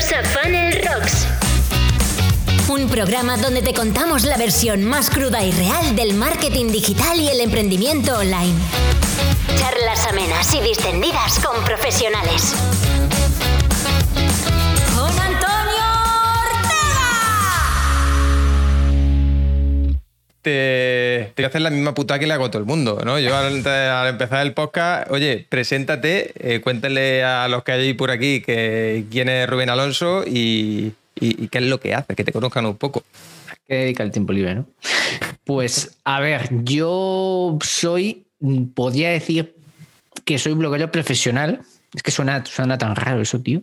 Rocks. Un programa donde te contamos la versión más cruda y real del marketing digital y el emprendimiento online. Charlas amenas y distendidas con profesionales. Te, te hacer la misma puta que le hago a todo el mundo, ¿no? Yo al, empezar el podcast, oye, preséntate, eh, cuéntale a los que hay por aquí que quién es Rubén Alonso y, qué es lo que hace, que te conozcan un poco. que dedica el tiempo libre, ¿no? Pues, a ver, yo soy, podría decir que soy bloguero profesional. Es que suena, suena tan raro eso, tío.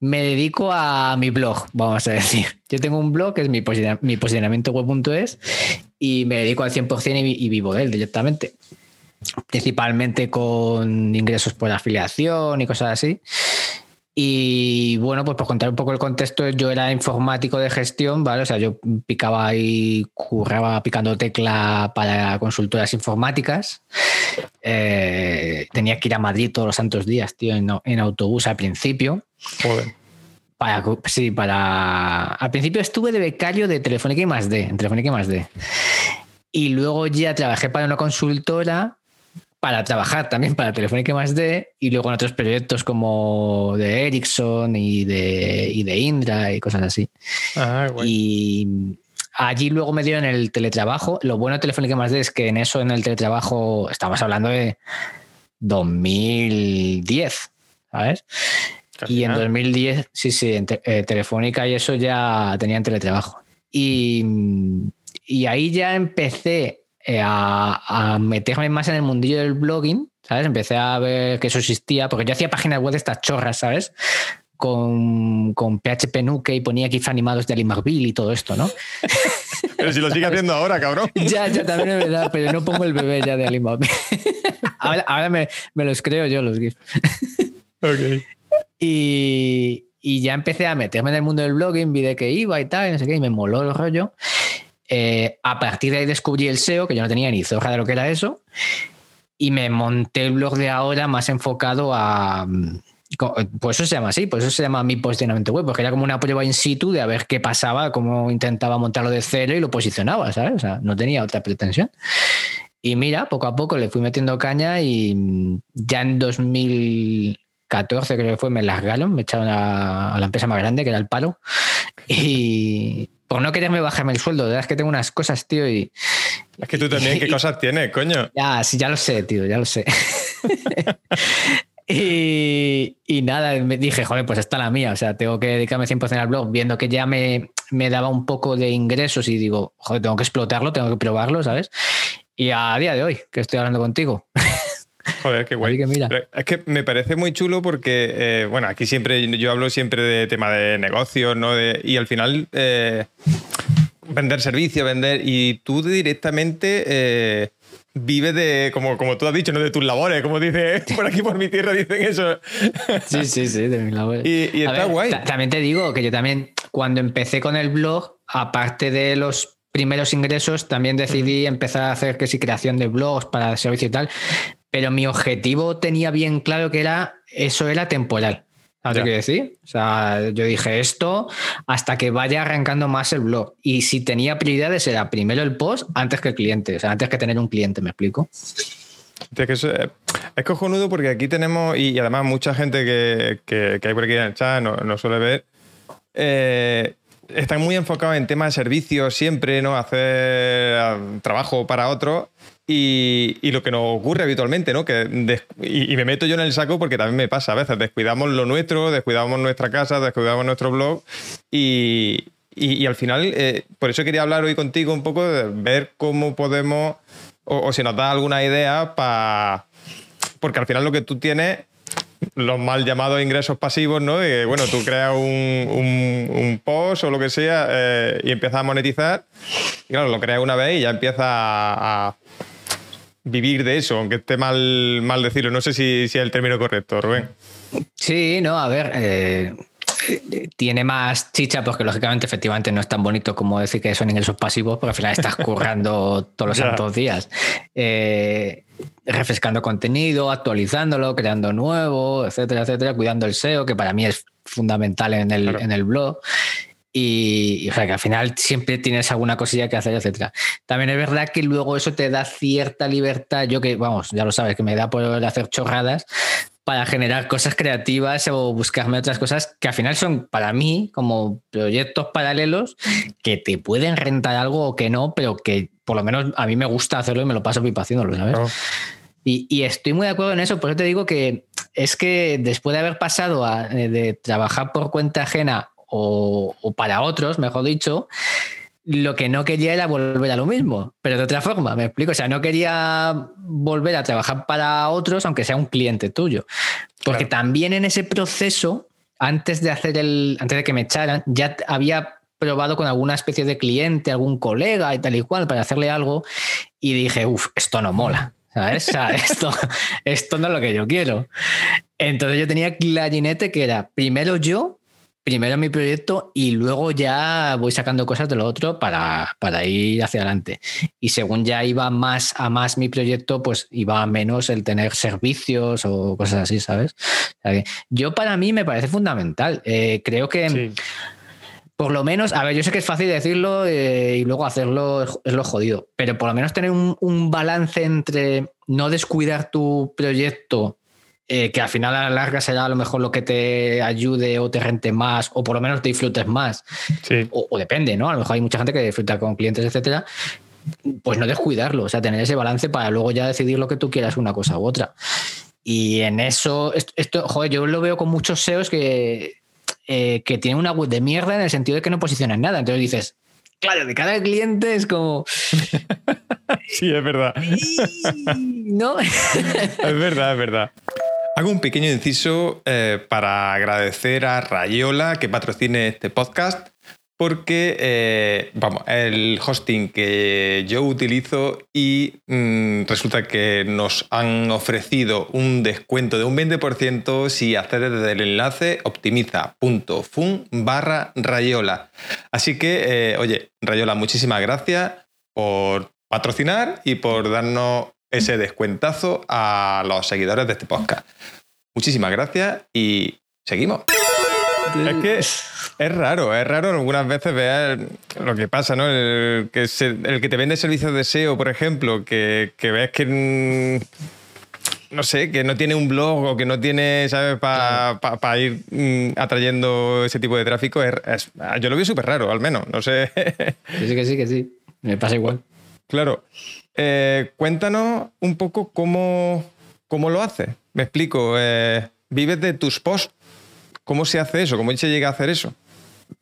Me dedico a mi blog, vamos a decir. Yo tengo un blog que es mi, posiciona- mi posicionamiento web.es y me dedico al 100% y, y vivo de él directamente. Principalmente con ingresos por afiliación y cosas así. Y bueno, pues por contar un poco el contexto, yo era informático de gestión, ¿vale? O sea, yo picaba y curraba picando tecla para consultoras informáticas. Eh, tenía que ir a Madrid todos los santos días, tío, en, en autobús al principio. Joder. Para, sí, para. Al principio estuve de becario de Telefónica y más D, en Telefónica y más D. Y luego ya trabajé para una consultora para trabajar también para Telefónica más D y luego en otros proyectos como de Ericsson y de, y de Indra y cosas así. Ah. Y allí luego me dieron el teletrabajo. Lo bueno de Telefónica más D es que en eso, en el teletrabajo, estamos hablando de 2010, ¿sabes? Casi Y en nada. 2010, sí, sí, en te- eh, Telefónica y eso ya tenían teletrabajo. Y, y ahí ya empecé eh, a, a meterme más en el mundillo del blogging, ¿sabes? Empecé a ver que eso existía, porque yo hacía páginas web de estas chorras, ¿sabes? Con, con PHP Nuke y ponía GIF animados de Ali McBeal y todo esto, ¿no? Pero si lo sigue haciendo ahora, cabrón. ya, ya también es verdad, pero no pongo el bebé ya de Ali McBeal. ahora ahora me, me los creo yo, los GIFs. Ok. Y, y ya empecé a meterme en el mundo del blogging, vi de que iba y tal, y no sé qué, y me moló el rollo. Eh, a partir de ahí descubrí el SEO, que yo no tenía ni zorra de lo que era eso, y me monté el blog de ahora más enfocado a... mm, Pues eso se llama así, pues eso se llama mi posicionamiento web, porque era como una prueba in situ de a ver qué pasaba, cómo intentaba montarlo de cero y lo posicionaba, ¿sabes? O sea, no tenía otra pretensión. Y mira, poco a poco le fui metiendo caña y mm, ya en 2014 creo que fue, me largaron, me echaron a, a la empresa más grande, que era el paro. Y por no quererme bajarme el sueldo, de verdad es que tengo unas cosas, tío, y Es que tú también, ¿qué cosas tienes, coño? ya, sí, ya lo sé, tío, ya lo sé. y, y nada, me dije, joder, pues esta es la mía, o sea, tengo que dedicarme 100% al blog, viendo que ya me, me daba un poco de ingresos y digo, joder, tengo que explotarlo, tengo que probarlo, ¿sabes? Y a día de hoy, que estoy hablando contigo. Joder, qué guay. Que mira. Es que me parece muy chulo porque, eh, bueno, aquí siempre, yo hablo siempre de tema de negocios, ¿no? De- y al final, eh, vender servicios, vender, y tú directamente eh, vives de, como, como tú has dicho, ¿no? De tus labores, como dice, por aquí por mi tierra dicen eso. Sí, sí, sí, de mi labor. Y- está guay. ta- También te digo que yo también, cuando empecé con el blog, aparte de los primeros ingresos, también decidí empezar a hacer que sí, creación de blogs para servicio y tal. Pero mi objetivo tenía bien claro que era eso era temporal. ¿Sabes qué quiero decir? O sea, yo dije esto hasta que vaya arrancando más el blog. Y si tenía prioridades, era primero el post antes que el cliente. O sea, antes que tener un cliente, ¿me explico? Eso es, cojonudo porque aquí tenemos, y, además mucha gente que, que- que hay por aquí en el chat no, no suele ver, eh, están muy enfocados en temas de servicios siempre, ¿no? Hacer ah, trabajo para otros. Y, lo que nos ocurre habitualmente, ¿no? Que y, me meto yo en el saco porque también me pasa a veces. Descuidamos lo nuestro, descuidamos nuestra casa, descuidamos nuestro blog. Y, y- al final, eh, por eso quería hablar hoy contigo un poco de ver cómo podemos, o, si nos da alguna idea para. Porque al final lo que tú tienes los mal llamados ingresos pasivos, ¿no? Bueno, tú creas un, un- post o lo que sea eh, y empiezas a monetizar. Y claro, lo creas una vez y ya empiezas a, a vivir de eso, aunque esté mal, mal decirlo. No sé si, si es el término correcto, Rubén. Sí, no, a ver, eh, tiene más chicha porque lógicamente efectivamente no es tan bonito como decir que son ingresos pasivos porque al final estás currando todos los santos días. Eh, refrescando contenido, actualizándolo, creando nuevo, etcétera, etcétera, cuidando el SEO, que para mí es fundamental en el, en el blog. Y, o sea, que al final siempre tienes alguna cosilla que hacer, etcétera. También es verdad que luego eso te da cierta libertad. Yo que, vamos, ya lo sabes, que me da por hacer chorradas para generar cosas creativas o buscarme otras cosas que al final son para mí como proyectos paralelos que te pueden rentar algo o que no, pero que por lo menos a mí me gusta hacerlo y me lo paso pipa haciéndolo, ¿sabes? Y, y, estoy muy de acuerdo en eso, por eso te digo que es que después de haber pasado a, eh, de trabajar por cuenta ajena o, para otros, mejor dicho, lo que no quería era volver a lo mismo, pero de otra forma, me explico. O sea, no quería volver a trabajar para otros, aunque sea un cliente tuyo. Porque también en ese proceso, antes de hacer el, antes de que me echaran, ya había probado con alguna especie de cliente, algún colega y tal y cual, para hacerle algo, y dije, uff, esto no mola. ¿Sabes? esto, esto no es lo que yo quiero. Entonces yo tenía clarinete que era primero yo primero mi proyecto y luego ya voy sacando cosas de lo otro para, ir hacia adelante. Y según ya iba más a más mi proyecto, pues iba a menos el tener servicios o cosas así, ¿sabes? yo para mí me parece fundamental. Eh, creo que... Por lo menos, a ver, yo sé que es fácil decirlo eh, y luego hacerlo es, lo jodido, pero por lo menos tener un balance entre no descuidar tu proyecto eh, que al final a la larga será a lo mejor lo que te ayude o te rente más, o por lo menos te disfrutes más. O, depende, ¿no? A lo mejor hay mucha gente que disfruta con clientes, etcétera. Pues no descuidarlo, o sea, tener ese balance para luego ya decidir lo que tú quieras, una cosa u otra. Y en eso, esto, joder, yo lo veo con muchos SEOs que, eh, que tienen una web de mierda en el sentido de que no posicionan nada. Entonces dices, claro, de cada cliente es como. sí, es verdad. ¿No? es verdad, es verdad. Hago un pequeño inciso eh, para agradecer a Rayola que patrocine este podcast, porque, eh, vamos, el hosting que yo utilizo y mm, resulta que nos han ofrecido un descuento de un 20% si accedes desde el enlace optimiza.fun barra Rayola. Así que, eh, oye, Rayola, muchísimas gracias por patrocinar y por darnos ese descuentazo a los seguidores de este podcast. Muchísimas gracias y seguimos. Es que es raro, es raro algunas veces ver lo que pasa, ¿no? El que, el que te vende servicios de SEO, por ejemplo, que, que ves que mm, no sé, que no tiene un blog o que no tiene, ¿sabes?, para ir mm, atrayendo ese tipo de tráfico, es, yo lo veo súper raro, al menos, no sé. sí, que sí, que sí, me pasa igual. Claro. Eh, cuéntanos un poco cómo, cómo lo haces. Me explico. Eh, ¿Vives de tus posts? ¿Cómo se hace eso? ¿Cómo se llega a hacer eso?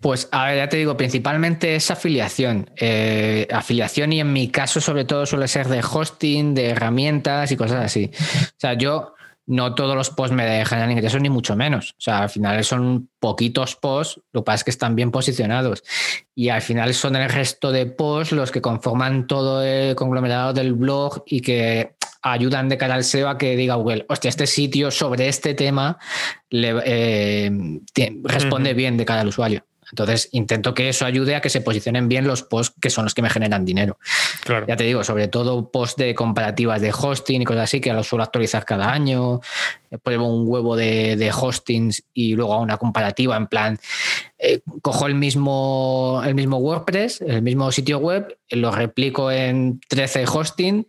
Pues a ver, ya te digo, principalmente es afiliación. Eh, afiliación y en mi caso sobre todo suele ser de hosting, de herramientas y cosas así. O sea, yo no todos los posts me generan ingresos ni mucho menos. O sea, al final son poquitos posts, lo que pasa es que están bien posicionados. Y al final son el resto de posts los que conforman todo el conglomerado del blog y que ayudan de cara al SEO a que diga Google, hostia, este sitio sobre este tema le, eh, responde bien de cara al usuario. Entonces intento que eso ayude a que se posicionen bien los posts que son los que me generan dinero. Ya te digo, sobre todo posts de comparativas de hosting y cosas así, que los suelo actualizar cada año. Pruebo un huevo de, de hostings y luego hago una comparativa en plan, eh, cojo el mismo, el mismo WordPress, el mismo sitio web, lo replico en 13 hosting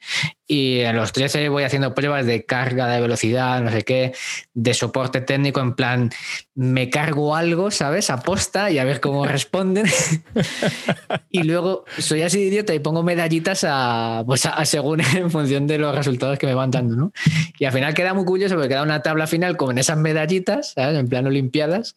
y en los 13 voy haciendo pruebas de carga, de velocidad, no sé qué, de soporte técnico, en plan, me cargo algo, ¿sabes? Aposta y a ver cómo responden. y luego soy así de idiota y pongo medallitas a, pues a, según en función de los resultados que me van dando, ¿no? Y al final queda muy curioso porque queda una tabla final con esas medallitas, ¿sabes? En plan olimpiadas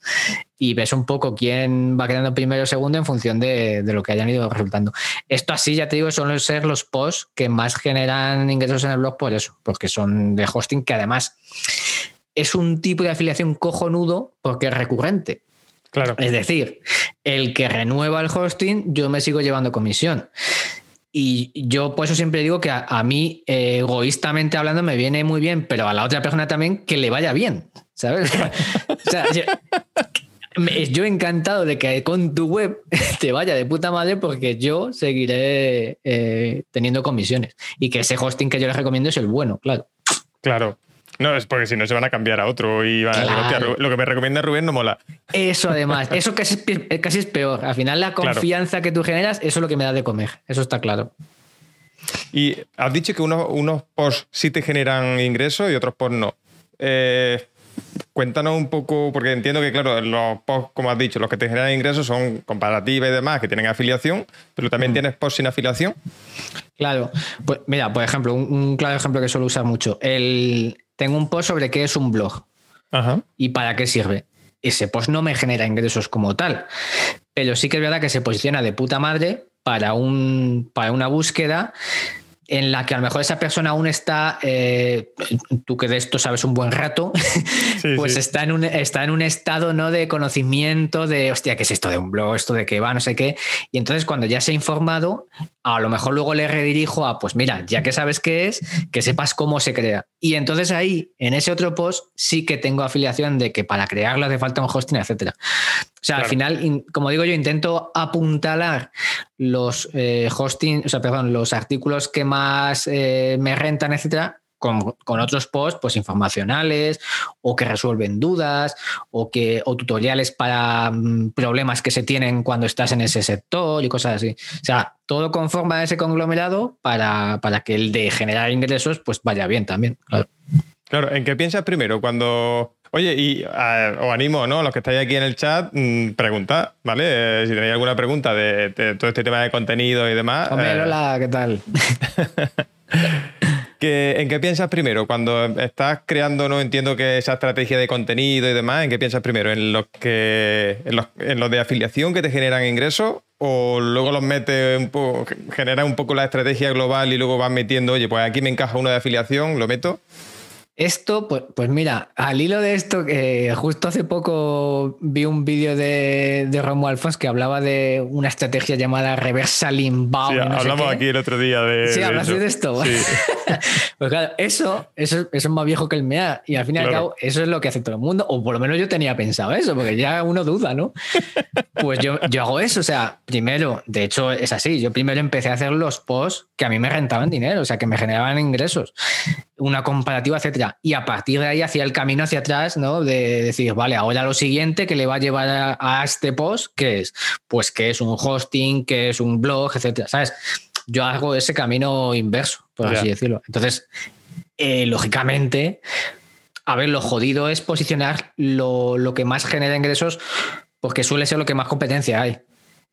y ves un poco quién va quedando primero o segundo en función de, lo que hayan ido resultando. Esto así, ya te digo, suelen ser los posts que más generan ingresos en el blog por eso, porque son de hosting que además es un tipo de afiliación cojonudo porque es recurrente. Claro. Es decir, el que renueva el hosting, yo me sigo llevando comisión. Y yo por eso siempre digo que a, mí, eh, egoístamente hablando, me viene muy bien, pero a la otra persona también que le vaya bien, ¿sabes? o sea, yo encantado de que con tu web te vaya de puta madre porque yo seguiré eh, teniendo comisiones y que ese hosting que yo les recomiendo es el bueno, claro. Claro. No, es porque si no se van a cambiar a otro y van a decir, "Hostia, Claro. lo que me recomienda Rubén no mola. Eso además, eso casi es, casi es peor. Al final la Claro. confianza que tú generas, eso es lo que me da de comer. Eso está claro. Y has dicho que unos, unos posts sí te generan ingresos y otros posts no. Eh, cuéntanos un poco, porque entiendo que, claro, los posts, como has dicho, los que te generan ingresos son comparativas y demás, que tienen afiliación, pero también tienes posts sin afiliación. Claro. Pues mira, por ejemplo, un, un claro ejemplo que suelo usar mucho. El, tengo un post sobre qué es un blog Ajá. y para qué sirve. Ese post no me genera ingresos como tal, pero sí que es verdad que se posiciona de puta madre para, un, para una búsqueda en la que a lo mejor esa persona aún está, eh, tú que de esto sabes un buen rato, Sí, pues sí. Está, en un, está en un estado ¿no? de conocimiento de, hostia, ¿qué es esto de un blog? ¿Esto de qué va? No sé qué. Y entonces cuando ya se ha informado, a lo mejor luego le redirijo a, pues mira, ya que sabes qué es, que sepas cómo se crea. Y entonces ahí, en ese otro post, sí que tengo afiliación de que para crearlo hace falta un hosting, etcétera. O sea, al final, in- como digo yo, intento apuntalar los eh, hosting, o sea, perdón, los artículos que más eh, me rentan, etcétera, con, con otros posts, pues informacionales, o que resuelven dudas, o que, o tutoriales para mm, problemas que se tienen cuando estás en ese sector y cosas así. O sea, todo conforma ese conglomerado para, para que el de generar ingresos pues vaya bien también. Claro. Claro, ¿en qué piensas primero? Cuando. Oye, y ah, os animo, ¿no? Los que estáis aquí en el chat, mm, preguntad, ¿vale? Eh, si tenéis alguna pregunta de, de todo este tema de contenido y demás. Hombre, eh, Lola, ¿qué tal? que- ¿En qué piensas primero? Cuando estás creando, no entiendo que esa estrategia de contenido y demás, ¿en qué piensas primero? ¿En los que en los, en los de afiliación que te generan ingresos? ¿O luego los metes un poco, generas un poco la estrategia global y luego vas metiendo, oye, pues aquí me encaja uno de afiliación, lo meto? Esto, pues, pues mira, al hilo de esto, que justo hace poco vi un vídeo de, de Romo Alfons que hablaba de una estrategia llamada reversal inbound. Sí, no hablamos aquí el otro día de. Sí, hablaste de esto. Sí. pues claro, eso, eso, eso es más viejo que el MEA. Y al fin y al cabo, eso es lo que hace todo el mundo. O por lo menos yo tenía pensado eso, porque ya uno duda, ¿no? Pues yo, yo hago eso. O sea, primero, de hecho es así. Yo primero empecé a hacer los posts que a mí me rentaban dinero, o sea, que me generaban ingresos, una comparativa, etcétera. Y a partir de ahí hacía el camino hacia atrás, ¿no? De decir, vale, ahora lo siguiente que le va a llevar a, a este post, ¿qué es? Pues que es un hosting, que es un blog, etcétera. ¿Sabes? Yo hago ese camino inverso, por así decirlo. Entonces, eh, lógicamente, a ver, lo jodido es posicionar lo, lo que más genera ingresos, porque suele ser lo que más competencia hay.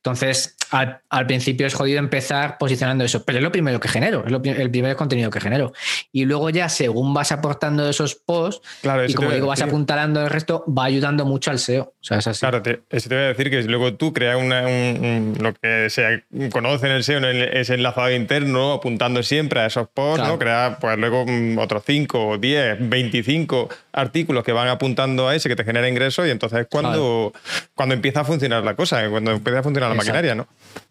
Entonces, al, al principio es jodido empezar posicionando eso, pero es lo primero que genero, es lo el primer contenido que genero. Y luego ya, según vas aportando esos posts, Claro, y como digo, vas apuntalando el resto, va ayudando mucho al SEO. O sea, es así. Claro, te, eso te voy a decir que luego tú creas un- un- lo que se conoce en el SEO, en el- ese enlazado interno, apuntando siempre a esos posts, Claro. ¿no? Crear pues luego mm, otros 5, 10, 25 artículos que van apuntando a ese que te genera ingresos y entonces es cuando, cuando empieza a funcionar la cosa, cuando empieza a funcionar la Exacto. maquinaria, ¿no?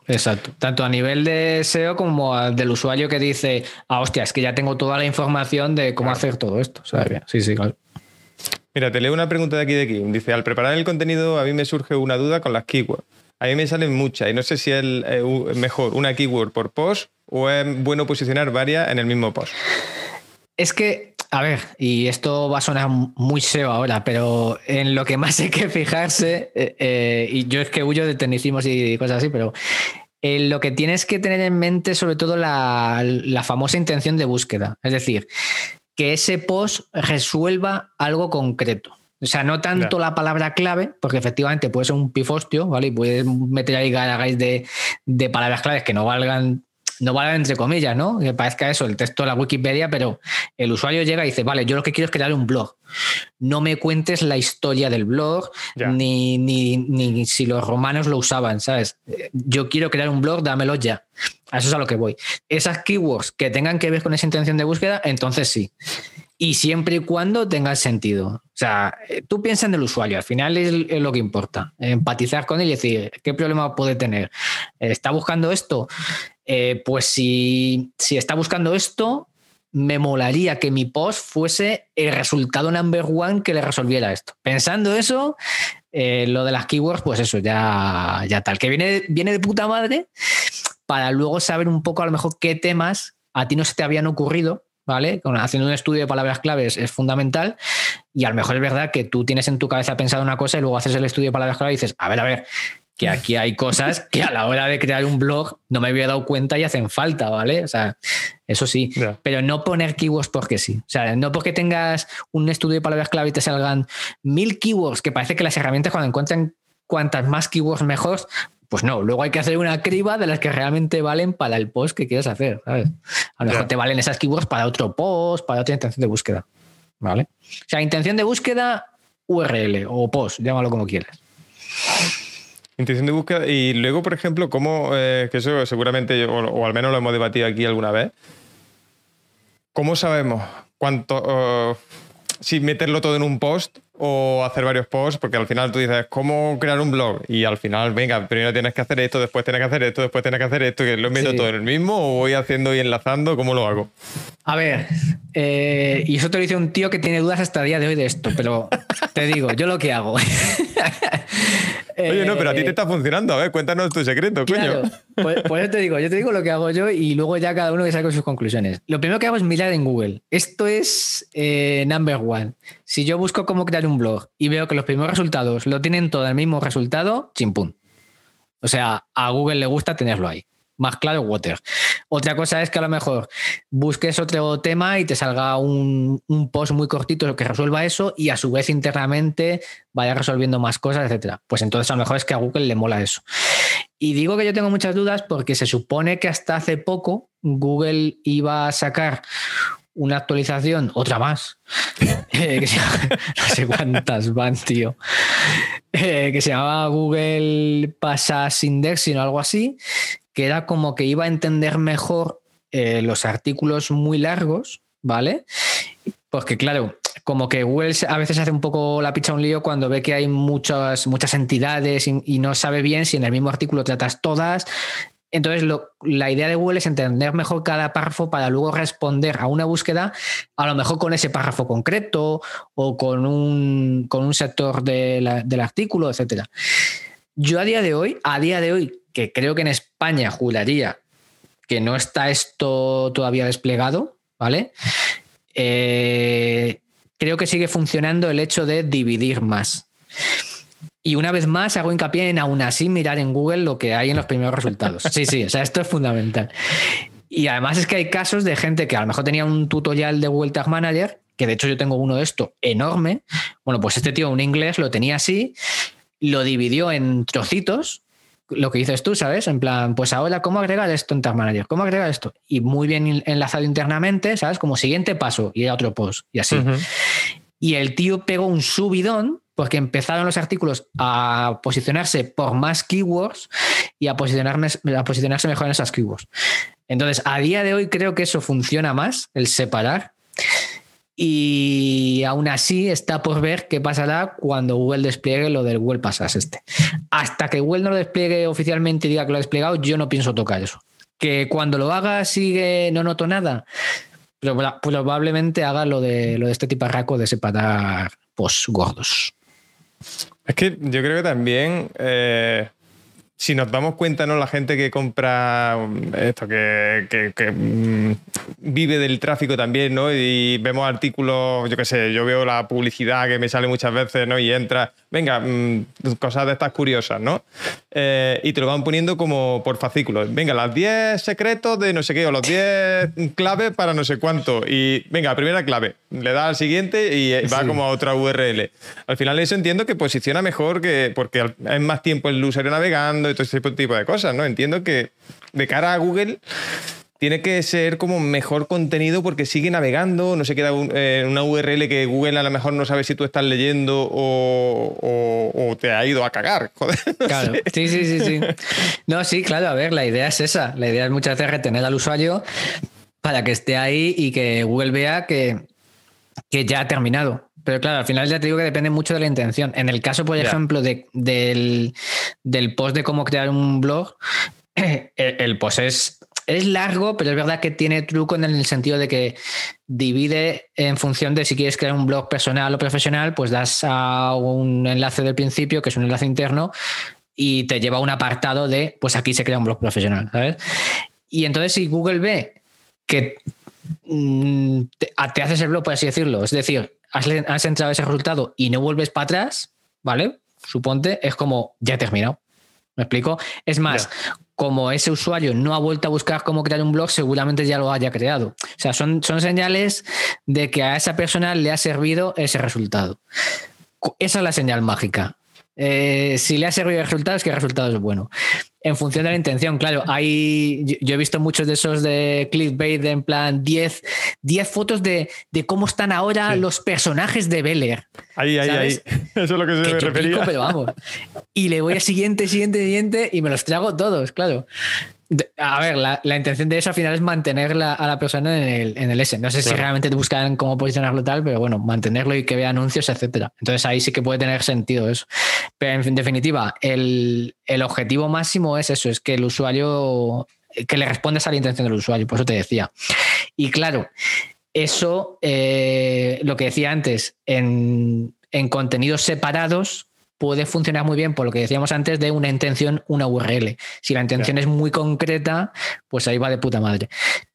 Exacto. Tanto a nivel de SEO como al del usuario que dice, ah, hostia, es que ya tengo toda la información de cómo hacer todo esto. O sea, bien. Sí, sí, claro. Mira, te leo una pregunta de aquí de Kim. Dice, al preparar el contenido a mí me surge una duda con las keywords. A mí me salen muchas y no sé si es eh, mejor una keyword por post o es bueno posicionar varias en el mismo post. Es que, a ver, y esto va a sonar muy SEO ahora, pero en lo que más hay que fijarse, eh, eh, y yo es que huyo de tecnicismos y cosas así, pero en lo que tienes que tener en mente sobre todo la, la famosa intención de búsqueda. Es decir, que ese post resuelva algo concreto. O sea, no tanto la palabra clave, porque efectivamente puede ser un pifostio, ¿vale? Y puedes meter ahí garagáis de, de palabras claves que no valgan, no valgan entre comillas, ¿no? Que parezca eso, el texto de la Wikipedia, pero el usuario llega y dice, vale, yo lo que quiero es crear un blog. No me cuentes la historia del blog, ni, ni, ni si los romanos lo usaban, ¿sabes? Yo quiero crear un blog, dámelo ya. A eso es a lo que voy. Esas keywords que tengan que ver con esa intención de búsqueda, entonces sí. Y siempre y cuando tengan sentido. O sea, eh, tú piensas en el usuario, al final es, lo que importa. Empatizar con él y decir, ¿qué problema puede tener? ¿Está buscando esto? Eh, pues si, si está buscando esto, me molaría que mi post fuese el resultado number one que le resolviera esto. Pensando eso, eh, lo de las keywords, pues eso, ya, ya tal. Que viene, viene de puta madre para luego saber un poco a lo mejor qué temas a ti no se te habían ocurrido ¿vale? Haciendo un estudio de palabras claves es fundamental y a lo mejor es verdad que tú tienes en tu cabeza pensado una cosa y luego haces el estudio de palabras claves y dices, a ver, a ver, que aquí hay cosas que a la hora de crear un blog no me había dado cuenta y hacen falta, ¿vale? O sea, eso sí, pero no poner keywords porque sí. O sea, no porque tengas un estudio de palabras clave y te salgan mil keywords, que parece que las herramientas cuando encuentran cuantas más keywords mejor, pues no, luego hay que hacer una criba de las que realmente valen para el post que quieres hacer, ¿sabes? A lo mejor te valen esas keywords para otro post, para otra intención de búsqueda, ¿vale? O sea, intención de búsqueda, URL o post, llámalo como quieras. Intención de búsqueda. Y luego, por ejemplo, cómo, eh, que eso seguramente, o, al menos lo hemos debatido aquí alguna vez, ¿cómo sabemos cuánto, si meterlo todo en un post o hacer varios posts, porque al final tú dices, ¿cómo crear un blog? Y al final, venga, primero tienes que hacer esto, después tienes que hacer esto, después tienes que hacer esto, que lo meto todo en el mismo o voy haciendo y enlazando, ¿cómo lo hago? A ver, eh, y eso te lo dice un tío que tiene dudas hasta el día de hoy de esto, pero te digo, yo lo que hago. Oye, no, pero a ti te eh, está funcionando. A ver, cuéntanos tu secreto, coño. Pues, pues, eso te digo, yo te digo lo que hago yo y luego ya cada uno que saque sus conclusiones. Lo primero que hago es mirar en Google. Esto es eh, number one. Si yo busco cómo crear un blog y veo que los primeros resultados lo tienen todo el mismo resultado, chimpún. O sea, a Google le gusta tenerlo ahí más claro water. Otra cosa es que a lo mejor busques otro tema y te salga un, post muy cortito que resuelva eso y a su vez internamente vaya resolviendo más cosas, etcétera. Pues entonces a lo mejor es que a Google le mola eso. Y digo que yo tengo muchas dudas porque se supone que hasta hace poco Google iba a sacar una actualización, otra más, eh, que se no sé cuántas van, tío, eh, que se llamaba Google Passas Indexing o algo así, que era como que iba a entender mejor eh, los artículos muy largos, ¿vale? Porque claro, como que Google a veces hace un poco la picha un lío cuando ve que hay muchas, muchas entidades y, no sabe bien si en el mismo artículo tratas todas. Entonces, la idea de Google es entender mejor cada párrafo para luego responder a una búsqueda, a lo mejor con ese párrafo concreto o con un, con un sector del artículo, etc. Yo a día de hoy, a día de hoy, que creo que en España juraría que no está esto todavía desplegado, ¿vale? Eh, creo que sigue funcionando el hecho de dividir más. Y una vez más hago hincapié en aún así mirar en Google lo que hay en los primeros resultados. Sí, sí, o sea, esto es fundamental. Y además es que hay casos de gente que a lo mejor tenía un tutorial de Google Tag Manager, que de hecho yo tengo uno de esto enorme. Bueno, pues este tío, un inglés, lo tenía así, lo dividió en trocitos lo que dices tú, ¿sabes? En plan, pues ahora, ¿cómo agregar esto en Tag Manager? ¿Cómo agregar esto? Y muy bien enlazado internamente, ¿sabes? Como siguiente paso y otro post y así. Y el tío pegó un subidón porque empezaron los artículos a posicionarse por más keywords y a, posicionarse, a posicionarse mejor en esas keywords. Entonces, a día de hoy creo que eso funciona más, el separar. Y aún así está por ver qué pasará cuando Google despliegue lo del Google Passas este. Hasta que Google no lo despliegue oficialmente y diga que lo ha desplegado, yo no pienso tocar eso. Que cuando lo haga sigue, no noto nada. Pero probablemente haga lo de, lo de este tipo raco de separar post gordos. Es que yo creo que también eh, si nos damos cuenta, ¿no? La gente que compra mm, esto, que, mm, vive del tráfico también, ¿no? Y vemos artículos, yo qué sé, yo veo la publicidad que me sale muchas veces, ¿no? Y entra, venga, mm, cosas de estas curiosas, ¿no? Eh, y te lo van poniendo como por fascículos. Venga, las 10 secretos de no sé qué, o los 10 claves para no sé cuánto. Y venga, primera clave, le da al siguiente y eh, va como a otra URL. Al final eso entiendo que posiciona mejor que porque es más tiempo el usuario navegando y todo ese tipo de cosas, ¿no? Entiendo que de cara a Google tiene que ser como mejor contenido porque sigue navegando, no se queda en eh, una URL que Google a lo mejor no sabe si tú estás leyendo o, te ha ido a cagar, joder. claro, sí, sí, sí, sí. No, sí, claro, a ver, la idea es esa. La idea es muchas veces retener al usuario para que esté ahí y que Google vea que, que ya ha terminado. Pero claro, al final ya te digo que depende mucho de la intención. En el caso, por ejemplo, de, del, post de cómo crear un blog, el, post es, es largo, pero es verdad que tiene truco en el sentido de que divide en función de si quieres crear un blog personal o profesional, pues das a un enlace del principio, que es un enlace interno, y te lleva a un apartado de, pues aquí se crea un blog profesional, ¿sabes? Y entonces si Google ve que mm, te, haces el blog, por así decirlo. Es decir, has, entrado ese resultado y no vuelves para atrás, ¿vale? Suponte, es como, ya he terminado. ¿Me explico? Es más, como ese usuario no ha vuelto a buscar cómo crear un blog, seguramente ya lo haya creado. O sea, son, son señales de que a esa persona le ha servido ese resultado. Esa es la señal mágica. Eh, si le ha servido el resultado, es que el resultado es bueno. En función de la intención, claro. Hay, yo he visto muchos de esos de clickbait de en plan 10, 10 fotos de, cómo están ahora los personajes de Beller. Ahí, ahí, ahí. Eso es lo que se me refería. pero vamos. Y le voy a siguiente, siguiente, siguiente y me los trago todos, claro. A ver, la, intención de eso al final es mantener a la persona en el, en el S. No sé si realmente te buscan cómo posicionarlo tal, pero bueno, mantenerlo y que vea anuncios, etcétera. Entonces ahí sí que puede tener sentido eso. Pero en definitiva, el, objetivo máximo es eso, es que el usuario, que le respondas a la intención del usuario, por eso te decía. Y claro, eso, eh, lo que decía antes, en, en contenidos separados, puede funcionar muy bien por lo que decíamos antes de una intención, una URL. Si la intención es muy concreta, pues ahí va de puta madre.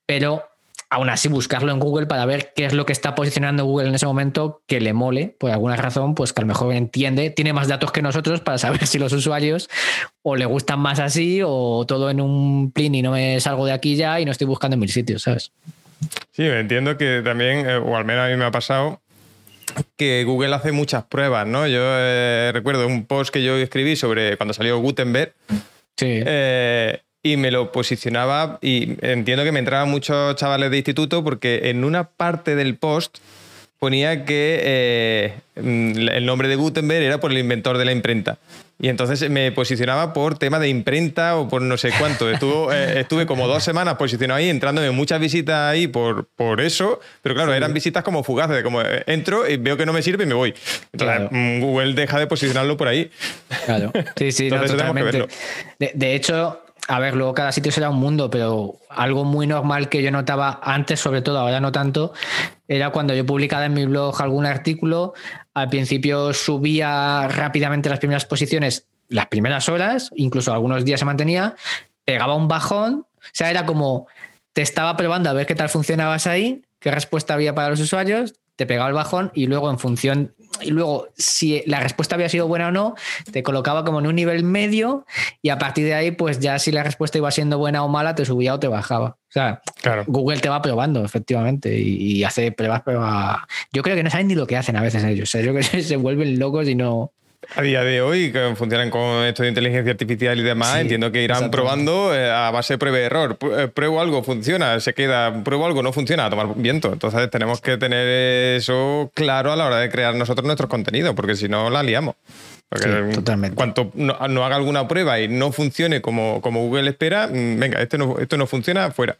Pero aún así buscarlo en Google para ver qué es lo que está posicionando Google en ese momento que le mole, por alguna razón, pues que a lo mejor entiende, tiene más datos que nosotros para saber si los usuarios o le gustan más así o todo en un plin y no me salgo de aquí ya y no estoy buscando en mil sitios, ¿sabes? Sí, entiendo que también, eh, o al menos a mí me ha pasado, que Google hace muchas pruebas, ¿no? Yo eh, recuerdo un post que yo escribí sobre cuando salió Gutenberg. Sí. Eh, y me lo posicionaba y entiendo que me entraban muchos chavales de instituto porque en una parte del post ponía que eh, el nombre de Gutenberg era por el inventor de la imprenta. Y entonces me posicionaba por tema de imprenta o por no sé cuánto. Eh, estuve como dos semanas posicionado ahí, entrándome muchas visitas ahí por, por eso, pero claro, eran visitas como fugaces, de como eh, entro y veo que no me sirve y me voy. Entonces mm, Google deja de posicionarlo por ahí. Claro, sí, sí, totalmente. de hecho, a ver, luego cada sitio será un mundo, pero algo muy normal que yo notaba antes, sobre todo, ahora no tanto, era cuando yo publicaba en mi blog algún artículo, al principio subía rápidamente las primeras posiciones, las primeras horas, incluso algunos días se mantenía, pegaba un bajón, o sea, era como, te estaba probando a ver qué tal funcionabas ahí, qué respuesta había para los usuarios, te pegaba el bajón y luego en función, y luego si la respuesta había sido buena o no, te colocaba como en un nivel medio y a partir de ahí, pues ya si la respuesta iba siendo buena o mala, te subía o te bajaba. O sea, Google te va probando, efectivamente, y, hace pruebas, pruebas. Yo creo que no saben ni lo que hacen a veces ellos. yo creo que se vuelven locos y no, a día de hoy, que funcionan con esto de inteligencia artificial y demás, entiendo que irán probando eh, a base de prueba y error. Eh, pruebo algo, funciona, se queda, pruebo algo, no funciona, a tomar viento. Entonces tenemos que tener eso claro a la hora de crear nosotros nuestros contenidos, porque si no la liamos. Porque totalmente. cuanto no, haga alguna prueba y no funcione como, como Google espera, mm, venga, esto no, esto no funciona, fuera.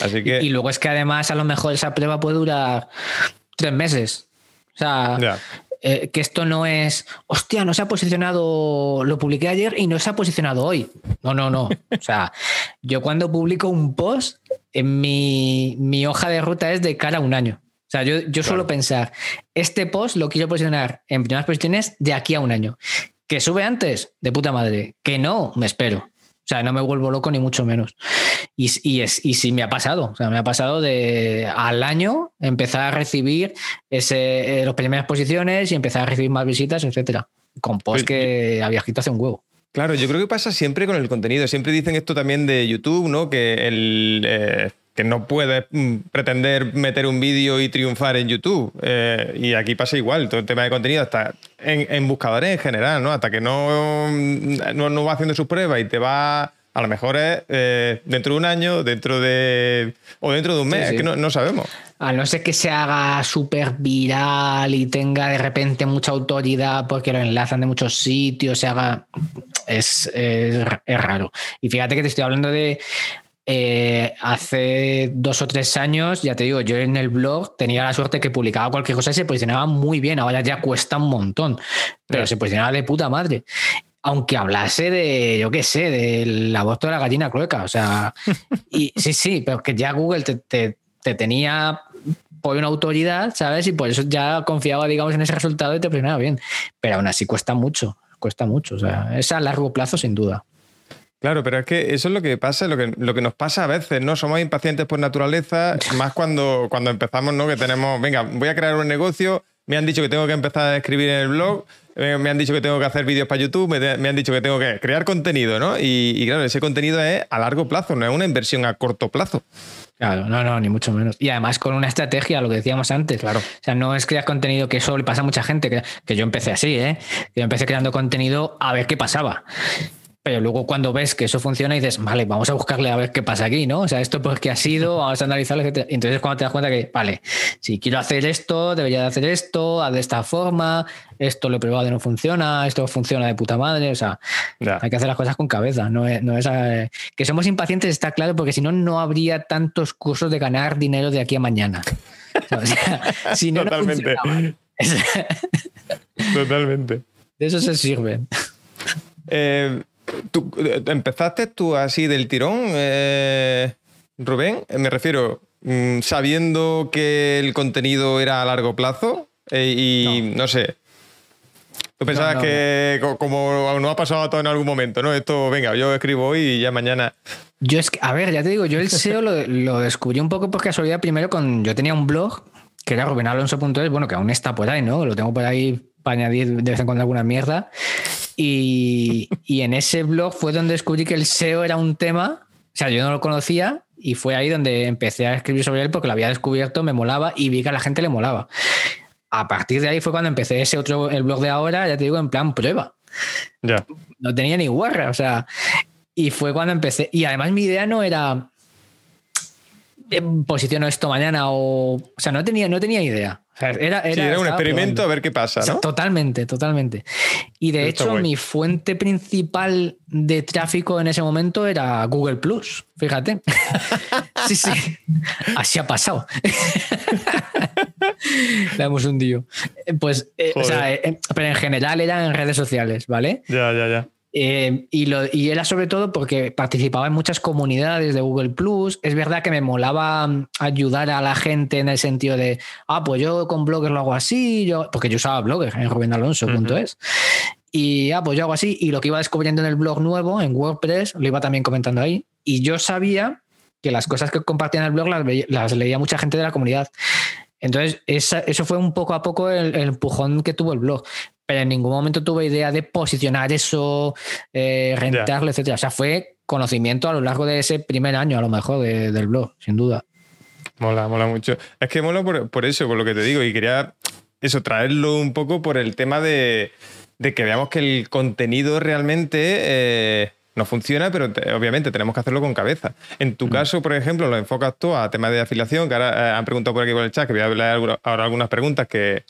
Así que... Y, luego es que además a lo mejor esa prueba puede durar tres meses. O sea, eh, que esto no es, hostia, no se ha posicionado, lo publiqué ayer y no se ha posicionado hoy. No, no, no. O sea, yo cuando publico un post, en mi, hoja de ruta es de cara a un año. O sea, yo, yo suelo pensar, este post lo quiero posicionar en primeras posiciones de aquí a un año. Que sube antes, de puta madre. Que no, me espero. O sea, no me vuelvo loco ni mucho menos. Y, y, es, y sí me ha pasado. O sea, me ha pasado de al año empezar a recibir ese, eh, las primeras posiciones y empezar a recibir más visitas, etcétera. Con post que había escrito hace un huevo. Claro, yo creo que pasa siempre con el contenido. Siempre dicen esto también de YouTube, ¿no? Que el. Eh, que no puedes mm, pretender meter un vídeo y triunfar en YouTube. Eh, y aquí pasa igual, todo el tema de contenido, hasta en, buscadores en general, ¿no? Hasta que no, no, va haciendo sus pruebas y te va. A lo mejor es eh, dentro de un año, dentro de. o dentro de un mes, es que no, sabemos. A no ser que se haga súper viral y tenga de repente mucha autoridad porque lo enlazan de muchos sitios, se haga. es, es raro. Y fíjate que te estoy hablando de eh, hace dos o tres años, ya te digo, yo en el blog tenía la suerte que publicaba cualquier cosa y se posicionaba muy bien. Ahora ya cuesta un montón, pero se posicionaba de puta madre. Aunque hablase de, yo qué sé, del aborto de la gallina clueca. O sea, y sí, sí, pero que ya Google te, tenía por una autoridad, ¿sabes? Y por eso ya confiaba, digamos, en ese resultado y te posicionaba bien. Pero aún así cuesta mucho, cuesta mucho. O sea, es a largo plazo, sin duda. Claro, pero es que eso es lo que pasa, lo que, lo que nos pasa a veces, ¿no? Somos impacientes por naturaleza, más cuando, cuando empezamos, ¿no? Que tenemos, venga, voy a crear un negocio, me han dicho que tengo que empezar a escribir en el blog, eh, me han dicho que tengo que hacer vídeos para YouTube, me, han dicho que tengo que crear contenido, ¿no? Y, claro, ese contenido es a largo plazo, no es una inversión a corto plazo. Claro, no, no, ni mucho menos. Y además con una estrategia, lo que decíamos antes. Claro. O sea, no es crear contenido que eso le pasa a mucha gente, que, que yo empecé así, ¿eh? Yo empecé creando contenido a ver qué pasaba. Pero luego cuando ves que eso funciona dices, vale, vamos a buscarle a ver qué pasa aquí, ¿no? O sea, esto pues qué ha sido, vamos a analizarlo, etc. Entonces cuando te das cuenta que, vale, si quiero hacer esto, debería de hacer esto, de esta forma, esto lo he probado y no funciona, esto funciona de puta madre, o sea, hay que hacer las cosas con cabeza, no es, no es eh, que somos impacientes está claro porque si no, no habría tantos cursos de ganar dinero de aquí a mañana. O sea, si no, Totalmente. Totalmente. De eso se sirve. Eh, ¿Tú, eh, ¿Empezaste tú así del tirón, eh, Rubén? Me refiero, mm, sabiendo que el contenido era a largo plazo eh, y no. sé. Tú pensabas que como no ha pasado a todo en algún momento, ¿no? Esto, venga, yo escribo hoy y ya mañana. Yo es que, a ver, ya te digo, yo el SEO lo, lo descubrí un poco por casualidad primero con. Yo tenía un blog que era rubenalonso.es, bueno, que aún está por ahí, ¿no? Lo tengo por ahí para añadir de vez en cuando alguna mierda. Y, en ese blog fue donde descubrí que el SEO era un tema, o sea, yo no lo conocía y fue ahí donde empecé a escribir sobre él porque lo había descubierto, me molaba y vi que a la gente le molaba. A partir de ahí fue cuando empecé ese otro, el blog de ahora, ya te digo, en plan prueba. Ya. No tenía ni guarra, o sea, y fue cuando empecé. Y además mi idea no era eh, posiciono esto mañana o. O sea, no tenía, no tenía idea. Era, era, un experimento a ver qué pasa, ¿no? totalmente, totalmente. Y de hecho, mi fuente principal de tráfico en ese momento era Google Plus. Fíjate. sí, sí. Así ha pasado. Le hemos hundido. Pues, eh, o sea, eh, pero en general era en redes sociales, ¿vale? Ya, ya, ya. Eh, y, lo, y, era sobre todo porque participaba en muchas comunidades de Google Plus. Es verdad que me molaba mm, ayudar a la gente en el sentido de, ah, pues yo con Blogger lo hago así, yo, porque yo usaba Blogger en rubenalonso.es. Y ah, pues yo hago así. Y lo que iba descubriendo en el blog nuevo, en WordPress, lo iba también comentando ahí. Y yo sabía que las cosas que compartía en el blog las, las leía mucha gente de la comunidad. Entonces, eso fue un poco a poco el, empujón que tuvo el blog pero en ningún momento tuve idea de posicionar eso, eh, rentarlo, etcétera. O sea, fue conocimiento a lo largo de ese primer año, a lo mejor, del blog, sin duda. Mola, mola mucho. Es que mola por, eso, por lo que te digo, y quería eso, traerlo un poco por el tema de, que veamos que el contenido realmente eh, no funciona, pero obviamente tenemos que hacerlo con cabeza. En tu mm. caso, por ejemplo, lo enfocas tú a temas de afiliación, que ahora eh, han preguntado por aquí por el chat, que voy a hablar ahora algunas preguntas que,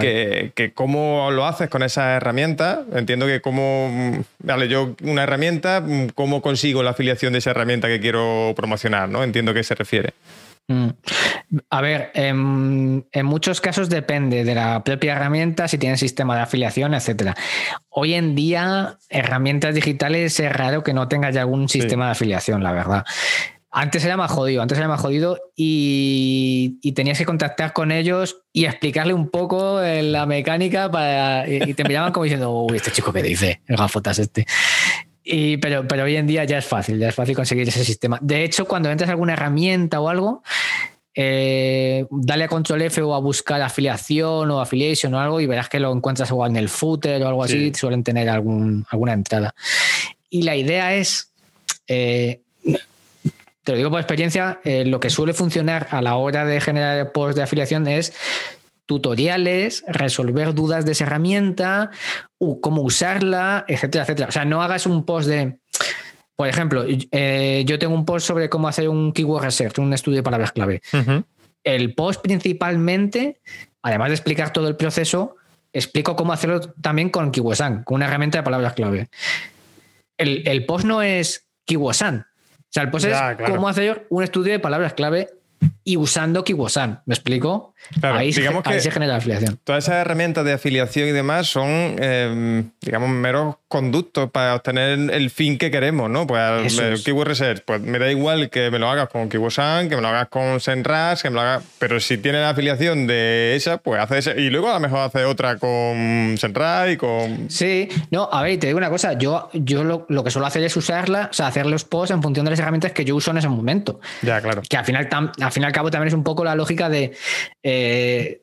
que, cómo lo haces con esa herramienta. Entiendo que cómo, vale, yo una herramienta, cómo consigo la afiliación de esa herramienta que quiero promocionar, ¿no? Entiendo que se refiere. Mm. A ver, en, muchos casos depende de la propia herramienta, si tiene sistema de afiliación, etcétera. Hoy en día, herramientas digitales es raro que no tenga ya algún sistema de afiliación, la verdad. Antes era más jodido, antes era más jodido y, tenías que contactar con ellos y explicarle un poco eh, la mecánica para, y, te miraban como diciendo, uy, este chico que dice, el gafotas este. Y, pero, pero hoy en día ya es fácil, ya es fácil conseguir ese sistema. De hecho, cuando entras a alguna herramienta o algo, eh, dale a control F o a buscar afiliación o affiliation o algo y verás que lo encuentras igual en el footer o algo así, suelen tener algún, alguna entrada. Y la idea es eh, te lo digo por experiencia, eh, lo que suele funcionar a la hora de generar post de afiliación es tutoriales, resolver dudas de esa herramienta, cómo usarla, etcétera, etcétera. O sea, no hagas un post de, por ejemplo, eh, yo tengo un post sobre cómo hacer un keyword research, un estudio de palabras clave. El post principalmente, además de explicar todo el proceso, explico cómo hacerlo también con KeywordSan, con una herramienta de palabras clave. El, el post no es KeywordSan, o sea, el post es cómo hacer un estudio de palabras clave y usando Kiwosan. ¿Me explico? ahí, digamos que se genera la afiliación. Todas esas herramientas de afiliación y demás son, em, digamos, meros conductos para obtener el fin que queremos, ¿no? Pues el Keyword Research, pues me da igual que me lo hagas con KiwiSan, que me lo hagas con Senras, que me lo hagas... Pero si tiene la afiliación de esa, pues hace esa. Y luego a lo mejor hace otra con Senras y con... Sí, no, a ver, te digo una cosa, yo, yo lo, lo que suelo hacer es usarla, o sea, hacer los posts en función de las herramientas que yo uso en ese momento. Ya, claro. Que al final, al fin y al cabo también es un poco la lógica de eh,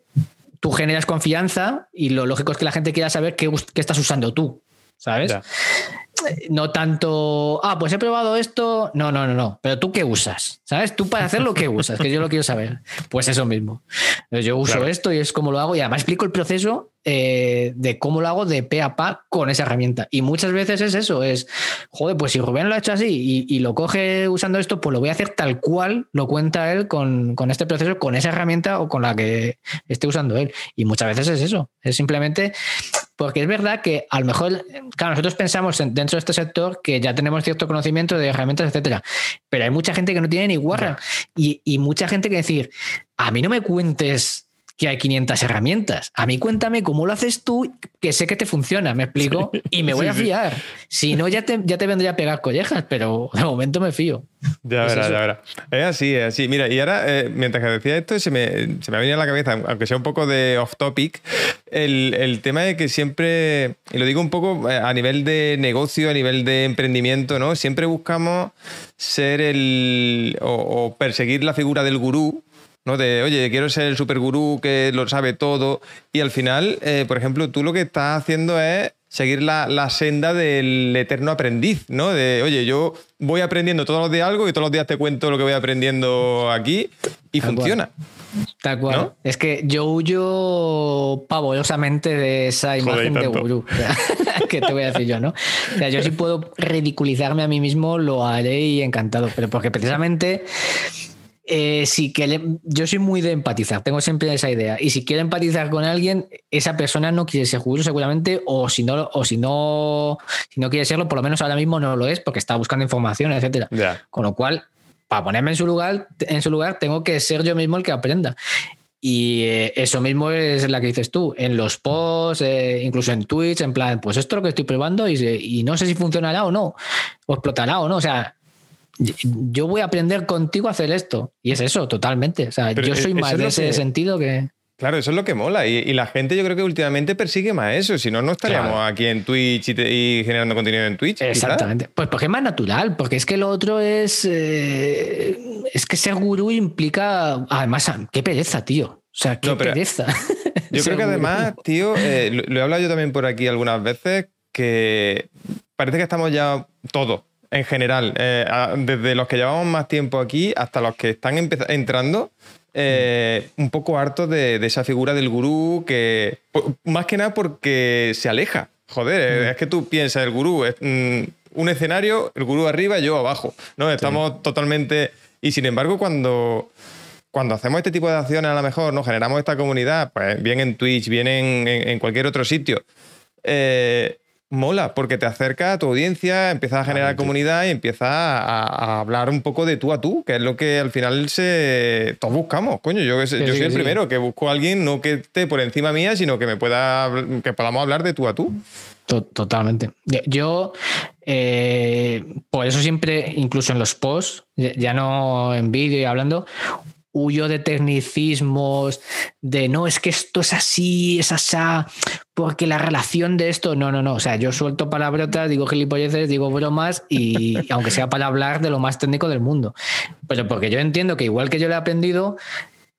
tú generas confianza y lo lógico es que la gente quiera saber qué, qué estás usando tú, ¿sabes? No tanto, ah, pues he probado esto. No, no, no, no. Pero tú qué usas, ¿sabes? Tú para hacer lo que usas, que yo lo quiero saber. Pues eso mismo. Yo uso esto y es como lo hago y además explico el proceso eh, de cómo lo hago de pe a pa con esa herramienta. Y muchas veces es eso, es, joder, pues si Rubén lo ha hecho así y, lo coge usando esto, pues lo voy a hacer tal cual lo cuenta él con, con este proceso, con esa herramienta o con la que esté usando él. Y muchas veces es eso, es simplemente porque es verdad que a lo mejor, claro, nosotros pensamos dentro de este sector que ya tenemos cierto conocimiento de herramientas, etcétera, pero hay mucha gente que no tiene ni guarra y, y mucha gente que decir, a mí no me cuentes que hay 500 herramientas. A mí cuéntame cómo lo haces tú, que sé que te funciona, me explico, y me voy a fiar. Si no, ya te, ya te vendría a pegar collejas, pero de momento me fío. Ya verás, ya verás. Es así, es así. Mira, y ahora, eh, mientras que decía esto, se me, se me ha venido a la cabeza, aunque sea un poco de off topic, el, el tema de que siempre, y lo digo un poco eh, a nivel de negocio, a nivel de emprendimiento, ¿no? Siempre buscamos ser el. o, o perseguir la figura del gurú, ¿no? De, oye, quiero ser el supergurú que lo sabe todo. Y al final, eh, por ejemplo, tú lo que estás haciendo es seguir la, senda del eterno aprendiz, ¿no? De, oye, yo voy aprendiendo todos los días algo y todos los días te cuento lo que voy aprendiendo aquí y funciona. Tal cual. Es que yo huyo pavosamente de esa imagen de gurú. que te voy a decir yo, ¿no? O sea, yo si puedo ridiculizarme a mí mismo, lo haré y encantado. Pero porque precisamente eh, si que yo soy muy de empatizar, tengo siempre esa idea. Y si quiero empatizar con alguien, esa persona no quiere ser judío seguramente, o si no, o si no, si no quiere serlo, por lo menos ahora mismo no lo es, porque está buscando información, etcétera. Con lo cual, para ponerme en su lugar, en su lugar, tengo que ser yo mismo el que aprenda. Y eh, eso mismo es la que dices tú, en los posts, eh, incluso en Twitch, en plan, pues esto es lo que estoy probando y, y no sé si funcionará o no, o explotará o no. O sea, yo voy a aprender contigo a hacer esto. Y es eso, totalmente. O sea, yo soy más de ese sentido que... Claro, eso es lo que mola. Y, la gente yo creo que últimamente persigue más eso. Si no, no estaríamos aquí en Twitch y, generando contenido en Twitch. Exactamente. Pues porque es más natural, porque es que lo otro es... Eh, es que ser gurú implica... Además, qué pereza, tío. O sea, qué pereza. Yo creo que además, tío, eh, lo he hablado yo también por aquí algunas veces, que parece que estamos ya todos en general, eh, desde los que llevamos más tiempo aquí hasta los que están entrando, eh, un poco hartos de, esa figura del gurú que, más que nada porque se aleja. Joder, es que tú piensas, el gurú es mm, un escenario, el gurú arriba y yo abajo. ¿no? Estamos totalmente... Y sin embargo, cuando, cuando hacemos este tipo de acciones, a lo mejor, ¿no? generamos esta comunidad, pues bien en Twitch, bien en, en cualquier otro sitio, eh, mola porque te acerca a tu audiencia, empiezas a generar comunidad y empiezas a, hablar un poco de tú a tú, que es lo que al final se todos buscamos. Coño, yo, yo soy el primero que busco a alguien no que esté por encima mía, sino que me pueda que podamos hablar de tú a tú. Totalmente. Yo, eh, por eso siempre, incluso en los posts, ya no en vídeo y hablando, huyo de tecnicismos, de no, es que esto es así, es asá, porque la relación de esto, no, no, no. O sea, yo suelto palabrotas, digo gilipolleces, digo bromas, y aunque sea para hablar de lo más técnico del mundo. Pero porque yo entiendo que igual que yo lo he aprendido,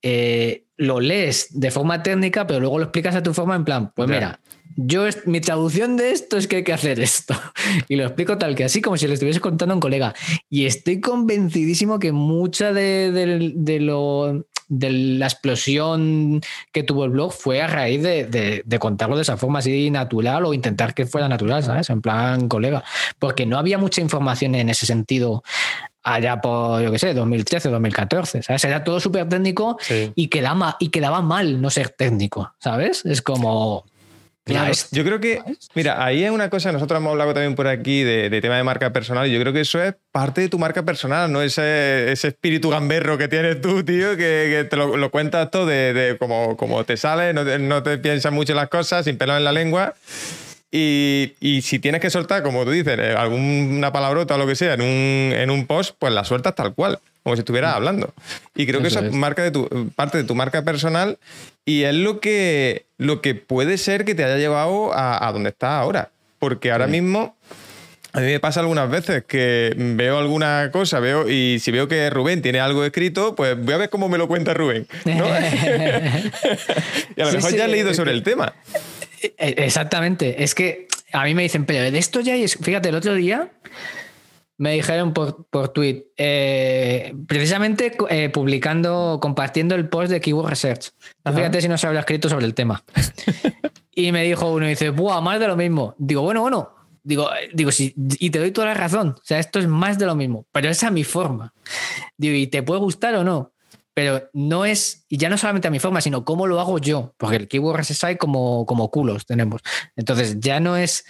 eh, lo lees de forma técnica, pero luego lo explicas a tu forma en plan, pues mira, yo, mi traducción de esto es que hay que hacer esto. Y lo explico tal que así, como si lo estuviese contando a un colega. Y estoy convencidísimo que mucha de, lo, de la explosión que tuvo el blog fue a raíz de, contarlo de esa forma así natural o intentar que fuera natural, ¿sabes? En plan colega. Porque no había mucha información en ese sentido allá por, yo qué sé, 2013, 2014, ¿sabes? Era todo súper técnico y, quedaba, y quedaba mal no ser técnico, ¿sabes? Es como Claro. Yo creo que, mira, ahí es una cosa, nosotros hemos hablado también por aquí de, tema de marca personal y yo creo que eso es parte de tu marca personal, ¿no? Ese, ese espíritu gamberro que tienes tú, tío, que, te lo, cuentas todo de, cómo, como te sale, no te, no te piensas mucho las cosas, sin pelo en la lengua. Y, y, si tienes que soltar, como tú dices, eh, alguna palabrota o lo que sea en un, en un post, pues la sueltas tal cual como si estuvieras mm. hablando. Y creo que eso es marca de tu, parte de tu marca personal y es lo que, lo que puede ser que te haya llevado a, donde estás ahora. Porque ahora mismo a mí me pasa algunas veces que veo alguna cosa, veo y si veo que Rubén tiene algo escrito, pues voy a ver cómo me lo cuenta Rubén. y a lo mejor ya has leído sobre el tema. E, e, exactamente. Es que a mí me dicen, pero de esto ya es. Fíjate, el otro día me dijeron por, por tweet, eh, precisamente eh, publicando, compartiendo el post de Keyword Research. Fíjate si no se habla escrito sobre el tema. y me dijo uno, dice, ¡buah, más de lo mismo! Digo, bueno, bueno, digo, eh, digo sí, y te doy toda la razón. O sea, esto es más de lo mismo, pero esa es mi forma. Digo, y te puede gustar o no, pero no es, y ya no solamente a mi forma, sino cómo lo hago yo, porque el Keyword Research hay como, como culos tenemos. Entonces, ya no es,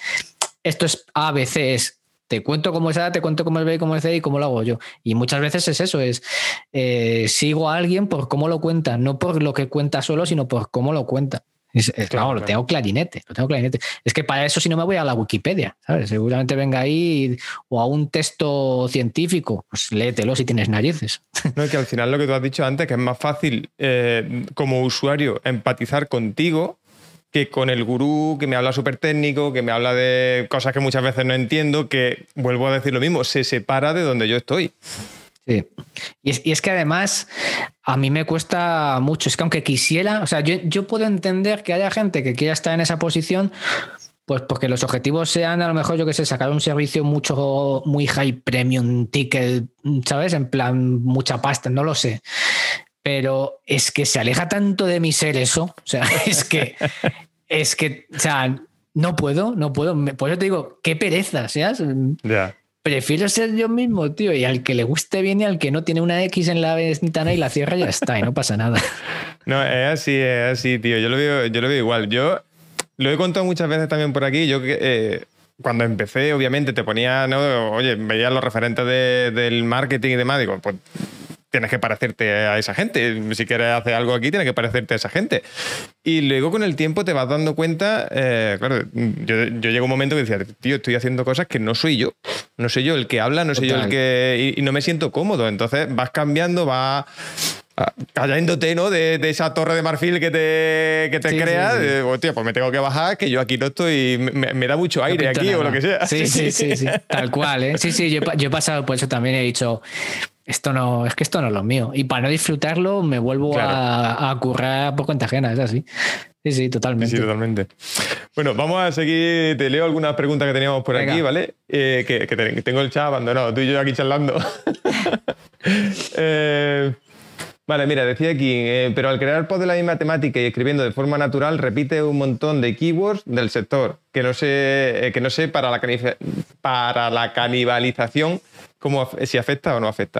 esto es A, B, C, es te cuento cómo es A, te cuento cómo es B, cómo es C y cómo lo hago yo. Y muchas veces es eso, es eh, sigo a alguien por cómo lo cuenta, no por lo que cuenta solo, sino por cómo lo cuenta. Es, claro, lo tengo clarinete, lo tengo clarinete. Es que para eso si no me voy a la Wikipedia, ¿sabes? Seguramente venga ahí o a un texto científico, pues léetelo si tienes narices. No, es que al final lo que tú has dicho antes, que es más fácil eh, como usuario empatizar contigo que con el gurú que me habla súper técnico, que me habla de cosas que muchas veces no entiendo, que vuelvo a decir lo mismo, se separa de donde yo estoy. Sí. Y es, que además a mí me cuesta mucho. Es que aunque quisiera, o sea, yo, puedo entender que haya gente que quiera estar en esa posición, pues porque los objetivos sean a lo mejor, yo que sé, sacar un servicio mucho, muy high premium ticket, ¿sabes? En plan, mucha pasta, no lo sé pero es que se aleja tanto de mi ser eso, o sea, es que, es que, o sea, no puedo, no puedo, por eso te digo, qué pereza, seas. Prefiero ser yo mismo, tío, y al que le guste bien y al que no tiene una X en la ventana y la cierra ya está, y no pasa nada. No, es así, es así, tío, yo lo veo, yo lo veo igual. Yo lo he contado muchas veces también por aquí, yo eh, cuando empecé, obviamente, te ponía, ¿no? oye, veía los referentes del marketing y demás, digo, pues tienes que parecerte a esa gente. Si quieres hacer algo aquí, tienes que parecerte a esa gente. Y luego con el tiempo te vas dando cuenta, eh, claro, yo, yo llego a un momento que decía, tío, estoy haciendo cosas que no soy yo. No soy yo el que habla, no soy yo el que... Y, no me siento cómodo. Entonces vas cambiando, vas ah, cayéndote ¿no? De, esa torre de marfil que te, que te crea, pues me tengo que bajar, que yo aquí no estoy, me, da mucho aire aquí o lo que sea. Sí, sí, sí, sí, tal cual, ¿eh? Sí, sí, yo, yo, he pasado por eso también, he dicho, esto no, es que esto no es lo mío. Y para no disfrutarlo, me vuelvo a, currar por cuenta ajena, es así. Sí, sí, totalmente. Sí, totalmente. Bueno, vamos a seguir. Te leo algunas preguntas que teníamos por aquí, ¿vale? Eh, que, tengo el chat abandonado, tú y yo aquí charlando. Eh, vale, mira, decía aquí, eh, pero al crear post de la misma temática y escribiendo de forma natural, repite un montón de keywords del sector que no sé, que no sé para, la para la canibalización cómo, si afecta o no afecta.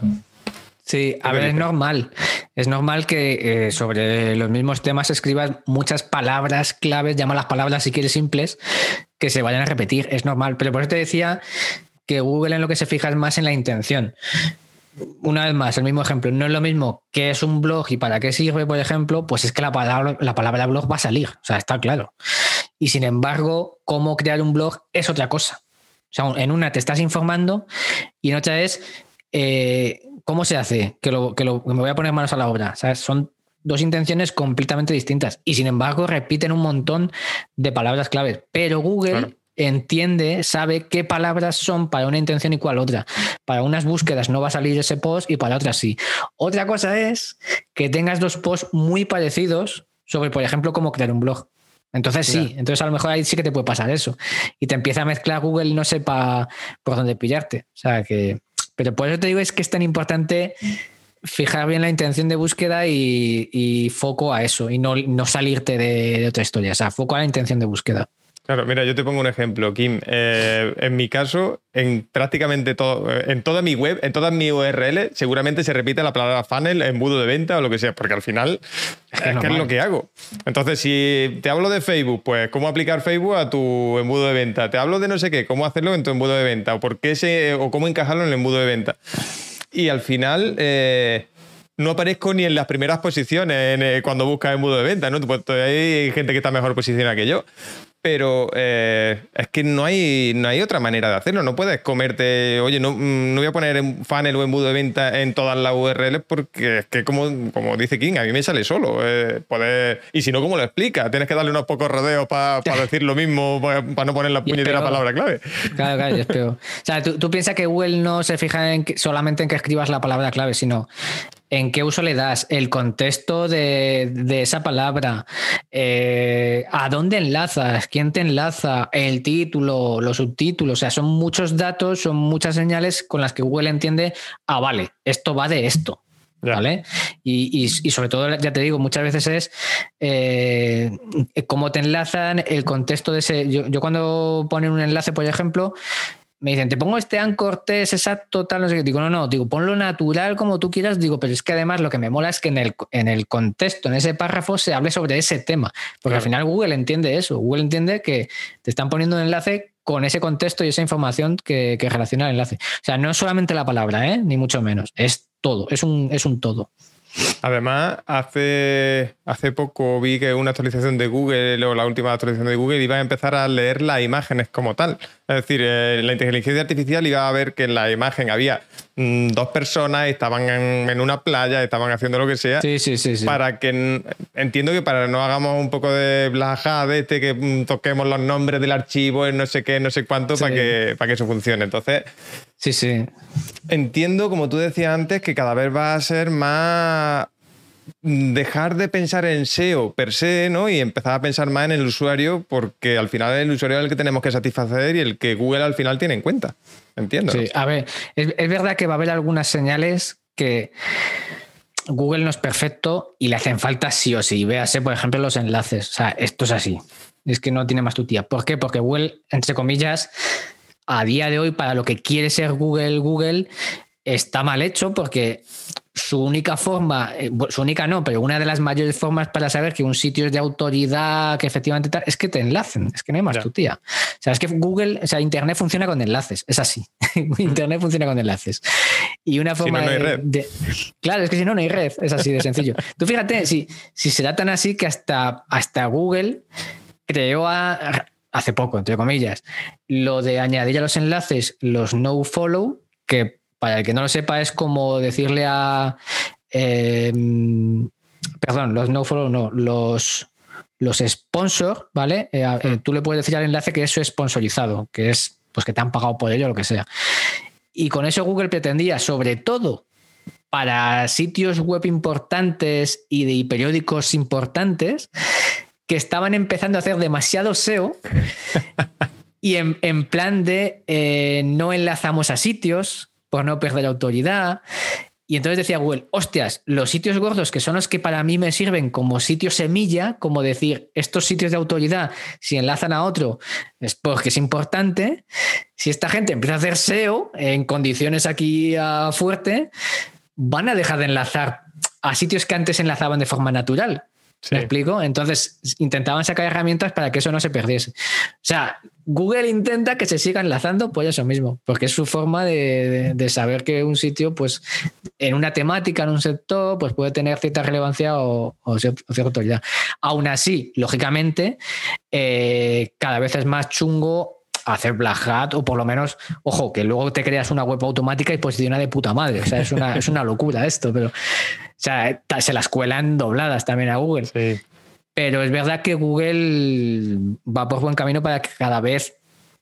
Sí, a ver, es normal. Es normal que eh, sobre los mismos temas escribas muchas palabras claves, llama las palabras si quieres simples, que se vayan a repetir. Es normal. Pero por eso te decía que Google en lo que se fija es más en la intención. Una vez más, el mismo ejemplo. No es lo mismo que es un blog y para qué sirve, por ejemplo, pues es que la palabra, la palabra blog va a salir. O sea, está claro. Y sin embargo, cómo crear un blog es otra cosa. O sea, en una te estás informando y en otra es eh, cómo se hace, que, lo, que, me voy a poner manos a la obra. Son dos intenciones completamente distintas y sin embargo repiten un montón de palabras claves. Pero Google entiende, sabe qué palabras son para una intención y cuál otra. Para unas búsquedas no va a salir ese post y para otras sí. Otra cosa es que tengas dos posts muy parecidos sobre, por ejemplo, cómo crear un blog. Entonces sí, entonces a lo mejor ahí sí que te puede pasar eso. Y te empieza a mezclar Google y no sepa por dónde pillarte. O sea que. Pero por eso te digo es que es tan importante fijar bien la intención de búsqueda y, foco a eso y no, no salirte de, otra historia. O sea, foco a la intención de búsqueda. Claro, mira, yo te pongo un ejemplo, Kim. Eh, en mi caso, en prácticamente todo, en toda mi web, en todas mis URL, seguramente se repite la palabra funnel, embudo de venta o lo que sea, porque al final es, que es lo que hago. Entonces, si te hablo de Facebook, pues cómo aplicar Facebook a tu embudo de venta. Te hablo de no sé qué, cómo hacerlo en tu embudo de venta o por qué se, o cómo encajarlo en el embudo de venta. Y al final, eh, no aparezco ni en las primeras posiciones eh, cuando buscas embudo de venta, ¿no? Pues hay gente que está mejor posicionada que yo pero eh, es que no hay, no hay otra manera de hacerlo. No puedes comerte, oye, no, mm, no voy a poner funnel o embudo de venta en todas las URLs porque es que, como, como dice King, a mí me sale solo. Eh, y si no, ¿cómo lo explica? Tienes que darle unos pocos rodeos para decir lo mismo, para no poner la puñetera palabra clave. Claro, claro, es peor. O sea, tú, piensas que Google no se fija en solamente en que escribas la palabra clave, sino en qué uso le das, el contexto de, esa palabra, eh, a dónde enlazas, quién te enlaza, el título, los subtítulos, o sea, son muchos datos, son muchas señales con las que Google entiende, ah, vale, esto va de esto. ¿Vale? Y, sobre todo, ya te digo, muchas veces es eh, cómo te enlazan, el contexto de ese. Yo, yo cuando ponen un enlace, por ejemplo, me dicen, te pongo este anchor test exacto, tal, no sé qué. Digo, no, no, digo, ponlo natural como tú quieras. Digo, pero es que además lo que me mola es que en el, en el contexto, en ese párrafo, se hable sobre ese tema. Porque al final Google entiende eso. Google entiende que te están poniendo un enlace con ese contexto y esa información que, que relaciona el enlace. O sea, no es solamente la palabra, ¿eh? ni mucho menos. Es todo, es un, es un todo. Además, hace, hace poco vi que una actualización de Google o la última actualización de Google iba a empezar a leer las imágenes como tal. Es decir, eh, la inteligencia artificial iba a ver que en la imagen había mm, dos personas, estaban en, una playa, estaban haciendo lo que sea. Sí, sí, sí. Para que, entiendo que para no hagamos un poco de blaja de este, que mm, toquemos los nombres del archivo, no sé qué, no sé cuánto, para, que, para que eso funcione. Entonces, Sí, sí. Entiendo, como tú decías antes, que cada vez va a ser más dejar de pensar en SEO per se, ¿no? Y empezar a pensar más en el usuario, porque al final el usuario es el que tenemos que satisfacer y el que Google al final tiene en cuenta. Entiendo. Sí, a ver, es, verdad que va a haber algunas señales que Google no es perfecto y le hacen falta sí o sí. Véase, por ejemplo, los enlaces. O sea, esto es así. Es que no tiene más tu tía. ¿Por qué? Porque Google, entre comillas, a día de hoy, para lo que quiere ser Google, Google, está mal hecho porque su única forma, eh, su única no, pero una de las mayores formas para saber que un sitio es de autoridad, que efectivamente tal, es que te enlacen, es que no hay más tu tía. O sea, es que Google, o sea, Internet funciona con enlaces, es así. Internet funciona con enlaces. Y una forma de, Claro, es que si no, no hay red, es así de sencillo. Tú fíjate, si, si será tan así que hasta, hasta Google creó a, hace poco, entre comillas, lo de añadir a los enlaces los no follow, que para el que no lo sepa es como decirle a... Em, perdón, los no follow no, los, los sponsor, ¿vale? Eh, eh, tú le puedes decir al enlace que eso es sponsorizado, que es pues que te han pagado por ello o lo que sea. Y con eso Google pretendía, sobre todo para sitios web importantes y de periódicos importantes, que estaban empezando a hacer demasiado SEO y en, plan de eh, no enlazamos a sitios por no perder autoridad. Y entonces decía Google, hostias, los sitios gordos, que son los que para mí me sirven como sitio semilla, como decir, estos sitios de autoridad, si enlazan a otro, es porque es importante. Si esta gente empieza a hacer SEO en condiciones aquí a fuerte, van a dejar de enlazar a sitios que antes enlazaban de forma natural. ¿Me explico? Entonces intentaban sacar herramientas para que eso no se perdiese. O sea, Google intenta que se siga enlazando por eso mismo, porque es su forma de, saber que un sitio, pues, en una temática, en un sector, pues puede tener cierta relevancia o, cierta autoridad. Aún así, lógicamente, eh, cada vez es más chungo hacer Black Hat o por lo menos, ojo, que luego te creas una web automática y posiciona de puta madre. O sea, es una, es una locura esto, pero o sea, se las cuelan dobladas también a Google. Pero es verdad que Google va por buen camino para que cada vez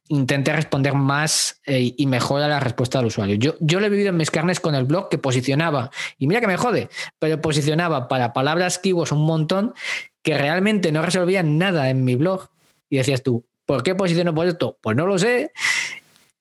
intente responder más eh, y mejor a la respuesta del usuario. Yo, yo lo he vivido en mis carnes con el blog que posicionaba, y mira que me jode, pero posicionaba para palabras keywords un montón que realmente no resolvían nada en mi blog. Y decías tú, ¿por qué posiciono por esto? Pues no lo sé.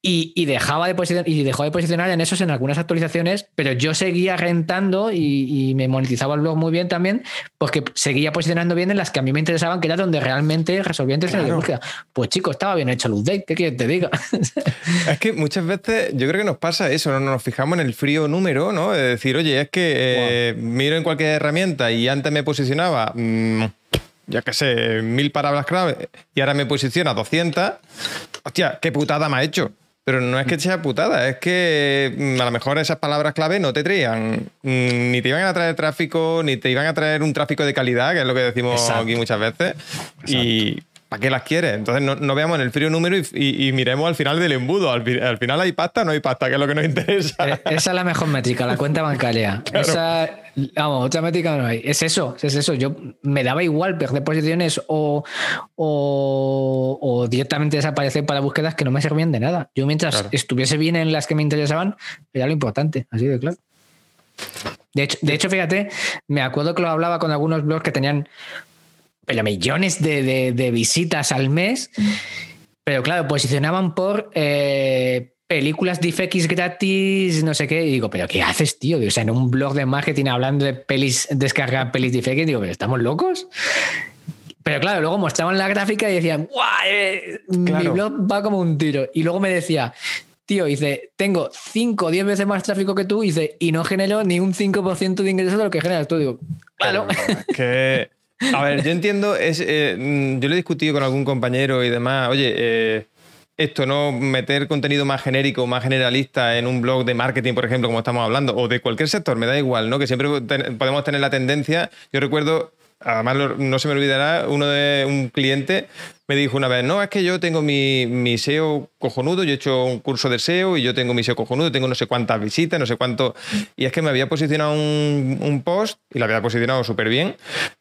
y, dejaba de posicionar, y dejó de posicionar en esos en algunas actualizaciones, pero yo seguía rentando y, me monetizaba el blog muy bien también, porque seguía posicionando bien en las que a mí me interesaban, que era donde realmente resolvía intenciones de búsqueda. Pues chicos, estaba bien hecho el update, ¿qué quieres que te diga? es que muchas veces yo creo que nos pasa eso, no nos fijamos en el frío número, ¿no? De decir, oye, es que eh, miro en cualquier herramienta y antes me posicionaba. Mm, ya que sé, mil palabras clave y ahora me posiciona 200, hostia, qué putada me ha hecho. Pero no es que sea putada, es que mm, a lo mejor esas palabras clave no te traían, mm, ni te iban a traer tráfico, ni te iban a traer un tráfico de calidad, que es lo que decimos aquí muchas veces. Y ¿para qué las quieres? Entonces no, veamos en el frío número y, miremos al final del embudo. Al, final hay pasta, no hay pasta, que es lo que nos interesa. Eh, esa es la mejor métrica, la cuenta bancaria. Esa, vamos, otra métrica no hay. Es eso, es eso. Yo me daba igual perder posiciones o, o, directamente desaparecer para búsquedas que no me servían de nada. Yo mientras estuviese bien en las que me interesaban, era lo importante, así de claro. De hecho, de hecho, fíjate, me acuerdo que lo hablaba con algunos blogs que tenían pero millones de, visitas al mes. Pero claro, posicionaban por eh, películas de FX gratis, no sé qué. Y digo, ¿pero qué haces, tío? O sea, en un blog de marketing hablando de pelis, descargar pelis de FX, digo, ¿pero estamos locos? Pero claro, luego mostraban la gráfica y decían, ¡guau! Eh, mi blog va como un tiro. Y luego me decía, tío, dice, tengo 5 o 10 veces más tráfico que tú, dice, y no genero ni un 5% de ingresos de lo que generas tú. Digo, claro. que a ver, yo entiendo, es, eh, mm, yo lo he discutido con algún compañero y demás, oye, eh, esto, ¿no? Meter contenido más genérico, más generalista en un blog de marketing, por ejemplo, como estamos hablando, o de cualquier sector, me da igual, ¿no? Que siempre podemos tener la tendencia. Yo recuerdo además no se me olvidará, uno de un cliente me dijo una vez, no, es que yo tengo mi, mi, SEO cojonudo, yo he hecho un curso de SEO y yo tengo mi SEO cojonudo, tengo no sé cuántas visitas, no sé cuánto, y es que me había posicionado un, post y lo había posicionado súper bien,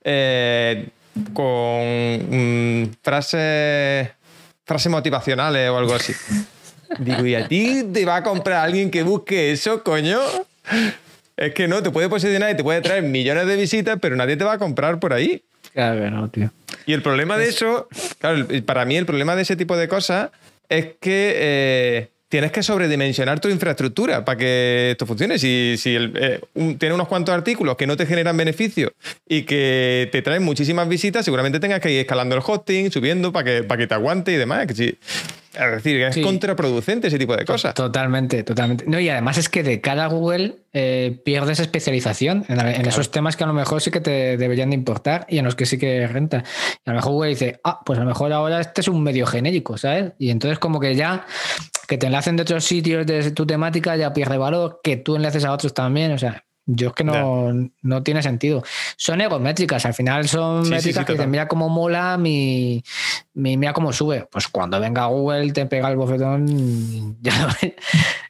eh, con mm, frases, frases motivacionales o algo así. Digo, ¿y a ti te va a comprar alguien que busque eso, coño? Es que no, te puede posicionar y te puede traer millones de visitas, pero nadie te va a comprar por ahí. Claro que no, tío. Y el problema de eso, claro, para mí el problema de ese tipo de cosas es que eh, tienes que sobredimensionar tu infraestructura para que esto funcione. Si, si eh, tienes unos cuantos artículos que no te generan beneficios y que te traen muchísimas visitas, seguramente tengas que ir escalando el hosting, subiendo para que, para que te aguante y demás. Que si, es decir, es contraproducente ese tipo de cosas. Totalmente, totalmente. No, y además es que de cara a Google eh, pierdes especialización en, esos temas que a lo mejor sí que te deberían de importar y en los que sí que renta. Y a lo mejor Google dice, ah, pues a lo mejor ahora este es un medio genérico, ¿sabes? Y entonces como que ya que te enlacen de otros sitios de tu temática ya pierde valor, que tú enlaces a otros también, o sea, yo es que no, no tiene sentido. Son egométricas, al final son métricas que dicen, mira cómo mola, mi, mira cómo sube. Pues cuando venga Google te pega el bofetón, ya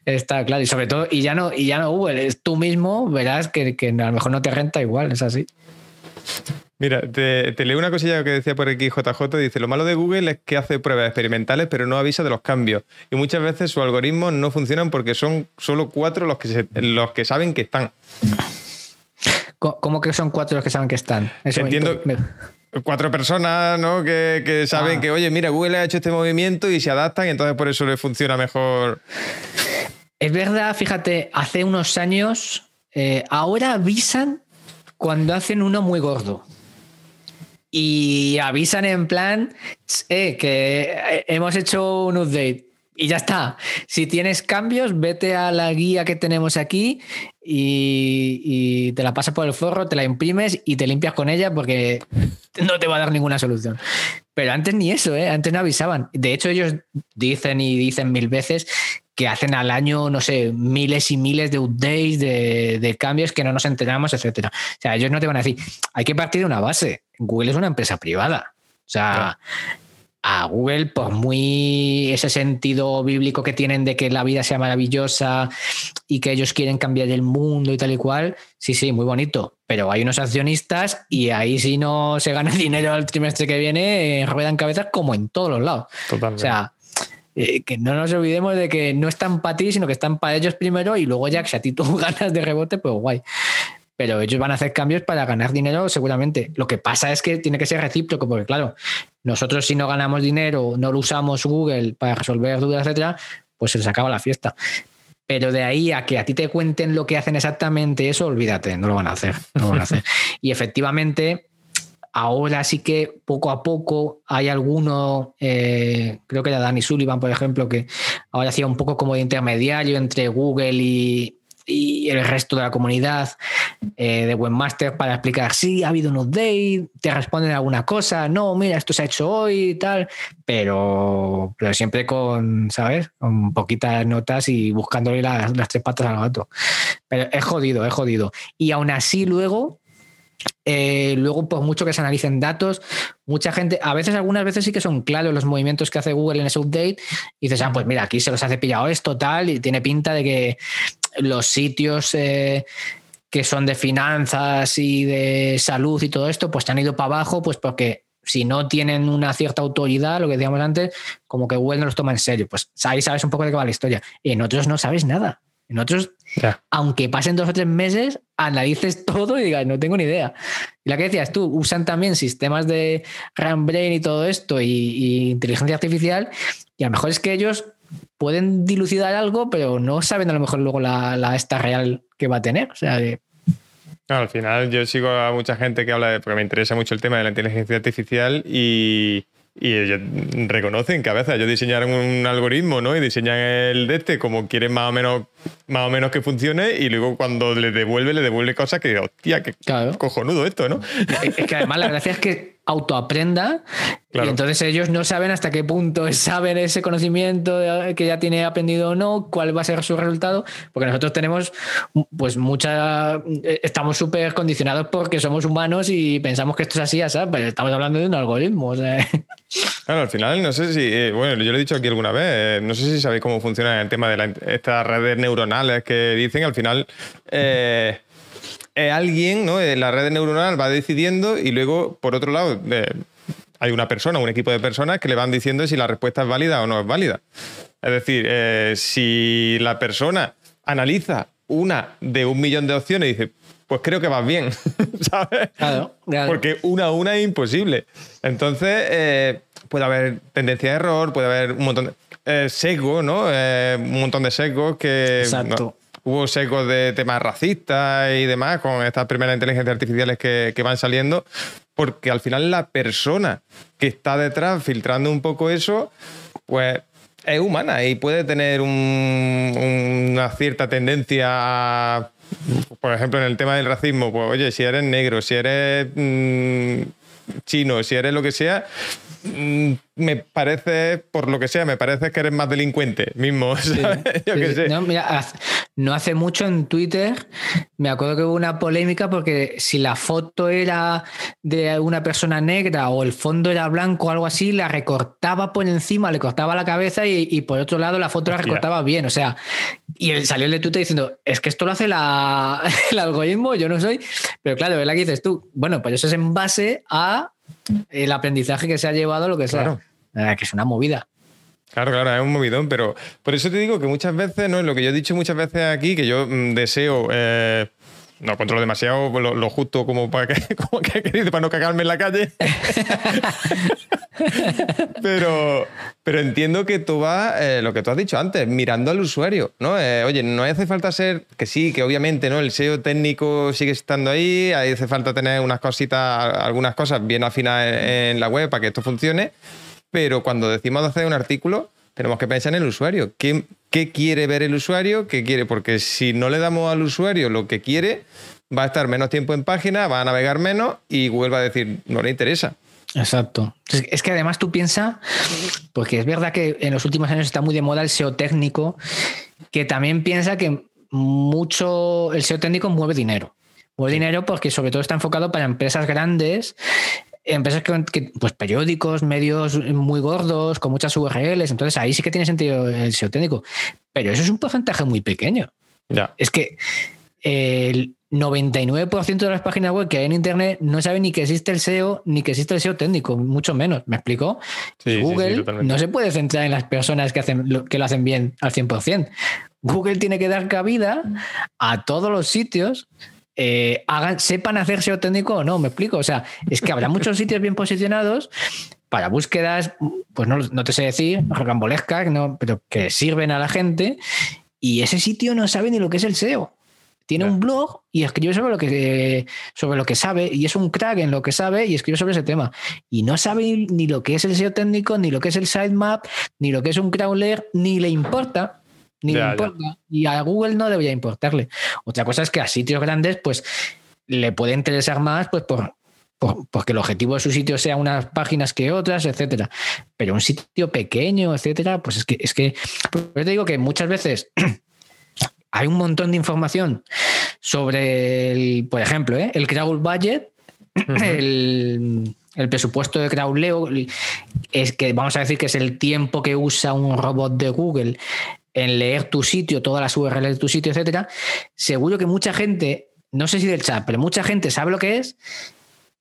está claro. Y sobre todo, y ya no, y ya no Google, es tú mismo, verás que, que a lo mejor no te renta igual, es así. Mira, te, leo una cosilla que decía por aquí JJ. Dice, lo malo de Google es que hace pruebas experimentales, pero no avisa de los cambios. Y muchas veces sus algoritmos no funcionan porque son solo cuatro los que, los que saben que están. ¿Cómo que son cuatro los que saben que están? Entiendo. Cuatro personas ¿no? que, saben ah. que, oye, mira, Google ha hecho este movimiento y se adaptan y entonces por eso le funciona mejor. Es verdad, fíjate, hace unos años, eh, ahora avisan cuando hacen uno muy gordo y avisan en plan eh, que eh, hemos hecho un update y ya está. Si tienes cambios, vete a la guía que tenemos aquí y, te la pasas por el forro, te la imprimes y te limpias con ella porque no te va a dar ninguna solución. Pero antes ni eso, ¿eh? antes no avisaban. De hecho, ellos dicen y dicen mil veces que hacen al año, no sé, miles y miles de updates, de, cambios que no nos enteramos, etcétera. O sea, ellos no te van a decir, hay que partir de una base. Google es una empresa privada. O sea, a Google, por muy ese sentido bíblico que tienen de que la vida sea maravillosa y que ellos quieren cambiar el mundo y tal y cual, sí, sí, muy bonito. Pero hay unos accionistas y ahí si no se gana dinero el trimestre que viene, eh, ruedan cabezas como en todos los lados. O sea, eh, que no nos olvidemos de que no están para ti, sino que están para ellos primero y luego ya que si a ti tú ganas de rebote, pues guay pero ellos van a hacer cambios para ganar dinero seguramente. Lo que pasa es que tiene que ser recíproco, porque claro, nosotros si no ganamos dinero, no lo usamos Google para resolver dudas, etcétera, pues se les acaba la fiesta. Pero de ahí a que a ti te cuenten lo que hacen exactamente, eso olvídate, no lo van a hacer. No lo van a hacer. Y efectivamente, ahora sí que poco a poco hay alguno, eh, creo que era Danny Sullivan, por ejemplo, que ahora hacía un poco como de intermediario entre Google y, y el resto de la comunidad eh, de Webmaster para explicar, sí, ha habido un update, te responden alguna cosa, no, mira, esto se ha hecho hoy y tal, pero, siempre con, ¿sabes? Con poquitas notas y buscándole las, tres patas al gato. Pero es jodido, es jodido. Y aún así luego eh, luego, por mucho que se analicen datos, mucha gente, a veces, algunas veces sí que son claros los movimientos que hace Google en ese update. Y dices, ah, pues mira, aquí se los hace pillado esto, tal, y tiene pinta de que los sitios eh, que son de finanzas y de salud y todo esto, pues te han ido para abajo, pues porque si no tienen una cierta autoridad, lo que decíamos antes, como que Google no los toma en serio. Pues ahí sabes un poco de qué va la historia. Y en otros no sabes nada. En otros, aunque pasen dos o tres meses, analices todo y digas, no tengo ni idea. Y la que decías tú, usan también sistemas de RAM Brain y todo esto y, inteligencia artificial, y a lo mejor es que ellos pueden dilucidar algo, pero no saben a lo mejor luego la, esta real que va a tener. O sea, al final yo sigo a mucha gente que habla de, porque me interesa mucho el tema de la inteligencia artificial y, y ellos reconocen que a veces ellos diseñaron un algoritmo, ¿no? Y diseñan el de este como quieren más o menos, más o menos que funcione, y luego cuando le devuelve, le devuelve cosas que, hostia, que cojonudo esto, ¿no? Es que además la gracia es que autoaprenda y entonces ellos no saben hasta qué punto saben ese conocimiento que ya tiene aprendido o no, cuál va a ser su resultado, porque nosotros tenemos pues mucha, eh, estamos súper condicionados porque somos humanos y pensamos que esto es así, ¿sabes? Pero estamos hablando de un algoritmo. Claro, al final no sé si, eh, bueno, yo lo he dicho aquí alguna vez, eh, no sé si sabéis cómo funciona el tema de estas redes neuronales que dicen, al final... Eh, alguien, ¿no? La red neuronal va decidiendo y luego, por otro lado, hay una persona, un equipo de personas que le van diciendo si la respuesta es válida o no es válida. Es decir, eh, si la persona analiza una de un millón de opciones y dice, pues creo que vas bien, ¿sabes? Claro, Porque una a una es imposible. Entonces, eh, puede haber tendencia de error, puede haber un montón de eh, sesgo, ¿no? un montón de sesgos que... Exacto hubo secos de temas racistas y demás con estas primeras inteligencias artificiales que, van saliendo, porque al final la persona que está detrás filtrando un poco eso, pues es humana y puede tener una cierta tendencia por ejemplo, en el tema del racismo, pues oye, si eres negro, si eres mm, chino, si eres lo que sea, me parece, por lo que sea, me parece que eres más delincuente mismo. No, hace mucho en Twitter me acuerdo que hubo una polémica porque si la foto era de una persona negra o el fondo era blanco o algo así, la recortaba por encima, le cortaba la cabeza y, por otro lado la foto la recortaba bien. O sea, y él salió el de Twitter diciendo, es que esto lo hace la, el algoritmo, yo no soy. Pero claro, ¿verdad que dices tú? Bueno, pues eso es en base a el aprendizaje que se ha llevado, lo que sea. Eh, que es una movida. Claro, claro, es un movidón, pero por eso te digo que muchas veces, ¿no? Lo que yo he dicho muchas veces aquí, que yo mm, deseo. Eh, no controlo demasiado lo, justo como para que, como que, para no cagarme en la calle. pero, pero entiendo que tú vas, eh, lo que tú has dicho antes, mirando al usuario, ¿no? Eh, oye, no hace falta ser, que sí, que obviamente, ¿no? El SEO técnico sigue estando ahí, ahí hace falta tener unas cositas, algunas cosas bien afinadas en la web para que esto funcione, pero cuando decimos hacer un artículo, tenemos que pensar en el usuario. ¿Qué, ¿Qué, quiere ver el usuario? ¿Qué quiere? Porque si no le damos al usuario lo que quiere, va a estar menos tiempo en página, va a navegar menos y Google va a decir, no le interesa. Exacto. Es que además tú piensas, porque es verdad que en los últimos años está muy de moda el SEO técnico, que también piensa que mucho el SEO técnico mueve dinero. Mueve dinero porque sobre todo está enfocado para empresas grandes empresas que, pues periódicos, medios muy gordos, con muchas URLs, entonces ahí sí que tiene sentido el SEO técnico. Pero eso es un porcentaje muy pequeño. Ya. Es que el 99% de las páginas web que hay en Internet no saben ni que existe el SEO, ni que existe el SEO técnico, mucho menos. ¿Me explico? Google no se puede centrar en las personas que, hacen, que lo hacen bien al 100%. Google tiene que dar cabida a todos los sitios eh, hagan, sepan hacer SEO técnico o no, me explico. O sea, es que habrá muchos sitios bien posicionados, para búsquedas, pues no, no te sé decir, rocambolescas, no, pero que sirven a la gente. Y ese sitio no sabe ni lo que es el SEO. Tiene un blog y escribe sobre lo, que, sobre lo que sabe, y es un crack en lo que sabe y escribe sobre ese tema. Y no sabe ni lo que es el SEO técnico, ni lo que es el sitemap, ni lo que es un crawler, ni le importa. Ni importa. Y a Google no debería importarle. Otra cosa es que a sitios grandes, pues le puede interesar más, pues por, porque el objetivo de su sitio sea unas páginas que otras, etcétera. Pero un sitio pequeño, etcétera, pues es que, es que, yo te digo que muchas veces hay un montón de información sobre, el, por ejemplo, ¿eh? el crowd budget, el, presupuesto de Crowdleo, es que vamos a decir que es el tiempo que usa un robot de Google en leer tu sitio, todas las URLs de tu sitio, etcétera. Seguro que mucha gente, no sé si del chat, pero mucha gente sabe lo que es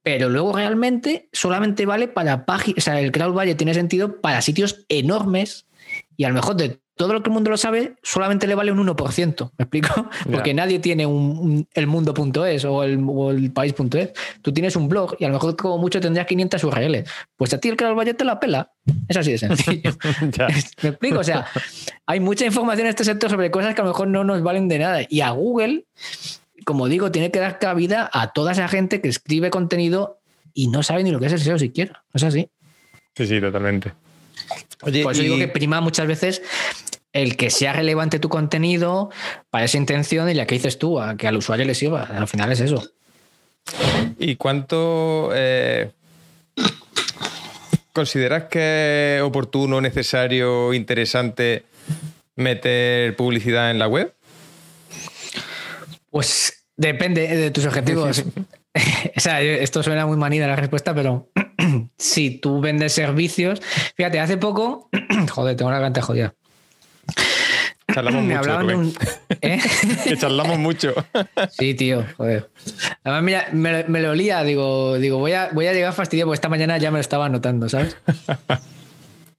pero luego realmente solamente vale para páginas, o sea, el crowd budget tiene sentido para sitios enormes y a lo mejor de todo lo que el mundo lo sabe, solamente le vale un 1%. ¿Me explico? Porque nadie tiene un, el mundo.es o el, o el país.es. Tú tienes un blog y a lo mejor como mucho tendrías 500 URLs. Pues a ti el Valle te la pela. Es así de sencillo. ¿Me explico? O sea, hay mucha información en este sector sobre cosas que a lo mejor no nos valen de nada. Y a Google, como digo, tiene que dar cabida a toda esa gente que escribe contenido y no sabe ni lo que es el SEO siquiera. Es así. Sí, sí, totalmente. Oye, Por eso digo que prima muchas veces el que sea relevante tu contenido para esa intención y la que dices tú, a que al usuario le sirva. Al final es eso. ¿Y cuánto eh, consideras que es oportuno, necesario, interesante meter publicidad en la web? Pues depende de tus objetivos. o sea, esto suena muy manida la respuesta, pero si tú vendes servicios, fíjate, hace poco, joder, tengo una garganta jodida. Charlamos mucho. ¿eh? que charlamos mucho. sí, tío, joder. Además, mira, me, lo olía, digo, digo voy, a, voy a llegar fastidiado porque esta mañana ya me lo estaba notando, ¿sabes?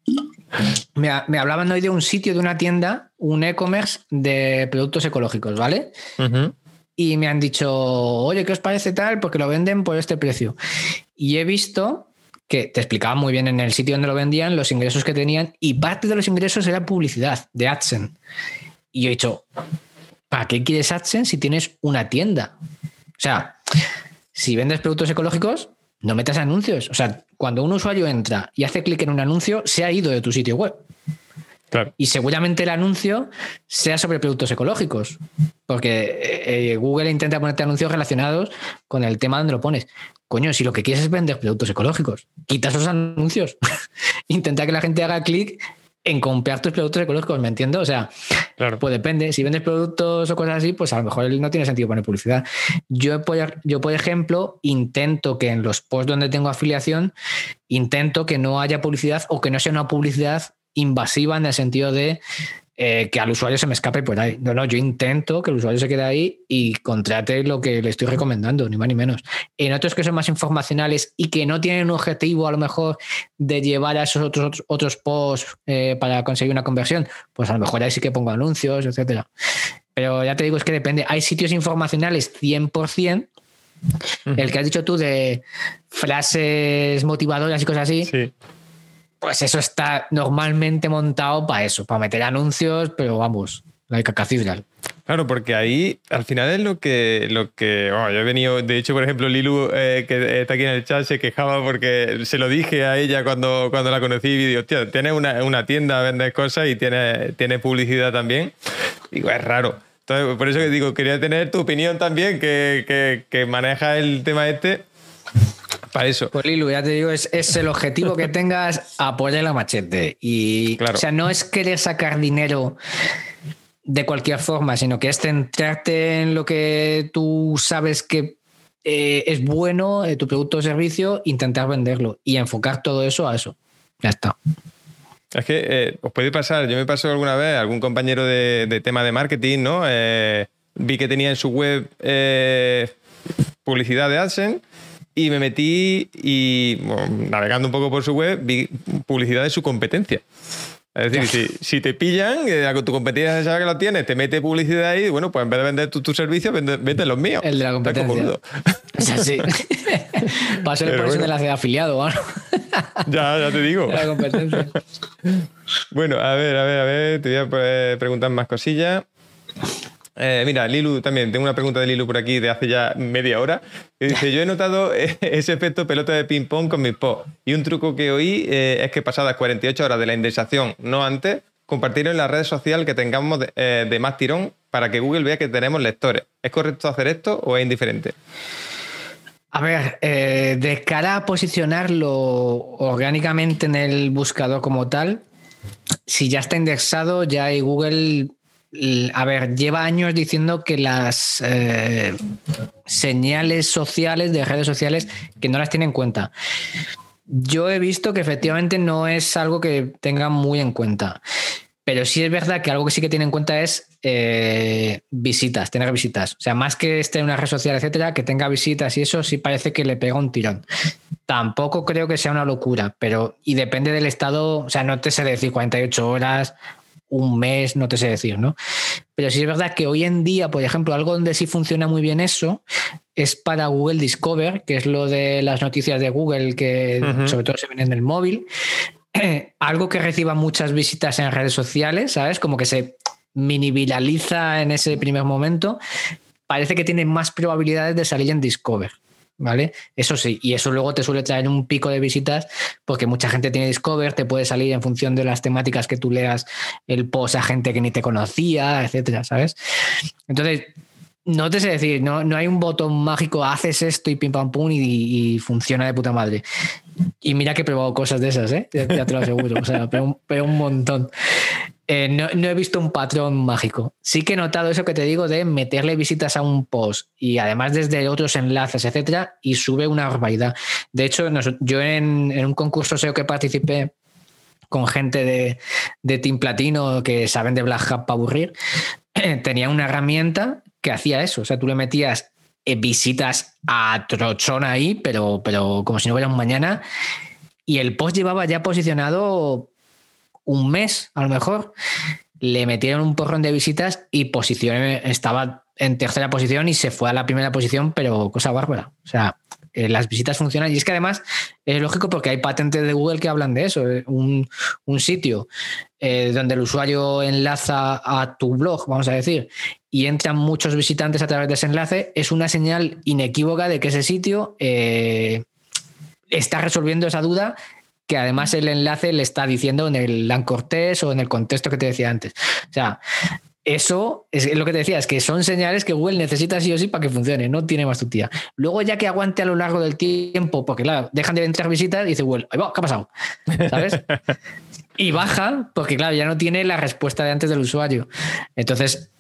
me, me, hablaban hoy de un sitio, de una tienda, un e-commerce de productos ecológicos, ¿vale? Y me han dicho, oye, ¿qué os parece tal? Porque lo venden por este precio. Y he visto que te explicaban muy bien en el sitio donde lo vendían los ingresos que tenían y parte de los ingresos era publicidad de AdSense. Y yo he dicho, ¿para qué quieres AdSense si tienes una tienda? O sea, si vendes productos ecológicos, no metas anuncios. O sea, cuando un usuario entra y hace clic en un anuncio, se ha ido de tu sitio web. Y seguramente el anuncio sea sobre productos ecológicos, porque eh, eh, Google intenta ponerte anuncios relacionados con el tema donde lo pones. Coño, si lo que quieres es vender productos ecológicos, quita esos anuncios. Intenta que la gente haga clic en comprar tus productos ecológicos, ¿me entiendo? O sea, pues depende. Si vendes productos o cosas así, pues a lo mejor no tiene sentido poner publicidad. Yo, yo, por ejemplo, intento que en los posts donde tengo afiliación, intento que no haya publicidad o que no sea una publicidad invasiva en el sentido de eh, que al usuario se me escape por ahí. No, no, yo intento que el usuario se quede ahí y contrate lo que le estoy recomendando, ni más ni menos. En otros que son más informacionales y que no tienen un objetivo a lo mejor de llevar a esos otros, otros, posts eh, para conseguir una conversión, pues a lo mejor ahí sí que pongo anuncios, etcétera. Pero ya te digo, es que depende. Hay sitios informacionales 100%, el que has dicho tú de frases motivadoras y cosas así. Sí pues eso está normalmente montado para eso, para meter anuncios, pero vamos, la catedral. Claro, porque ahí al final es lo que. Lo que oh, yo he venido. De hecho, por ejemplo, Lilu, eh, que está aquí en el chat, se quejaba porque se lo dije a ella cuando, cuando la conocí y digo, tío, tienes una, una, tienda, vendes cosas y tiene, tiene publicidad también. Digo, es raro. Entonces, por eso que digo, quería tener tu opinión también, que, que, que maneja el tema este para eso. Pues Lilu, ya te digo, es, el objetivo que tengas, apoyar la machete. Y, O sea, no es querer sacar dinero de cualquier forma, sino que es centrarte en lo que tú sabes que eh, es bueno, eh, tu producto o servicio, intentar venderlo y enfocar todo eso a eso. Ya está. Es que eh, os puede pasar, yo me pasó alguna vez, algún compañero de, de tema de marketing, ¿no? vi que tenía en su web publicidad de AdSense y me metí y, navegando un poco por su web, vi publicidad de su competencia. Es decir, si, te pillan, eh, tu competencia sabe que lo tienes, te mete publicidad ahí, bueno, pues en vez de vender tu, tu servicio, vende, los míos. El de la competencia. Es así. Va a ser por eso de la de afiliado, ya, ya te digo. La competencia. Bueno, a ver, a ver, a ver, te voy a eh, preguntar más cosillas. Eh, mira, Lilu también, tengo una pregunta de Lilu por aquí de hace ya media hora. Que dice, yo he notado ese efecto pelota de ping-pong con mis posts. Y un truco que oí eh, es que pasadas 48 horas de la indexación, no antes, compartirlo en la red social que tengamos de, eh, de más tirón para que Google vea que tenemos lectores. ¿Es correcto hacer esto o es indiferente? A ver, de cara a posicionarlo orgánicamente en el buscador como tal, si ya está indexado, ya hay Google. A ver, lleva años diciendo que las eh, señales sociales de redes sociales que no las tiene en cuenta. Yo he visto que efectivamente no es algo que tenga muy en cuenta. Pero sí es verdad que algo que sí que tiene en cuenta es eh, visitas, tener visitas. O sea, más que esté en una red social, etcétera, que tenga visitas y eso sí parece que le pega un tirón. Tampoco creo que sea una locura, pero y depende del estado, o sea, no te sé decir 48 horas, un mes, no te sé decir, ¿no? Pero sí es verdad que hoy en día, por ejemplo, algo donde sí funciona muy bien eso es para Google Discover, que es lo de las noticias de Google que sobre todo se ven en el móvil. algo que reciba muchas visitas en redes sociales, ¿sabes? Como que se mini viraliza en ese primer momento, parece que tiene más probabilidades de salir en Discover. ¿Vale? Eso sí, y eso luego te suele traer un pico de visitas porque mucha gente tiene Discover, te puede salir en función de las temáticas que tú leas el post a gente que ni te conocía, etcétera, ¿sabes? Entonces, no te sé decir, no, no hay un botón mágico, haces esto y pim pam pum y, funciona de puta madre. Y mira que he probado cosas de esas, ¿eh? ya, te lo aseguro, o sea, pero, pero un montón. Eh, no, he visto un patrón mágico. Sí que he notado eso que te digo de meterle visitas a un post y además desde otros enlaces, etcétera, y sube una barbaridad. De hecho, yo en, en un concurso SEO que participé con gente de, de Team Platino que saben de Black Hat para aburrir, tenía una herramienta que hacía eso. O sea, tú le metías eh, visitas a trochón ahí, pero, pero como si no hubiera un mañana. Y el post llevaba ya posicionado un mes, a lo mejor. Le metieron un porrón de visitas y posicioné, estaba en tercera posición y se fue a la primera posición, pero cosa bárbara. O sea, eh, las visitas funcionan. Y es que además es lógico porque hay patentes de Google que hablan de eso. eh, Un, un sitio eh, donde el usuario enlaza a tu blog, vamos a decir, y entran muchos visitantes a través de ese enlace, es una señal inequívoca de que ese sitio eh, está resolviendo esa duda que además el enlace le está diciendo en el anchor test o en el contexto que te decía antes. O sea, eso es lo que te decía, es que son señales que Google necesita sí o sí para que funcione, no tiene más tu tía. Luego ya que aguante a lo largo del tiempo, porque claro, dejan de entrar visitas y dice Google, "Ahí va, ¿qué ha pasado? ¿Sabes? y baja, porque claro, ya no tiene la respuesta de antes del usuario. Entonces,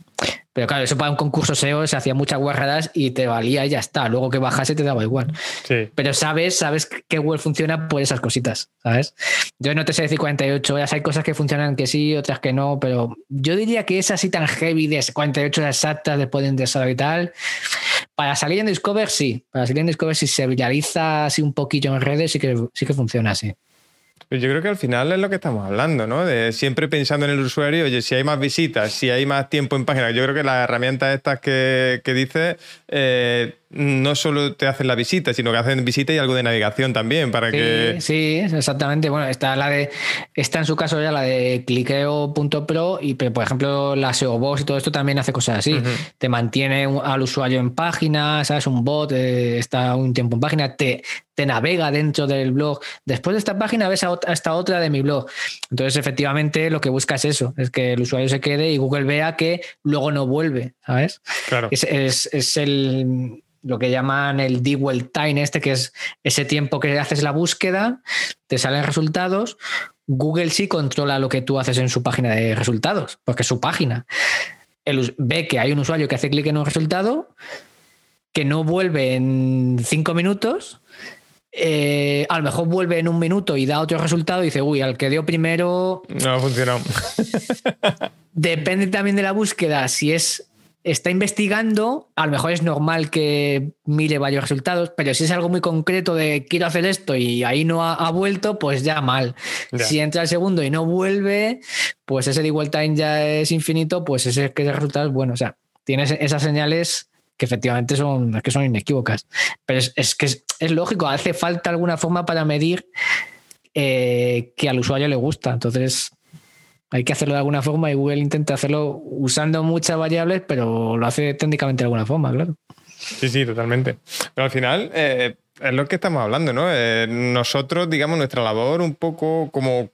pero claro, eso para un concurso SEO se hacía muchas guarradas y te valía y ya está. Luego que bajase te daba igual. Sí. Pero sabes, sabes que Google funciona por esas cositas, ¿sabes? Yo no te sé decir 48 horas, hay cosas que funcionan que sí, otras que no, pero yo diría que es así tan heavy de 48 horas exactas después de ingresar y tal. Para salir en Discover, sí. Para salir en Discover, si se viraliza así un poquillo en redes, sí que, sí que funciona así. Pues Yo creo que al final es lo que estamos hablando, ¿no? De siempre pensando en el usuario, oye, si hay más visitas, si hay más tiempo en página. Yo creo que las herramientas estas que, que dices eh, no solo te hacen la visita, sino que hacen visita y algo de navegación también, para Sí, que... sí, exactamente. Bueno, está la de. Está en su caso ya la de cliqueo.pro y, por ejemplo, la SEO Box y todo esto también hace cosas así. Te mantiene al usuario en página, ¿sabes? Un bot eh, está un tiempo en página, te, te navega dentro del blog. Después de esta página ves a, esta otra de mi blog. Entonces, efectivamente, lo que busca es eso: es que el usuario se quede y Google vea que luego no vuelve, ¿sabes? Claro. Es, es- es el lo que llaman el dwell time este, que es ese tiempo que haces la búsqueda, te salen resultados. Google sí controla lo que tú haces en su página de resultados, porque es su página. Us- ve que hay un usuario que hace clic en un resultado, que no vuelve en cinco minutos, eh, a lo mejor vuelve en un minuto y da otro resultado y dice, uy, al que dio primero No ha funcionado. Depende también de la búsqueda. Si es está investigando, a lo mejor es normal que mire varios resultados, pero si es algo muy concreto de quiero hacer esto y ahí no ha, ha vuelto, pues ya mal. Ya. Si entra el segundo y no vuelve, pues ese igual time ya es infinito, pues ese que ese resultado es bueno. O sea, tienes esas señales que efectivamente son, que son inequívocas. Pero es, es que es, es lógico, hace falta alguna forma para medir eh, que al usuario le gusta. Entonces, hay que hacerlo de alguna forma y Google intenta hacerlo usando muchas variables, pero lo hace técnicamente de alguna forma, claro. Sí, sí, totalmente. Pero al final eh, es lo que estamos hablando, ¿no? Eh, nosotros, digamos, nuestra labor un poco como,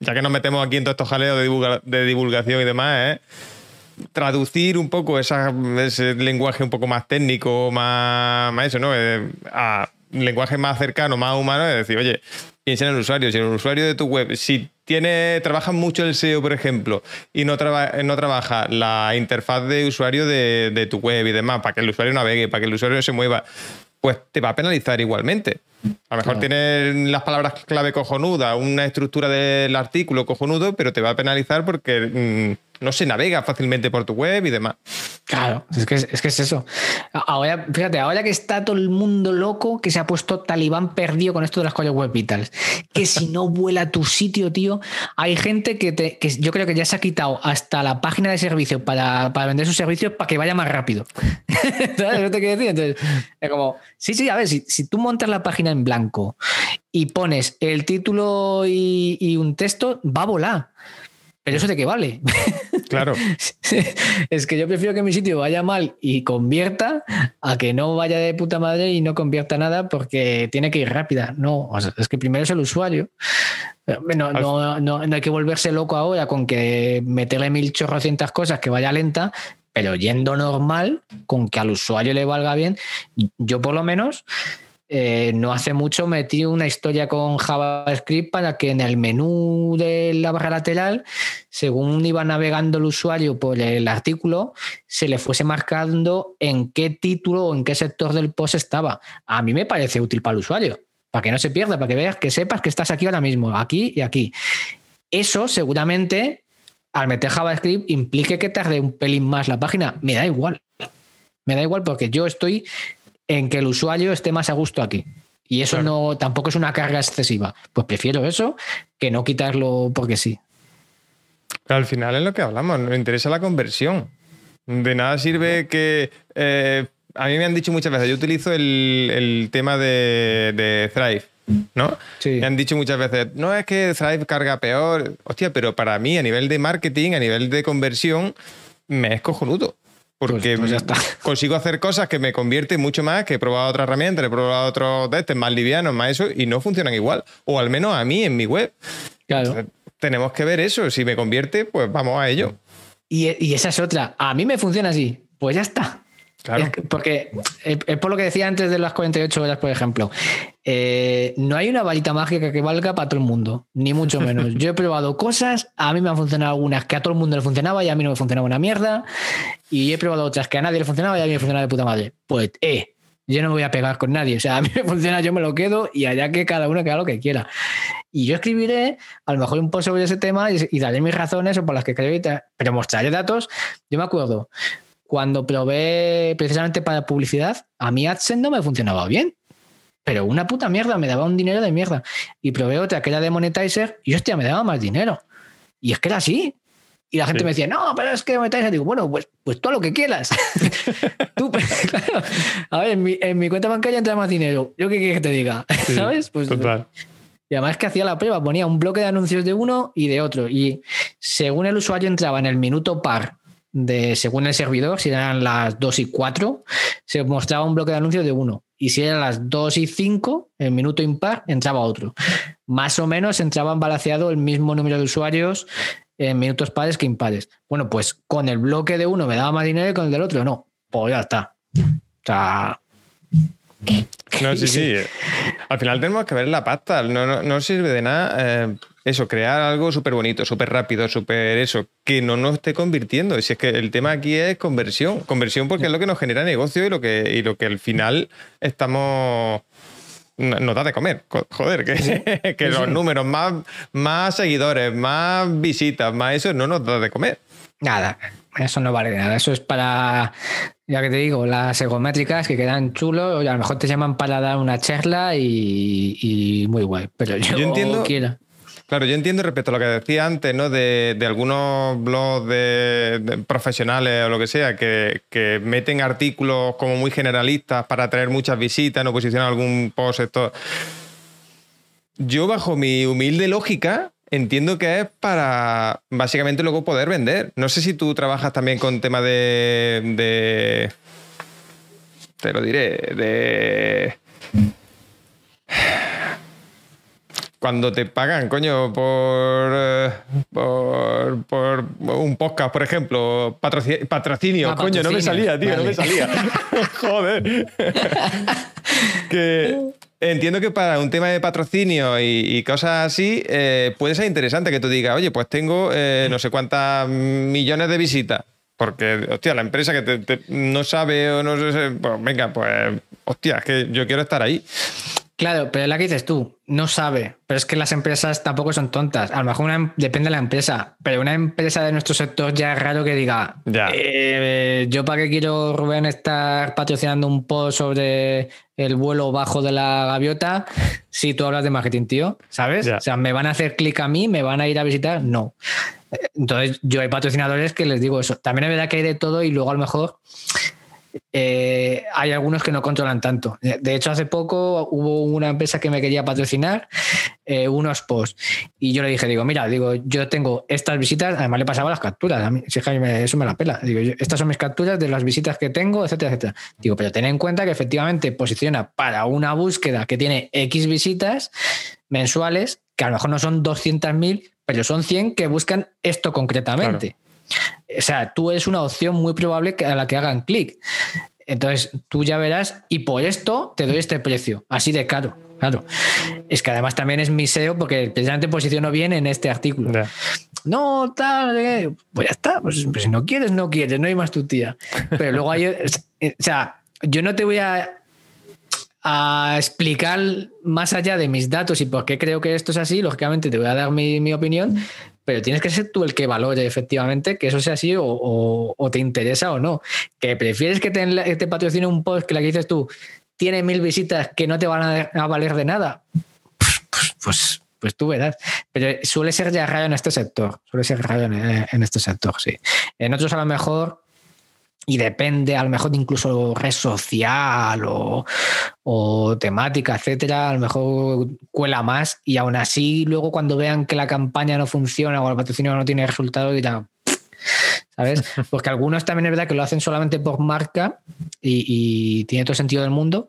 ya que nos metemos aquí en todos estos jaleos de, divulgación y demás, es traducir un poco ese lenguaje un poco más técnico, más, más eso, ¿no? Eh, a lenguaje más cercano, más humano, es decir, oye, piensa en el usuario, si el usuario de tu web, si tiene, trabaja mucho el SEO, por ejemplo, y no, no trabaja la interfaz de usuario de, tu web y demás, para que el usuario navegue, para que el usuario se mueva, pues te va a penalizar igualmente. A lo mejor tiene las palabras clave cojonuda, una estructura del artículo cojonudo, pero te va a penalizar porque... Mm, no se navega fácilmente por tu web y demás. Claro, es que es, que es eso. Ahora, fíjate, ahora que está todo el mundo loco, que se ha puesto talibán perdido con esto de las cosas web vitales, que si no vuela tu sitio, tío, hay gente que, te, que yo creo que ya se ha quitado hasta la página de servicio para, para vender sus servicios para que vaya más rápido. ¿Sabes lo que decir? Entonces, es como, sí, sí, a ver, si, si tú montas la página en blanco y pones el título y, y un texto, va a volar. Pero eso de qué vale. Claro. es que yo prefiero que mi sitio vaya mal y convierta a que no vaya de puta madre y no convierta nada porque tiene que ir rápida. No, es que primero es el usuario. No, no, no, hay que volverse loco ahora con que meterle mil chorrocientas cosas que vaya lenta, pero yendo normal, con que al usuario le valga bien. Yo por lo menos eh, no hace mucho metí una historia con JavaScript para que en el menú de la barra lateral, según iba navegando el usuario por el artículo, se le fuese marcando en qué título o en qué sector del post estaba. A mí me parece útil para el usuario, para que no se pierda, para que veas que sepas que estás aquí ahora mismo, aquí y aquí. Eso seguramente, al meter JavaScript, implique que tarde un pelín más la página. Me da igual. Me da igual porque yo estoy en que el usuario esté más a gusto aquí. Y eso no tampoco es una carga excesiva. Pues prefiero eso que no quitarlo porque sí. Pero al final es lo que hablamos, nos interesa la conversión. De nada sirve que. Eh, a mí me han dicho muchas veces, yo utilizo el, tema de, Thrive. ¿no? Sí. Me han dicho muchas veces, no es que Thrive carga peor. Hostia, pero para mí, a nivel de marketing, a nivel de conversión, me es cojonudo. Porque pues, pues consigo hacer cosas que me convierten mucho más, que he probado otras herramientas, he probado otros de más livianos, más eso, y no funcionan igual. O al menos a mí en mi web. Claro. tenemos que ver eso. Si me convierte, pues vamos a ello. Y, y esa es otra. A mí me funciona así. Pues ya está porque es por lo que decía antes de las 48 horas, por ejemplo. Eh, no hay una varita mágica que valga para todo el mundo, ni mucho menos. Yo he probado cosas, a mí me han funcionado algunas que a todo el mundo le funcionaba y a mí no me funcionaba una mierda. Y he probado otras que a nadie le funcionaba y a mí me funcionaba de puta madre. Pues, eh, yo no me voy a pegar con nadie. O sea, a mí me funciona, yo me lo quedo y allá que cada uno que haga lo que quiera. Y yo escribiré a lo mejor un post sobre ese tema y, daré mis razones o por las que creo, pero mostraré datos. Yo me acuerdo cuando probé precisamente para publicidad, a mí AdSense no me funcionaba bien. Pero una puta mierda, me daba un dinero de mierda. Y probé otra que era de Monetizer y hostia, me daba más dinero. Y es que era así. Y la gente me decía, no, pero es que Monetizer. Digo, bueno, pues, pues todo lo que quieras. Tú, claro. A ver, en mi, cuenta bancaria entra más dinero. ¿Yo qué quieres que te diga? ¿Sabes? Pues, total. Y además que hacía la prueba, ponía un bloque de anuncios de uno y de otro. Y según el usuario entraba en el minuto par de según el servidor, si eran las 2 y 4, se mostraba un bloque de anuncios de uno. Y si eran las 2 y 5, en minuto impar, entraba otro. Más o menos entraban balanceado el mismo número de usuarios en minutos pares que impares. Bueno, pues con el bloque de uno me daba más dinero y con el del otro no. Pues ya está. O sea, no, sí, sí. Al final tenemos que ver la pasta. No, no, sirve de nada eh, eso, crear algo súper bonito, súper rápido, súper eso, que no nos esté convirtiendo. Si es que el tema aquí es conversión. Conversión porque es lo que nos genera negocio y lo que, y lo que al final estamos nos da de comer. Joder, que, que los números, más, más seguidores, más visitas, más eso, no nos da de comer. Nada, eso no vale de nada. Eso es para ya que te digo, las egométricas que quedan chulos, a lo mejor te llaman para dar una charla y, muy guay. Pero yo, entiendo. Claro, yo entiendo respecto a lo que decía antes, ¿no? De, algunos blogs de, profesionales o lo que sea, que, meten artículos como muy generalistas para atraer muchas visitas, no posicionan algún post, esto. yo bajo mi humilde lógica entiendo que es para básicamente luego poder vender. No sé si tú trabajas también con tema de, de te lo diré, de cuando te pagan, coño, por, por, por un podcast, por ejemplo, patrocinio, Ah, coño, no me salía, tío, no me salía. Joder. que entiendo que para un tema de patrocinio y, cosas así, eh, puede ser interesante que tú digas, oye, pues tengo eh, no sé cuántas millones de visitas. Porque, hostia, la empresa que te- no sabe o no sé, pues venga, pues, hostia, es que yo quiero estar ahí. Claro, pero es la que dices tú, no sabe. Pero es que las empresas tampoco son tontas. A lo mejor una, em- depende de la empresa, pero una empresa de nuestro sector ya es raro que diga, Ya. "Eh, yo para qué quiero, Rubén, estar patrocinando un post sobre el vuelo bajo de la gaviota si tú hablas de marketing, tío, ¿sabes? Ya. O sea, ¿me van a hacer clic a mí? ¿Me van a ir a visitar? No. Eh, Entonces, yo hay patrocinadores que les digo eso. También es verdad que hay de todo y luego a lo mejor eh, hay algunos que no controlan tanto. De de hecho, hace poco hubo una empresa que me quería patrocinar eh, unos posts y yo le dije, digo, mira, digo, yo tengo estas visitas, además le pasaba las capturas, a mí, si a mí me- eso me la pela. Digo, yo- estas son mis capturas de las visitas que tengo, etcétera, etcétera. Digo, pero ten en cuenta que efectivamente posiciona para una búsqueda que tiene X visitas mensuales, que a lo mejor no son 200.000, pero son 100 que buscan esto concretamente. O sea, tú eres una opción muy probable a la que hagan clic. Entonces, tú ya verás, y por esto te doy este precio, así de caro. Claro. Es que además también es mi SEO porque precisamente posiciono bien en este artículo. No, tal, eh, pues ya está. Pues, pues si no quieres, no quieres, no hay más tu tía. Pero luego hay. O sea, yo no te voy a, a explicar más allá de mis datos y por qué creo que esto es así. Lógicamente te voy a dar mi, mi opinión, pero tienes que ser tú el que valore efectivamente que eso sea así o, te interesa o no. Que prefieres que te, te patrocine un post que la que dices tú tiene mil visitas que no te van a, valer de nada. Pues, pues, pues tú verás. Pero suele ser ya raro en este sector. Suele ser raro en, en este sector, sí. En otros a lo mejor, y depende, a lo mejor incluso red social o, o temática, etcétera, a lo mejor cuela más y aún así luego cuando vean que la campaña no funciona o el patrocinio no tiene resultado dirán, ¿sabes? Porque algunos también es verdad que lo hacen solamente por marca y, y tiene todo sentido del mundo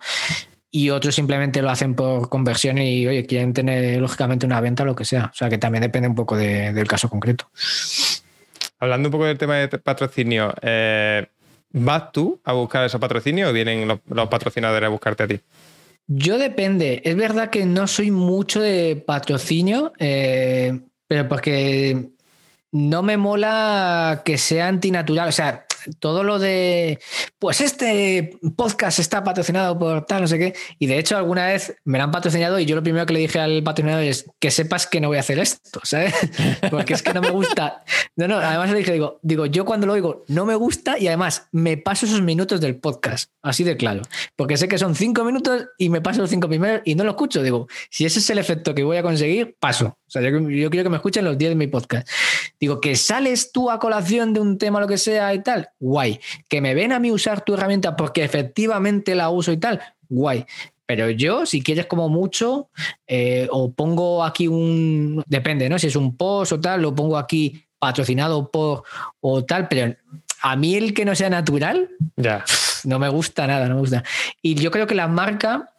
y otros simplemente lo hacen por conversión y oye, quieren tener lógicamente una venta o lo que sea. O sea que también depende un poco de- del caso concreto. Hablando un poco del tema de patrocinio, eh, ¿vas tú a buscar esos patrocinios o vienen los, patrocinadores a buscarte a ti? Yo depende. Es verdad que no soy mucho de patrocinio, eh, pero porque no me mola que sea antinatural. O sea, todo lo de, pues este podcast está patrocinado por tal, no sé qué. Y de hecho, alguna vez me lo han patrocinado y yo lo primero que le dije al patrocinador es que sepas que no voy a hacer esto, ¿sabes? Porque es que no me gusta. No, no, además le dije, digo, digo, yo cuando lo oigo no me gusta y además me paso esos minutos del podcast, así de claro. Porque sé que son cinco minutos y me paso los cinco primeros y no lo escucho. Digo, si ese es el efecto que voy a conseguir, paso. O sea, yo, yo quiero que me escuchen los 10 de mi podcast. Digo, que sales tú a colación de un tema, lo que sea y tal, guay. Que me ven a mí usar tu herramienta porque efectivamente la uso y tal, guay. Pero yo, si quieres como mucho, eh, o pongo aquí un, depende, ¿no? Si es un post o tal, lo pongo aquí patrocinado por o tal, pero a mí el que no sea natural, Ya. no me gusta nada, no me gusta. Y yo creo que la marca,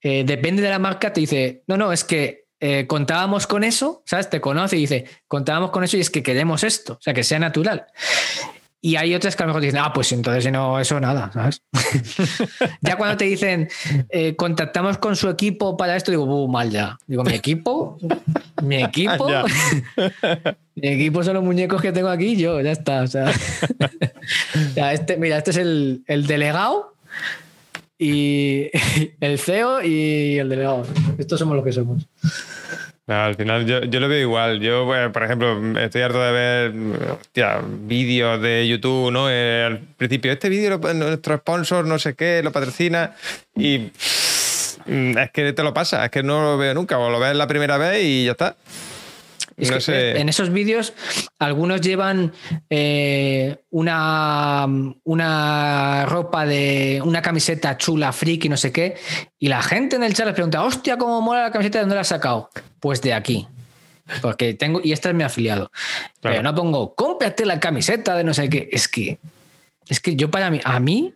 eh, depende de la marca, te dice, no, no, es que eh, contábamos con eso, ¿sabes? Te conoce y dice, contábamos con eso y es que queremos esto, o sea, que sea natural. Y hay otras que a lo mejor dicen, ah, pues entonces si no, eso nada, ¿sabes? ya cuando te dicen, eh, contactamos con su equipo para esto, digo, "Uh, mal ya. Digo, ¿mi equipo? ¿Mi equipo? Mi equipo son los muñecos que tengo aquí, yo, ya está. O sea, O sea, este, mira, este es el, el delegado y el CEO y el delegado. Estos somos los que somos. Al final yo, yo lo veo igual. Yo, bueno, por ejemplo, estoy harto de ver vídeos de YouTube, ¿no? Eh, al principio, este vídeo, nuestro sponsor, no sé qué, lo patrocina y es que te lo pasa, es que no lo veo nunca, o lo ves la primera vez y ya está. Es No que sé. En esos vídeos, algunos llevan eh, una, una ropa de una camiseta chula, friki, no sé qué, y la gente en el chat les pregunta, hostia, ¿cómo mola la camiseta? ¿De dónde la has sacado? Pues de aquí. Porque tengo, y este es mi afiliado. Claro. Pero no pongo, cómprate la camiseta de no sé qué. Es que, es que yo para mí, a mí,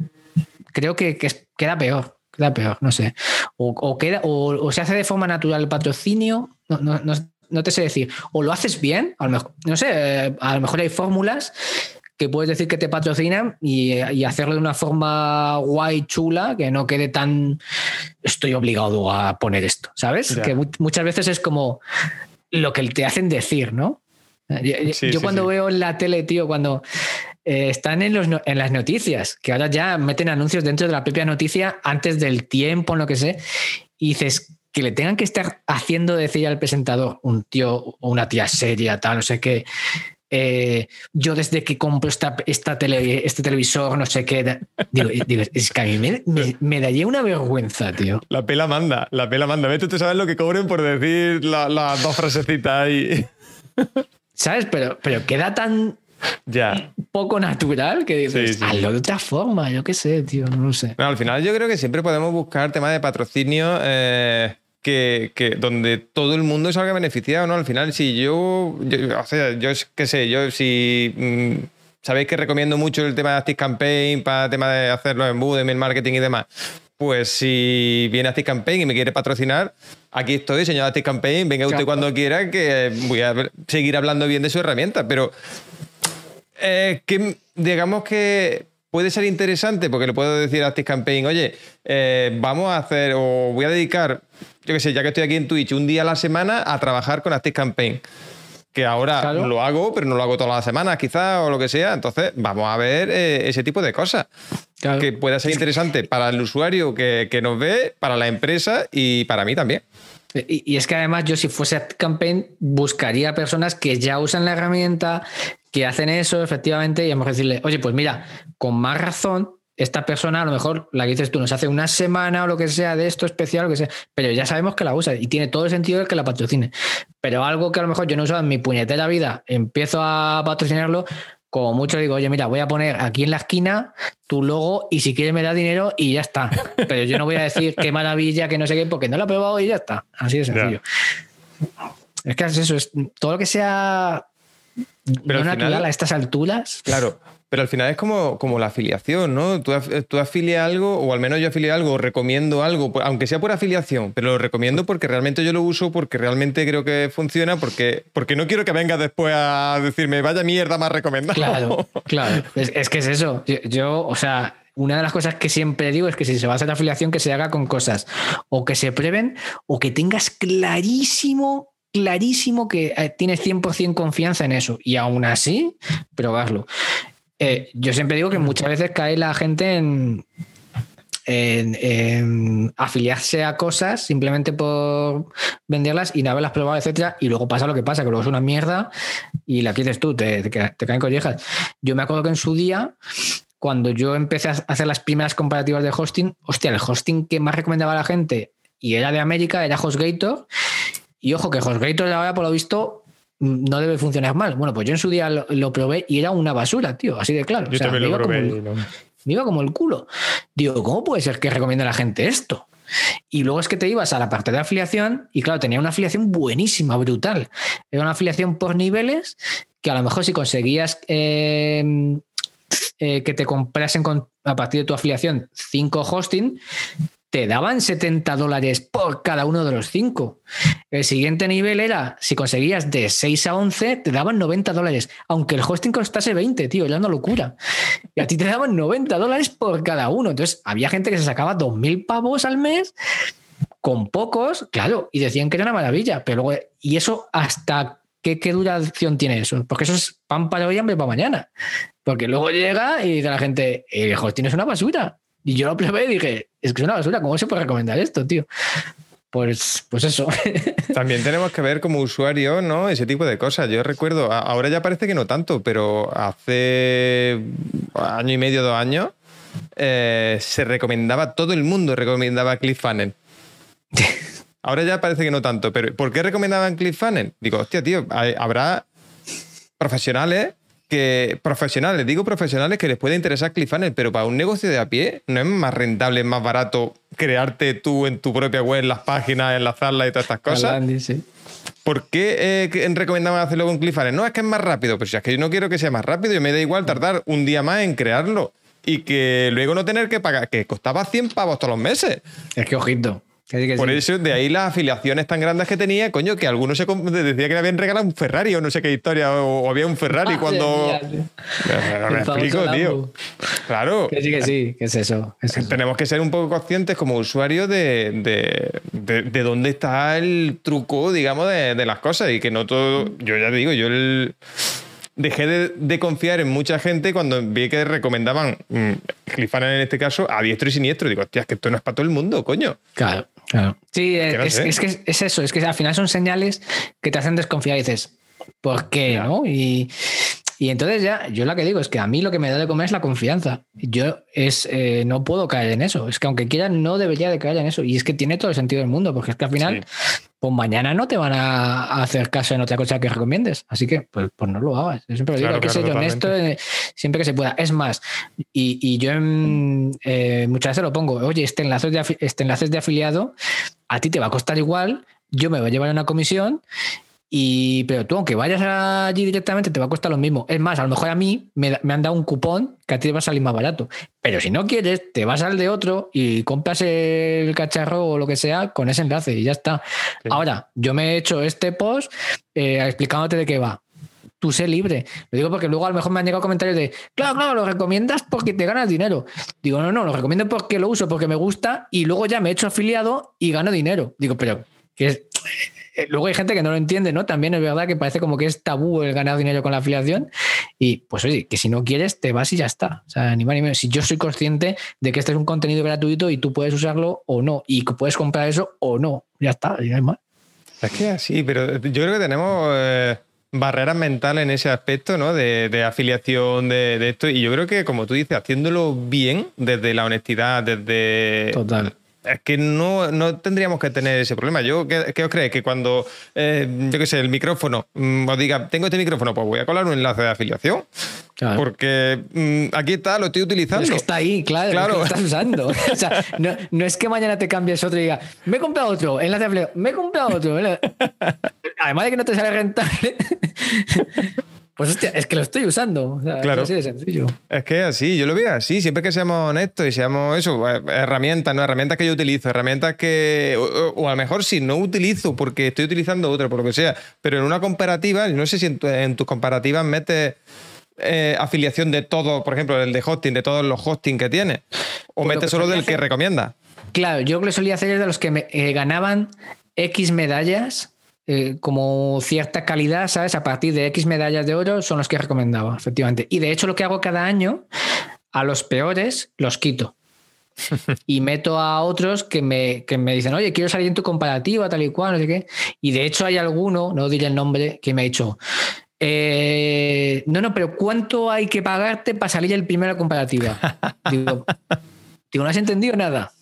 creo que, queda peor. Queda peor, no sé. O, o queda, o, o se hace de forma natural el patrocinio, no, no, no, no te sé decir. O lo haces bien, a lo mejor, no sé, a lo mejor hay fórmulas que puedes decir que te patrocinan y, y hacerlo de una forma guay, chula, que no quede tan estoy obligado a poner esto, ¿sabes? Que mu- muchas veces es como lo que te hacen decir, ¿no? Yo, yo- Sí, yo sí, cuando sí. veo en la tele, tío, cuando eh, están en, los en las noticias, que ahora ya meten anuncios dentro de la propia noticia antes del tiempo, en lo que sé, y dices que le tengan que estar haciendo decir al presentador, un tío o una tía seria, tal, no sé qué. eh, yo desde que compro esta, esta tele, este televisor, no sé qué, digo, digo, es que a mí me, me- me daría una vergüenza, tío. La pela manda, la pela manda. Vete, tú sabes lo que cobren por decir la- las dos frasecitas ahí. ¿Sabes? Pero, pero queda tan ya. poco natural que dices, Sí, sí. hazlo de otra forma, yo qué sé, tío, no lo sé. No, al final yo creo que siempre podemos buscar temas de patrocinio eh, que, que- donde todo el mundo salga beneficiado, ¿no? Al final, si yo, yo- o sea, yo es- qué sé, yo si mm, sabéis que recomiendo mucho el tema de Active Campaign para el tema de hacerlo en Budemy, el marketing y demás. Pues si viene Active Campaign y me quiere patrocinar, aquí estoy, señor Active Campaign, venga usted Claro. cuando quiera, que voy a seguir hablando bien de su herramienta. Pero eh, que digamos que puede ser interesante porque le puedo decir a Active Campaign, oye, eh, vamos a hacer o voy a dedicar, yo qué sé, ya que estoy aquí en Twitch, un día a la semana a trabajar con Active Campaign. Que ahora Claro. lo hago, pero no lo hago todas las semanas, quizás, o lo que sea. Entonces, vamos a ver eh, ese tipo de cosas. Claro. Que pueda ser interesante para el usuario que, que nos ve, para la empresa y para mí también. Y, es que además yo si fuese a Campaign buscaría personas que ya usan la herramienta, que hacen eso efectivamente y a lo mejor decirle, oye, pues mira, con más razón, esta persona a lo mejor, la que dices tú, nos hace una semana o lo que sea de esto especial, lo que sea, pero ya sabemos que la usa y tiene todo el sentido el que la patrocine. Pero algo que a lo mejor yo no he usado en mi puñetera vida, empiezo a patrocinarlo, como mucho digo, oye, mira, voy a poner aquí en la esquina tu logo y si quieres me da dinero y ya está. Pero yo no voy a decir qué maravilla, que no sé qué, porque no lo he probado y ya está. Así de sencillo. Es que es eso, es todo lo que sea Pero no al natural final- a estas alturas. Claro, pero al final es como, como la afiliación, ¿no? Tú, af- tú afilias algo, o al menos yo afilio algo, o recomiendo algo, pues, aunque sea por afiliación, pero lo recomiendo porque realmente yo lo uso, porque realmente creo que funciona, porque, porque no quiero que vengas después a decirme, vaya mierda más recomendado. Claro, claro. Es, es que es eso. Yo, yo, o sea, una de las cosas que siempre digo es que si se va a hacer afiliación, que se haga con cosas o que se prueben o que tengas clarísimo, clarísimo que eh, tienes 100% confianza en eso. Y aún así, probarlo. Eh, yo siempre digo que muchas veces cae la gente en, afiliarse a cosas simplemente por venderlas y no haberlas probado, etcétera, y luego pasa lo que pasa, que luego es una mierda y la quieres tú, te, te, te caen collejas. Yo me acuerdo que en su día, cuando yo empecé a hacer las primeras comparativas de hosting, hostia, el hosting que más recomendaba a la gente y era de América era HostGator. Y ojo, que HostGator ahora, por lo visto, no debe funcionar mal. Bueno, pues yo en su día lo, lo probé y era una basura, tío, así de claro. Yo O sea, también me lo iba como probé. y no. me iba como el culo. Digo, ¿cómo puede ser que recomiende a la gente esto? Y luego es que te ibas a la parte de afiliación y claro, tenía una afiliación buenísima, brutal. Era una afiliación por niveles que a lo mejor si conseguías eh, eh, que te comprasen con, a partir de tu afiliación cinco hosting, te daban 70 dólares por cada uno de los cinco. El siguiente nivel era, si conseguías de 6 a 11, te daban 90 dólares, aunque el hosting costase 20, tío, era una locura. Y a ti te daban 90 dólares por cada uno. Entonces, había gente que se sacaba 2.000 pavos al mes con pocos, claro, y decían que era una maravilla. Pero luego, ¿y eso hasta qué, qué duración tiene eso? Porque eso es pan para hoy, hambre para mañana. Porque luego llega y dice la gente, el hosting es una basura. Y yo lo probé y dije, es que es una basura, ¿cómo se puede recomendar esto, tío? Pues, pues eso. También tenemos que ver como usuario, ¿no? Ese tipo de cosas. Yo recuerdo, ahora ya parece que no tanto, pero hace año y medio, dos años, eh, se recomendaba, todo el mundo recomendaba ClickFunnels. Ahora ya parece que no tanto, pero ¿por qué recomendaban ClickFunnels? Digo, hostia, tío, habrá profesionales que profesionales, digo profesionales que les puede interesar ClickFunnels, pero para un negocio de a pie no es más rentable, es más barato crearte tú en tu propia web las páginas, enlazarlas y todas estas cosas. ¿Por qué eh, recomendaban hacerlo con ClickFunnels? No, es que es más rápido, pero si es que yo no quiero que sea más rápido y me da igual tardar un día más en crearlo y que luego no tener que pagar, que costaba 100 pavos todos los meses. Es que ojito. Por eso, de ahí las afiliaciones tan grandes que tenía, coño, que algunos se decía que le habían regalado un Ferrari o no sé qué historia, o, había un Ferrari cuando. me, explico, tío. Claro. Que sí, que sí, que es eso, Tenemos que ser un poco conscientes como usuarios de, de, dónde está el truco, digamos, de, las cosas y que no todo. Yo ya digo, yo el dejé de, confiar en mucha gente cuando vi que recomendaban mmm, en este caso a diestro y siniestro. Digo, hostia, es que esto no es para todo el mundo, coño. Claro, claro. Sí, es, que es eso, es que al final son señales que te hacen desconfiar y dices, ¿por qué? ¿no? Y, y entonces ya, yo la que digo es que a mí lo que me da de comer es la confianza. Yo es, eh, no puedo caer en eso. Es que aunque quiera, no debería de caer en eso. Y es que tiene todo el sentido del mundo, porque es que al final, pues mañana no te van a hacer caso en otra cosa que recomiendes. Así que, pues, pues no lo hagas. Yo siempre digo, que ser honesto eh, siempre que se pueda. Es más, y, yo eh, muchas veces lo pongo, oye, este enlace, de, este enlace de afiliado a ti te va a costar igual, yo me voy a llevar una comisión y, pero tú, aunque vayas allí directamente, te va a costar lo mismo. Es más, a lo mejor a mí me, han dado un cupón que a ti te va a salir más barato. Pero si no quieres, te vas al de otro y compras el cacharro o lo que sea con ese enlace y ya está. Ahora, yo me he hecho este post eh, explicándote de qué va. Tú sé libre. Lo digo porque luego a lo mejor me han llegado comentarios de, claro, claro, lo recomiendas porque te ganas dinero. Digo, no, no, lo recomiendo porque lo uso, porque me gusta y luego ya me he hecho afiliado y gano dinero. Digo, pero que es luego hay gente que no lo entiende, ¿no? También es verdad que parece como que es tabú el ganar dinero con la afiliación. Y pues oye, que si no quieres, te vas y ya está. O sea, ni más ni menos. Si yo soy consciente de que este es un contenido gratuito y tú puedes usarlo o no, y que puedes comprar eso o no, ya está, y no hay más. Es que sí, pero yo creo que tenemos eh, barreras mentales en ese aspecto, ¿no? De, afiliación, de, de, esto. Y yo creo que, como tú dices, haciéndolo bien, desde la honestidad, desde. Total es que no, no, tendríamos que tener ese problema. Yo, ¿qué, os creéis? Que cuando, eh, yo qué sé, el micrófono mm, os diga, tengo este micrófono, pues voy a colar un enlace de afiliación. Porque mm, aquí está, lo estoy utilizando. es que está ahí, claro, claro. lo estás usando. o sea, no, no, es que mañana te cambies otro y diga, me he comprado otro, enlace de afiliación, me he comprado otro. Además de que no te sale rentable. Pues hostia, es que lo estoy usando. claro. Es así de sencillo. Es que así, yo lo veo así. Siempre que seamos honestos y seamos eso, eh, herramientas, ¿no? Herramientas que yo utilizo, herramientas que. O, a lo mejor si no utilizo porque estoy utilizando otra, por lo que sea. Pero en una comparativa, no sé si en, tus comparativas metes. Eh, afiliación de todo, por ejemplo, el de hosting, de todos los hosting que tiene. O pues metes solo del que recomienda. Claro, yo lo que solía hacer es de los que me, eh, ganaban X medallas eh, como cierta calidad, ¿sabes? A partir de X medallas de oro son los que recomendaba, efectivamente. Y de hecho lo que hago cada año, a los peores los quito. y meto a otros que me, que me dicen, oye, quiero salir en tu comparativa, tal y cual, no sé qué. Y de hecho hay alguno, no diré el nombre, que me ha dicho, eh, no, no, pero ¿cuánto hay que pagarte para salir el primero comparativa? digo, digo, no has entendido nada.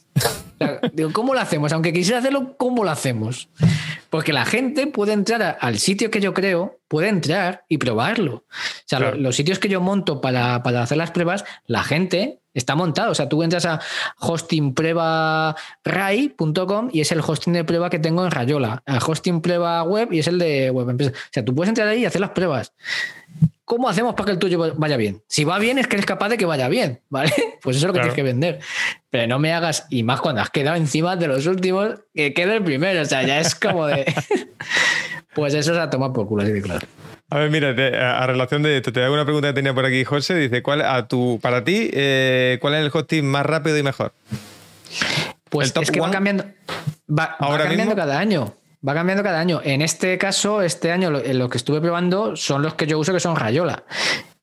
Digo, ¿cómo lo hacemos? Aunque quisiera hacerlo, ¿cómo lo hacemos? Porque la gente puede entrar al sitio que yo creo, puede entrar y probarlo. O sea, los sitios que yo monto para, hacer las pruebas, la gente está montado. O sea, tú entras a hostingpruebarai.com y es el hosting de prueba que tengo en Rayola. A hosting prueba web y es el de web O sea, tú puedes entrar ahí y hacer las pruebas. ¿Cómo hacemos para que el tuyo vaya bien? Si va bien, es que eres capaz de que vaya bien, ¿vale? Pues eso es lo que tienes que vender. Pero no me hagas, y más cuando has quedado encima de los últimos, que quede el primero. O sea, ya es como de. pues eso es a tomar por culo, así de claro. A ver, mira, a, relación de esto, te hago una pregunta que tenía por aquí José. Dice, ¿cuál, a tu, para ti, eh, ¿cuál es el hosting más rápido y mejor? Pues es que va cambiando, va, Ahora cambiando cada año. Va cambiando cada año. En este caso, este año lo, que estuve probando son los que yo uso que son Rayola.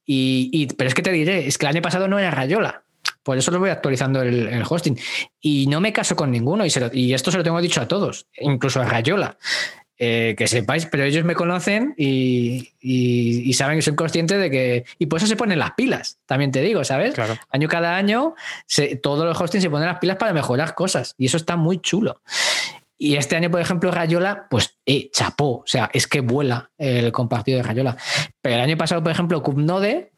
Y, pero es que te diré, es que el año pasado no era Rayola. Por eso lo voy actualizando el, hosting. Y no me caso con ninguno. Y, y, esto se lo tengo dicho a todos, incluso a Rayola. Eh, que sepáis, pero ellos me conocen y, saben que soy consciente de que. Y por eso se ponen las pilas, también te digo, ¿sabes? Año cada año, todos los hostings se ponen las pilas para mejorar cosas. Y eso está muy chulo. Y este año, por ejemplo, Rayola, pues eh, chapó, o sea, es que vuela el compartido de Rayola. Pero el año pasado, por ejemplo, Cubnode,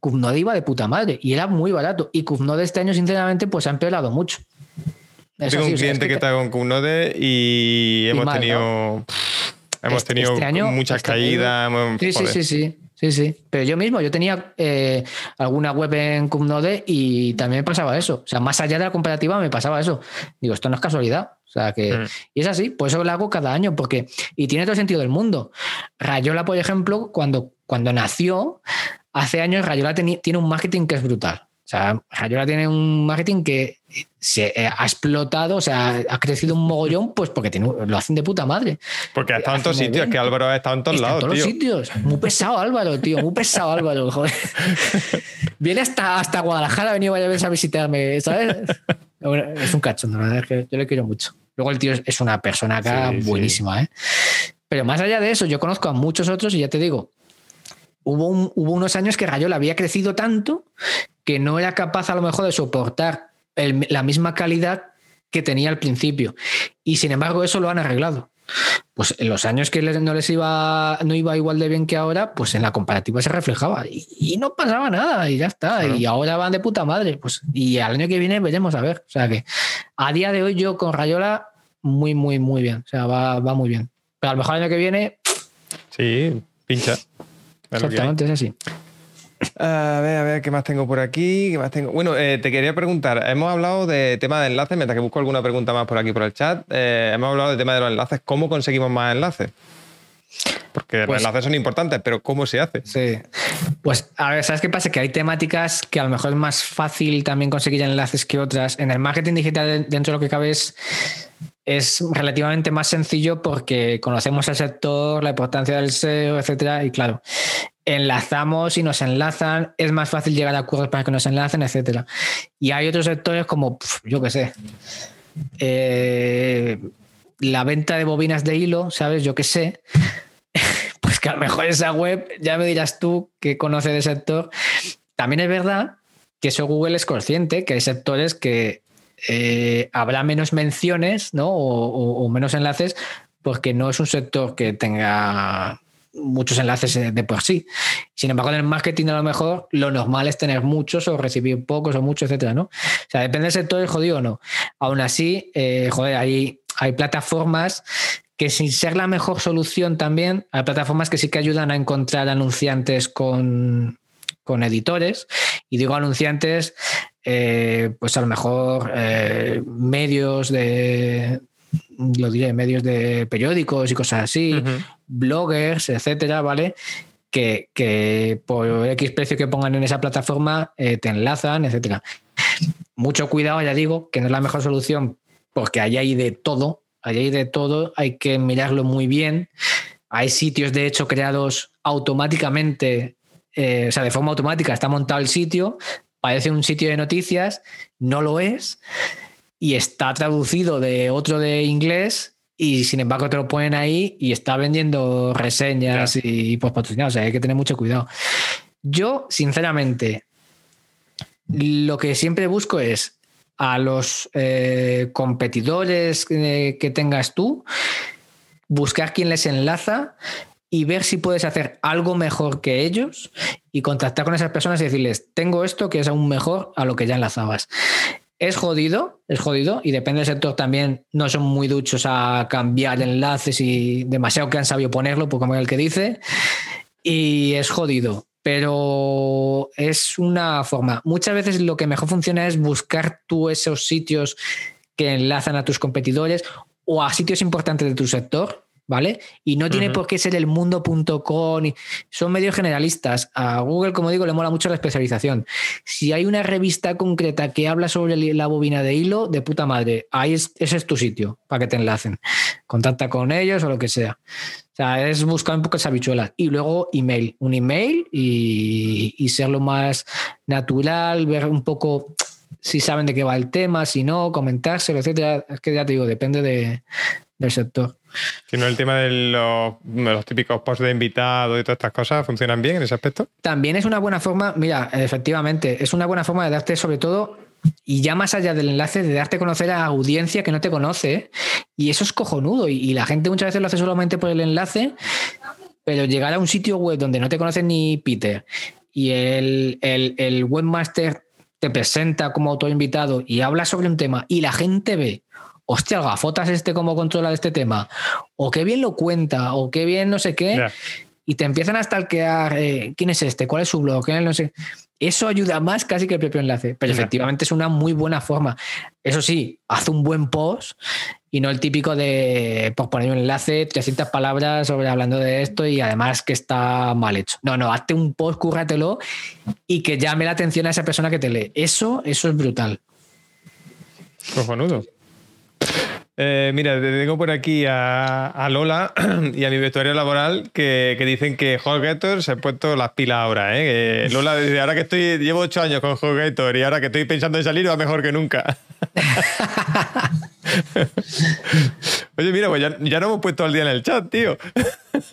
Cubnode iba de puta madre y era muy barato. Y Cubnode este año, sinceramente, pues ha empeorado mucho. Tengo un cliente que, está con Cubnode y hemos tenido. hemos este, tenido este muchas este caídas. sí, sí, sí, sí. Sí, sí. Pero yo mismo, yo tenía eh, alguna web en Cubnode y también me pasaba eso. O sea, más allá de la comparativa me pasaba eso. Digo, esto no es casualidad. O sea que. Mm. Y es así, por eso lo hago cada año, porque. Y tiene todo el sentido del mundo. Rayola, por ejemplo, cuando, cuando nació, hace años Rayola tiene un marketing que es brutal. O sea, Rayola tiene un marketing que se eh, ha explotado, o sea, ha crecido un mogollón, pues porque tiene, lo hacen de puta madre. Porque ha estado en todos sitios, que Álvaro ha estado en todos lados. En todos los sitios. Muy pesado Álvaro, tío, muy pesado Álvaro, joder. Viene hasta, hasta Guadalajara, ha venido varias veces a visitarme, ¿sabes? es un cachondo, la verdad es que yo le quiero mucho. Luego el tío es una persona acá buenísima, ¿eh? Pero más allá de eso, yo conozco a muchos otros y ya te digo, hubo, hubo unos años que Rayola había crecido tanto que no era capaz a lo mejor de soportar la misma calidad que tenía al principio. Y sin embargo, eso lo han arreglado. Pues en los años que no les iba, no iba igual de bien que ahora, pues en la comparativa se reflejaba y, no pasaba nada y ya está. Y ahora van de puta madre. Pues, y al año que viene veremos a ver. O sea que a día de hoy yo con Rayola muy, muy, muy bien. O sea, va, muy bien. Pero a lo mejor el año que viene. Sí, pincha. Exactamente, es así. A ver, a ver, ¿qué más tengo por aquí? ¿Qué más tengo? Bueno, eh, te quería preguntar, hemos hablado de tema de enlaces, mientras que busco alguna pregunta más por aquí por el chat, eh, hemos hablado del tema de los enlaces, ¿cómo conseguimos más enlaces? Porque los pues enlaces son importantes, pero ¿cómo se hace? Sí. Pues a ver, ¿sabes qué pasa? Que hay temáticas que a lo mejor es más fácil también conseguir enlaces que otras. En el marketing digital, dentro de lo que cabe, es, es relativamente más sencillo porque conocemos el sector, la importancia del SEO, etcétera. Y claro, enlazamos y nos enlazan, es más fácil llegar a acuerdos para que nos enlacen, etcétera. Y hay otros sectores como, yo qué sé, eh, la venta de bobinas de hilo, ¿sabes? Yo qué sé. pues que a lo mejor esa web, ya me dirás tú que conoce de sector. También es verdad que eso Google es consciente, que hay sectores que eh, habrá menos menciones ¿no? o menos enlaces porque no es un sector que tenga muchos enlaces de por sí. Sin embargo, en el marketing a lo mejor lo normal es tener muchos o recibir pocos o muchos, etcétera, ¿no? O sea, depende del sector, jodido o no. Aún así, eh, joder, hay, hay plataformas que sin ser la mejor solución también, hay plataformas que sí que ayudan a encontrar anunciantes con, con editores. Y digo anunciantes, eh, pues a lo mejor eh, medios de, lo diré, medios de periódicos y cosas así, bloggers, etcétera, ¿vale? Que, por X precio que pongan en esa plataforma eh, te enlazan, etcétera. Mucho cuidado, ya digo, que no es la mejor solución porque ahí hay de todo, ahí hay de todo, hay que mirarlo muy bien. Hay sitios, de hecho, creados automáticamente, eh, o sea, de forma automática está montado el sitio, parece un sitio de noticias, no lo es y está traducido de otro de inglés y sin embargo te lo ponen ahí y está vendiendo reseñas y pues patrocinados. O sea, hay que tener mucho cuidado. Yo, sinceramente, lo que siempre busco es a los eh, competidores que tengas tú, buscar quién les enlaza y ver si puedes hacer algo mejor que ellos y contactar con esas personas y decirles, tengo esto que es aún mejor a lo que ya enlazabas. Es jodido, es jodido, y depende del sector también, no son muy duchos a cambiar enlaces y demasiado que han sabido ponerlo, pues como el que dice, y es jodido, pero es una forma. Muchas veces lo que mejor funciona es buscar tú esos sitios que enlazan a tus competidores o a sitios importantes de tu sector, ¿vale? Y no tiene por qué ser el mundo.com, son medios generalistas. A Google, como digo, le mola mucho la especialización. Si hay una revista concreta que habla sobre la bobina de hilo, de puta madre, ahí es, ese es tu sitio para que te enlacen. Contacta con ellos o lo que sea. O sea, es buscar un poco esa bichuela. Y luego email, un email y, y ser lo más natural, ver un poco si saben de qué va el tema, si no, comentárselo, etcétera. Es que ya te digo, depende de, del sector. Si no, el tema de los, típicos posts de invitados y todas estas cosas funcionan bien en ese aspecto. También es una buena forma, mira, efectivamente, es una buena forma de darte sobre todo y ya más allá del enlace, de darte a conocer a audiencia que no te conoce. Y eso es cojonudo. Y, y la gente muchas veces lo hace solamente por el enlace, pero llegar a un sitio web donde no te conoce ni Peter y el, el, el webmaster te presenta como autoinvitado y habla sobre un tema y la gente ve, hostia, el gafotas este cómo controla este tema, o qué bien lo cuenta, o qué bien no sé qué, y te empiezan a stalkear eh, quién es este, cuál es su blog, quién es no sé. Eso ayuda más casi que el propio enlace, pero efectivamente es una muy buena forma. Eso sí, haz un buen post y no el típico de pues, poner un enlace, 300 palabras sobre hablando de esto y además que está mal hecho. No, no, hazte un post, cúrratelo y que llame la atención a esa persona que te lee. Eso, eso es brutal. Cojonudo. Eh, mira, te tengo por aquí a, a Lola y a mi vestuario laboral que, que dicen que HostGator se ha puesto las pilas ahora. ¿eh? Que Lola dice, ahora que estoy, llevo ocho años con HostGator y ahora que estoy pensando en salir va mejor que nunca. Oye, mira, pues ya, ya nos hemos puesto al día en el chat, tío.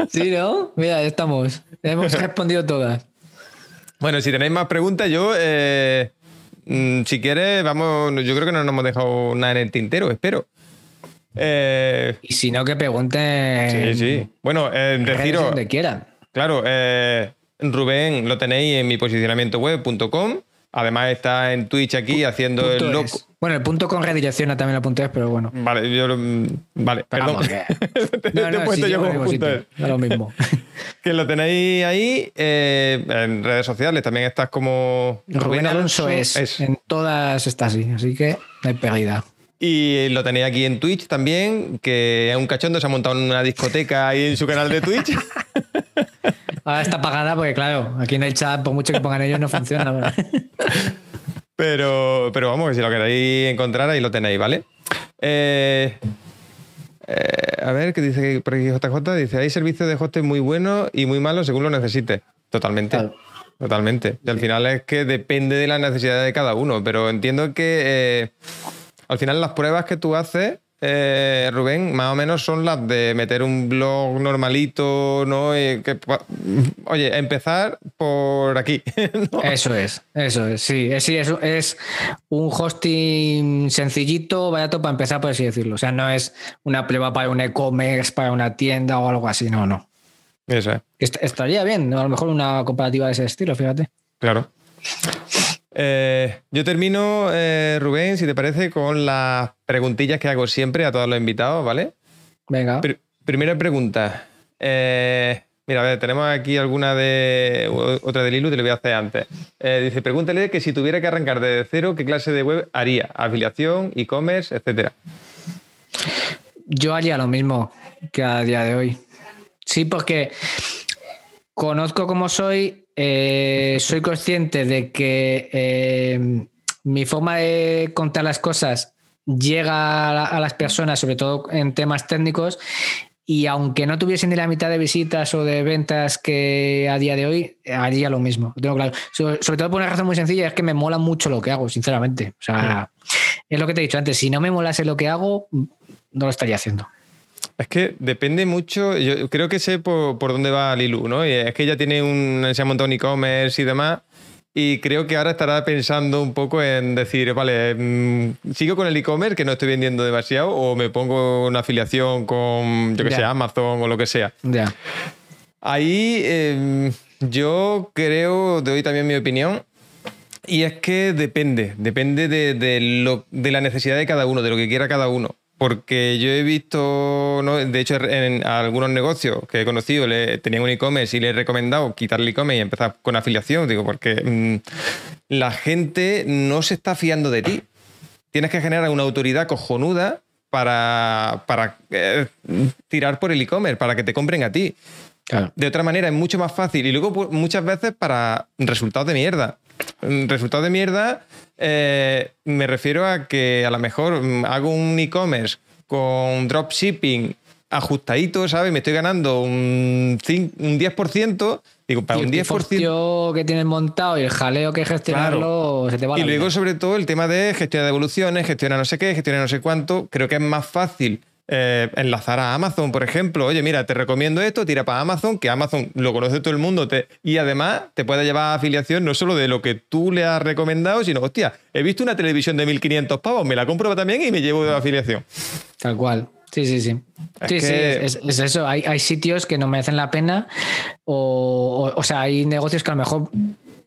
Sí, ¿no? Mira, ya estamos. Hemos respondido todas. Bueno, si tenéis más preguntas, yo, eh, si quieres, vamos, yo creo que no nos hemos dejado nada en el tintero, espero. Eh, Y si no, que pregunten. sí, sí. Bueno, eh, deciros, donde quieran. claro, eh, Rubén lo tenéis en mi posicionamiento web.com. Además está en Twitch aquí haciendo Punto el loco. es. Bueno, el punto con redirecciona también lo punto es, pero bueno. Vale, yo lo- vale, Pero perdón. vamos, que- Te- No, te he no, puesto sí, yo llevo como punto es. lo mismo. Que lo tenéis ahí eh, en redes sociales. También estás como Rubén Alonso es, es. En todas está así, así que no hay pérdida. Y lo tenéis aquí en Twitch también, que es un cachondo, se ha montado en una discoteca ahí en su canal de Twitch. Ahora está pagada porque, claro, aquí en el chat, por mucho que pongan ellos, no funciona. ¿verdad? Pero, pero vamos, que si lo queréis encontrar, ahí lo tenéis, ¿vale? Eh, eh, a ver, ¿qué dice por aquí JJ? Dice, hay servicios de hosting muy buenos y muy malos según lo necesites. Totalmente. Claro. Totalmente. Y al final es que depende de las necesidades de cada uno, pero entiendo que eh, al final las pruebas que tú haces, eh, Rubén, más o menos son las de meter un blog normalito, ¿no? Que, oye, empezar por aquí. ¿no? Eso es, eso es, sí. Es, sí, es, es un hosting sencillito, barato para empezar, por así decirlo. O sea, no es una prueba para un e-commerce, para una tienda o algo así, no, no. Eso es. Est- estaría bien, a lo mejor una comparativa de ese estilo, fíjate. Claro. Eh, yo termino, eh, Rubén, si te parece, con las preguntillas que hago siempre a todos los invitados, ¿vale? Venga. Pr- primera pregunta. Eh, mira, a ver, tenemos aquí alguna de. Otra de Lilu, te lo voy a hacer antes. Dice: pregúntale que si tuviera que arrancar desde cero, ¿qué clase de web haría? Afiliación, e-commerce, etcétera. Yo haría lo mismo que a día de hoy. Sí, porque conozco cómo soy, eh, soy consciente de que eh, mi forma de contar las cosas llega a, la- a las personas, sobre todo en temas técnicos, y aunque no tuviese ni la mitad de visitas o de ventas que a día de hoy, haría lo mismo. lo tengo claro. Sobre, sobre todo por una razón muy sencilla, es que me mola mucho lo que hago, sinceramente. O sea, es lo que te he dicho antes, si no me molase lo que hago, no lo estaría haciendo. Es que depende mucho, yo creo que sé por, por dónde va Lilu, ¿no? Y es que ella tiene un, se ha montado un e-commerce y demás, y creo que ahora estará pensando un poco en decir, vale, mm, sigo con el e-commerce que no estoy vendiendo demasiado, o me pongo una afiliación con, yo que Ya. sé, Amazon o lo que sea. Ya. Ahí eh, yo creo, doy también mi opinión, y es que depende, depende de, de lo- de la necesidad de cada uno, de lo que quiera cada uno. Porque yo he visto, ¿no? de hecho, en algunos negocios que he conocido, le, tenían un e-commerce y le he recomendado quitar el e-commerce y empezar con afiliación, digo, porque mm, la gente no se está fiando de ti. Tienes que generar una autoridad cojonuda para, para eh, tirar por el e-commerce, para que te compren a ti. Claro. De otra manera es mucho más fácil. Y luego pu- muchas veces para resultados de mierda. Mm, Resultados de mierda eh, me refiero a que a lo mejor mm, hago un e-commerce con dropshipping ajustadito, ¿sabes? Me estoy ganando un, cin- un 10%. Digo, para Y un el 10%. pifostio que tienes montado y el jaleo que gestionarlo se te va Y la luego, vida. sobre todo, el tema de gestión de devoluciones, gestiona no sé qué, gestiona no sé cuánto. Creo que es más fácil eh, enlazar a Amazon, por ejemplo. Oye, mira, te recomiendo esto, tira para Amazon, que Amazon lo conoce todo el mundo te, y además te puede llevar a afiliación no solo de lo que tú le has recomendado, sino, hostia, he visto una televisión de 1500 pavos, me la compro también y me llevo de afiliación. Tal cual. Sí, sí, sí. Es sí, sí, es, es eso. Hay, hay sitios que no merecen la pena o, o, o sea, hay negocios que a lo mejor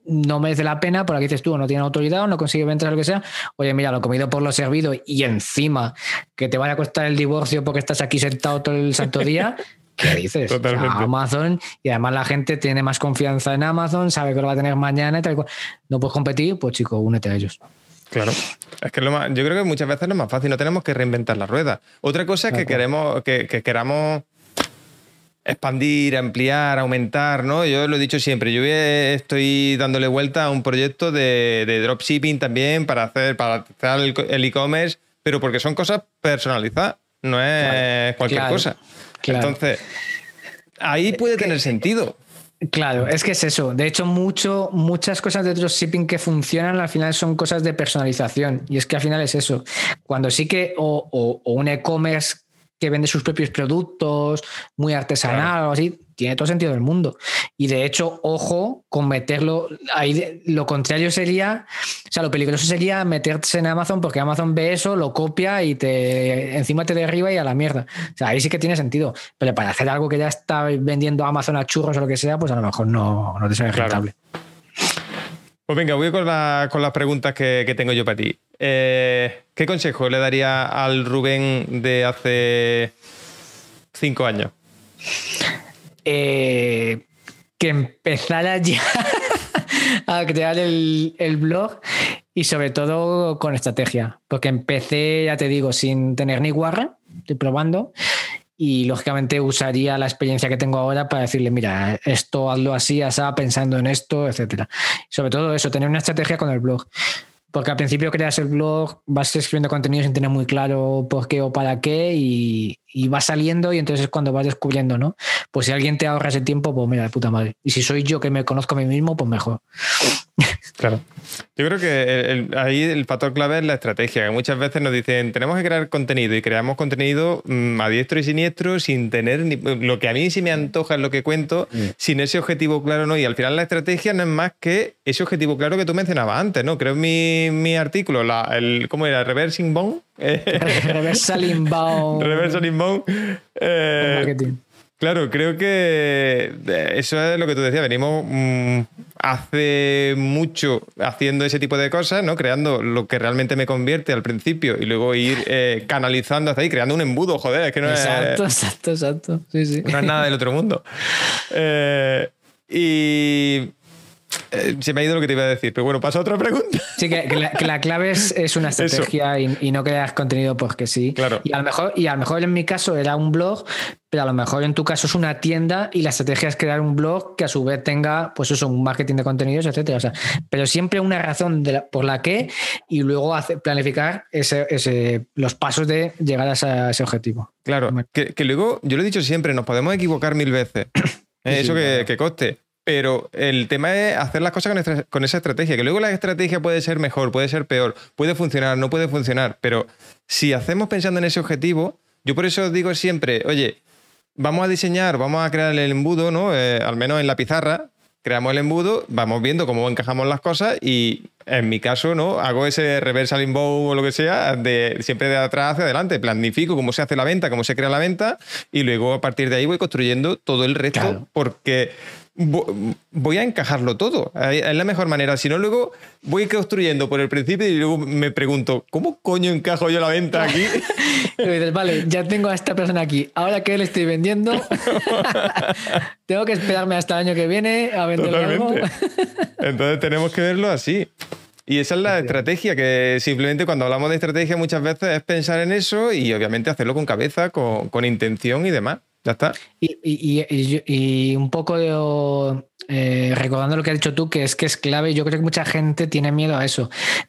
no merece la pena, por aquí dices tú, no tienen autoridad o no consigue ventas lo que sea. Oye, mira, lo comido por lo servido y encima que te vaya a costar el divorcio porque estás aquí sentado todo el santo día. ¿Qué dices? O sea, Totalmente. Amazon y además la gente tiene más confianza en Amazon, sabe que lo va a tener mañana y tal. cual. No puedes competir, pues chico, únete a ellos. Claro. Es que lo más- yo creo que muchas veces es lo más fácil, no tenemos que reinventar la rueda. Otra cosa es que queremos, que, que queramos expandir, ampliar, aumentar, ¿no? Yo lo he dicho siempre, yo eh, estoy dándole vuelta a un proyecto de, de dropshipping también para hacer, para hacer el co- el e-commerce, pero porque son cosas personalizadas, no es Claro, cualquier claro, cosa. claro. Entonces, ahí puede tener sentido. Claro, es que es eso. De hecho, mucho, muchas cosas de dropshipping que funcionan al final son cosas de personalización. Y es que al final es eso. Cuando sí que, o, o- o un e-commerce que vende sus propios productos, muy artesanal o así, tiene todo sentido del mundo. Y de hecho, ojo con meterlo. Ahí lo contrario sería, o sea, lo peligroso sería meterse en Amazon porque Amazon ve eso, lo copia y te encima te derriba y a la mierda. O sea, ahí sí que tiene sentido. Pero para hacer algo que ya está vendiendo Amazon a churros o lo que sea, pues a lo mejor no, no te sale Claro. rentable. Pues venga, voy con, la- las preguntas que, que tengo yo para ti. Eh, ¿Qué consejo le daría al Rubén de hace cinco años? Eh, que empezara ya a crear el, el blog y sobre todo con estrategia. Porque empecé, ya te digo, sin tener ni guarra, estoy probando. Y lógicamente usaría la experiencia que tengo ahora para decirle, mira, esto hazlo así, asá, pensando en esto, etcétera. Sobre todo eso, tener una estrategia con el blog. Porque al principio creas el blog, vas escribiendo contenido sin tener muy claro por qué o para qué y, y va saliendo y entonces es cuando vas descubriendo, ¿no? Pues si alguien te ahorra ese tiempo, pues mira, de puta madre. Y si soy yo que me conozco a mí mismo, pues mejor. Claro. Yo creo que ahí el factor clave es la estrategia, que muchas veces nos dicen, tenemos que crear contenido y creamos contenido mm, a diestro y siniestro sin tener ni- lo que a mí sí me antoja es lo que cuento, sin ese objetivo claro, ¿no? Y al final la estrategia no es más que ese objetivo claro que tú mencionabas antes, ¿no? Creo mi, mi artículo, la, el, ¿cómo era? Reversing Bone. Reversal inbound. Eh, marketing. Claro, creo que eso es lo que tú decías. Venimos mm, hace mucho haciendo ese tipo de cosas, ¿no? Creando lo que realmente me convierte al principio y luego ir eh, canalizando hasta ahí, creando un embudo, joder, es que no Exacto, es, exacto, exacto. Sí, sí. no es nada del otro mundo. Eh, y eh, se me ha ido lo que te iba a decir, pero bueno, pasa a otra pregunta. Sí, que, que la, que la clave es, es una estrategia y, y no creas contenido porque sí. Claro. Y a lo mejor, y a lo mejor en mi caso era un blog, pero a lo mejor en tu caso es una tienda y la estrategia es crear un blog que a su vez tenga, pues eso, un marketing de contenidos, etcétera. O sea, pero siempre una razón de la- por la que y luego hace- planificar ese, ese- los pasos de llegar a ese, a ese objetivo. Claro, que, que luego, yo lo he dicho siempre, nos podemos equivocar mil veces. Eh, Sí, Eso sí, que, claro. que coste. Pero el tema es hacer las cosas con, con esa estrategia, que luego la estrategia puede ser mejor, puede ser peor, puede funcionar, no puede funcionar, pero si hacemos pensando en ese objetivo, yo por eso digo siempre, oye, vamos a diseñar, vamos a crear el embudo, ¿no? Eh, al menos en la pizarra, creamos el embudo, vamos viendo cómo encajamos las cosas y en mi caso, ¿no? Hago ese reversal inbound o lo que sea, de, siempre de atrás hacia adelante, planifico cómo se hace la venta, cómo se crea la venta y luego a partir de ahí voy construyendo todo el resto Claro. porque voy a encajarlo todo. Es la mejor manera. Si no, luego voy construyendo por el principio y luego me pregunto, ¿cómo coño encajo yo la venta aquí? Y dices, vale, ya tengo a esta persona aquí. Ahora que le estoy vendiendo, tengo que esperarme hasta el año que viene a venderle algo. Entonces tenemos que verlo así. Y esa es la estrategia, que simplemente cuando hablamos de estrategia muchas veces es pensar en eso y obviamente hacerlo con cabeza, con, con intención y demás. Ya está. Y, y- y- y- un poco de, eh, recordando lo que has dicho tú, que es que es clave, yo creo que mucha gente tiene miedo a eso.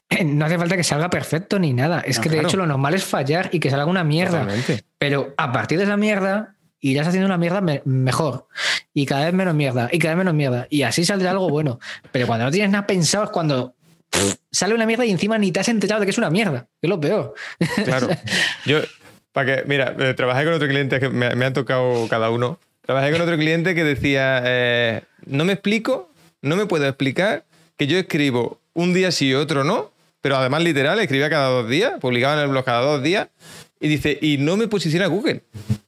No hace falta que salga perfecto ni nada. Es No, que de hecho lo normal es fallar y que salga una mierda. Totalmente. Pero a partir de esa mierda irás haciendo una mierda me- mejor. Y cada vez menos mierda. Y cada vez menos mierda. Y así saldrá algo bueno. Pero cuando no tienes nada pensado es cuando pff, sale una mierda y encima ni te has enterado de que es una mierda. Que es lo peor. Claro. Yo, Para que, mira, eh, trabajé con otro cliente que me, han tocado cada uno. Trabajé con otro cliente que decía, eh, no me explico, no me puedo explicar que yo escribo un día sí y otro no, pero además literal, escribía cada dos días, publicaba en el blog cada dos días, y dice, y no me posiciona Google.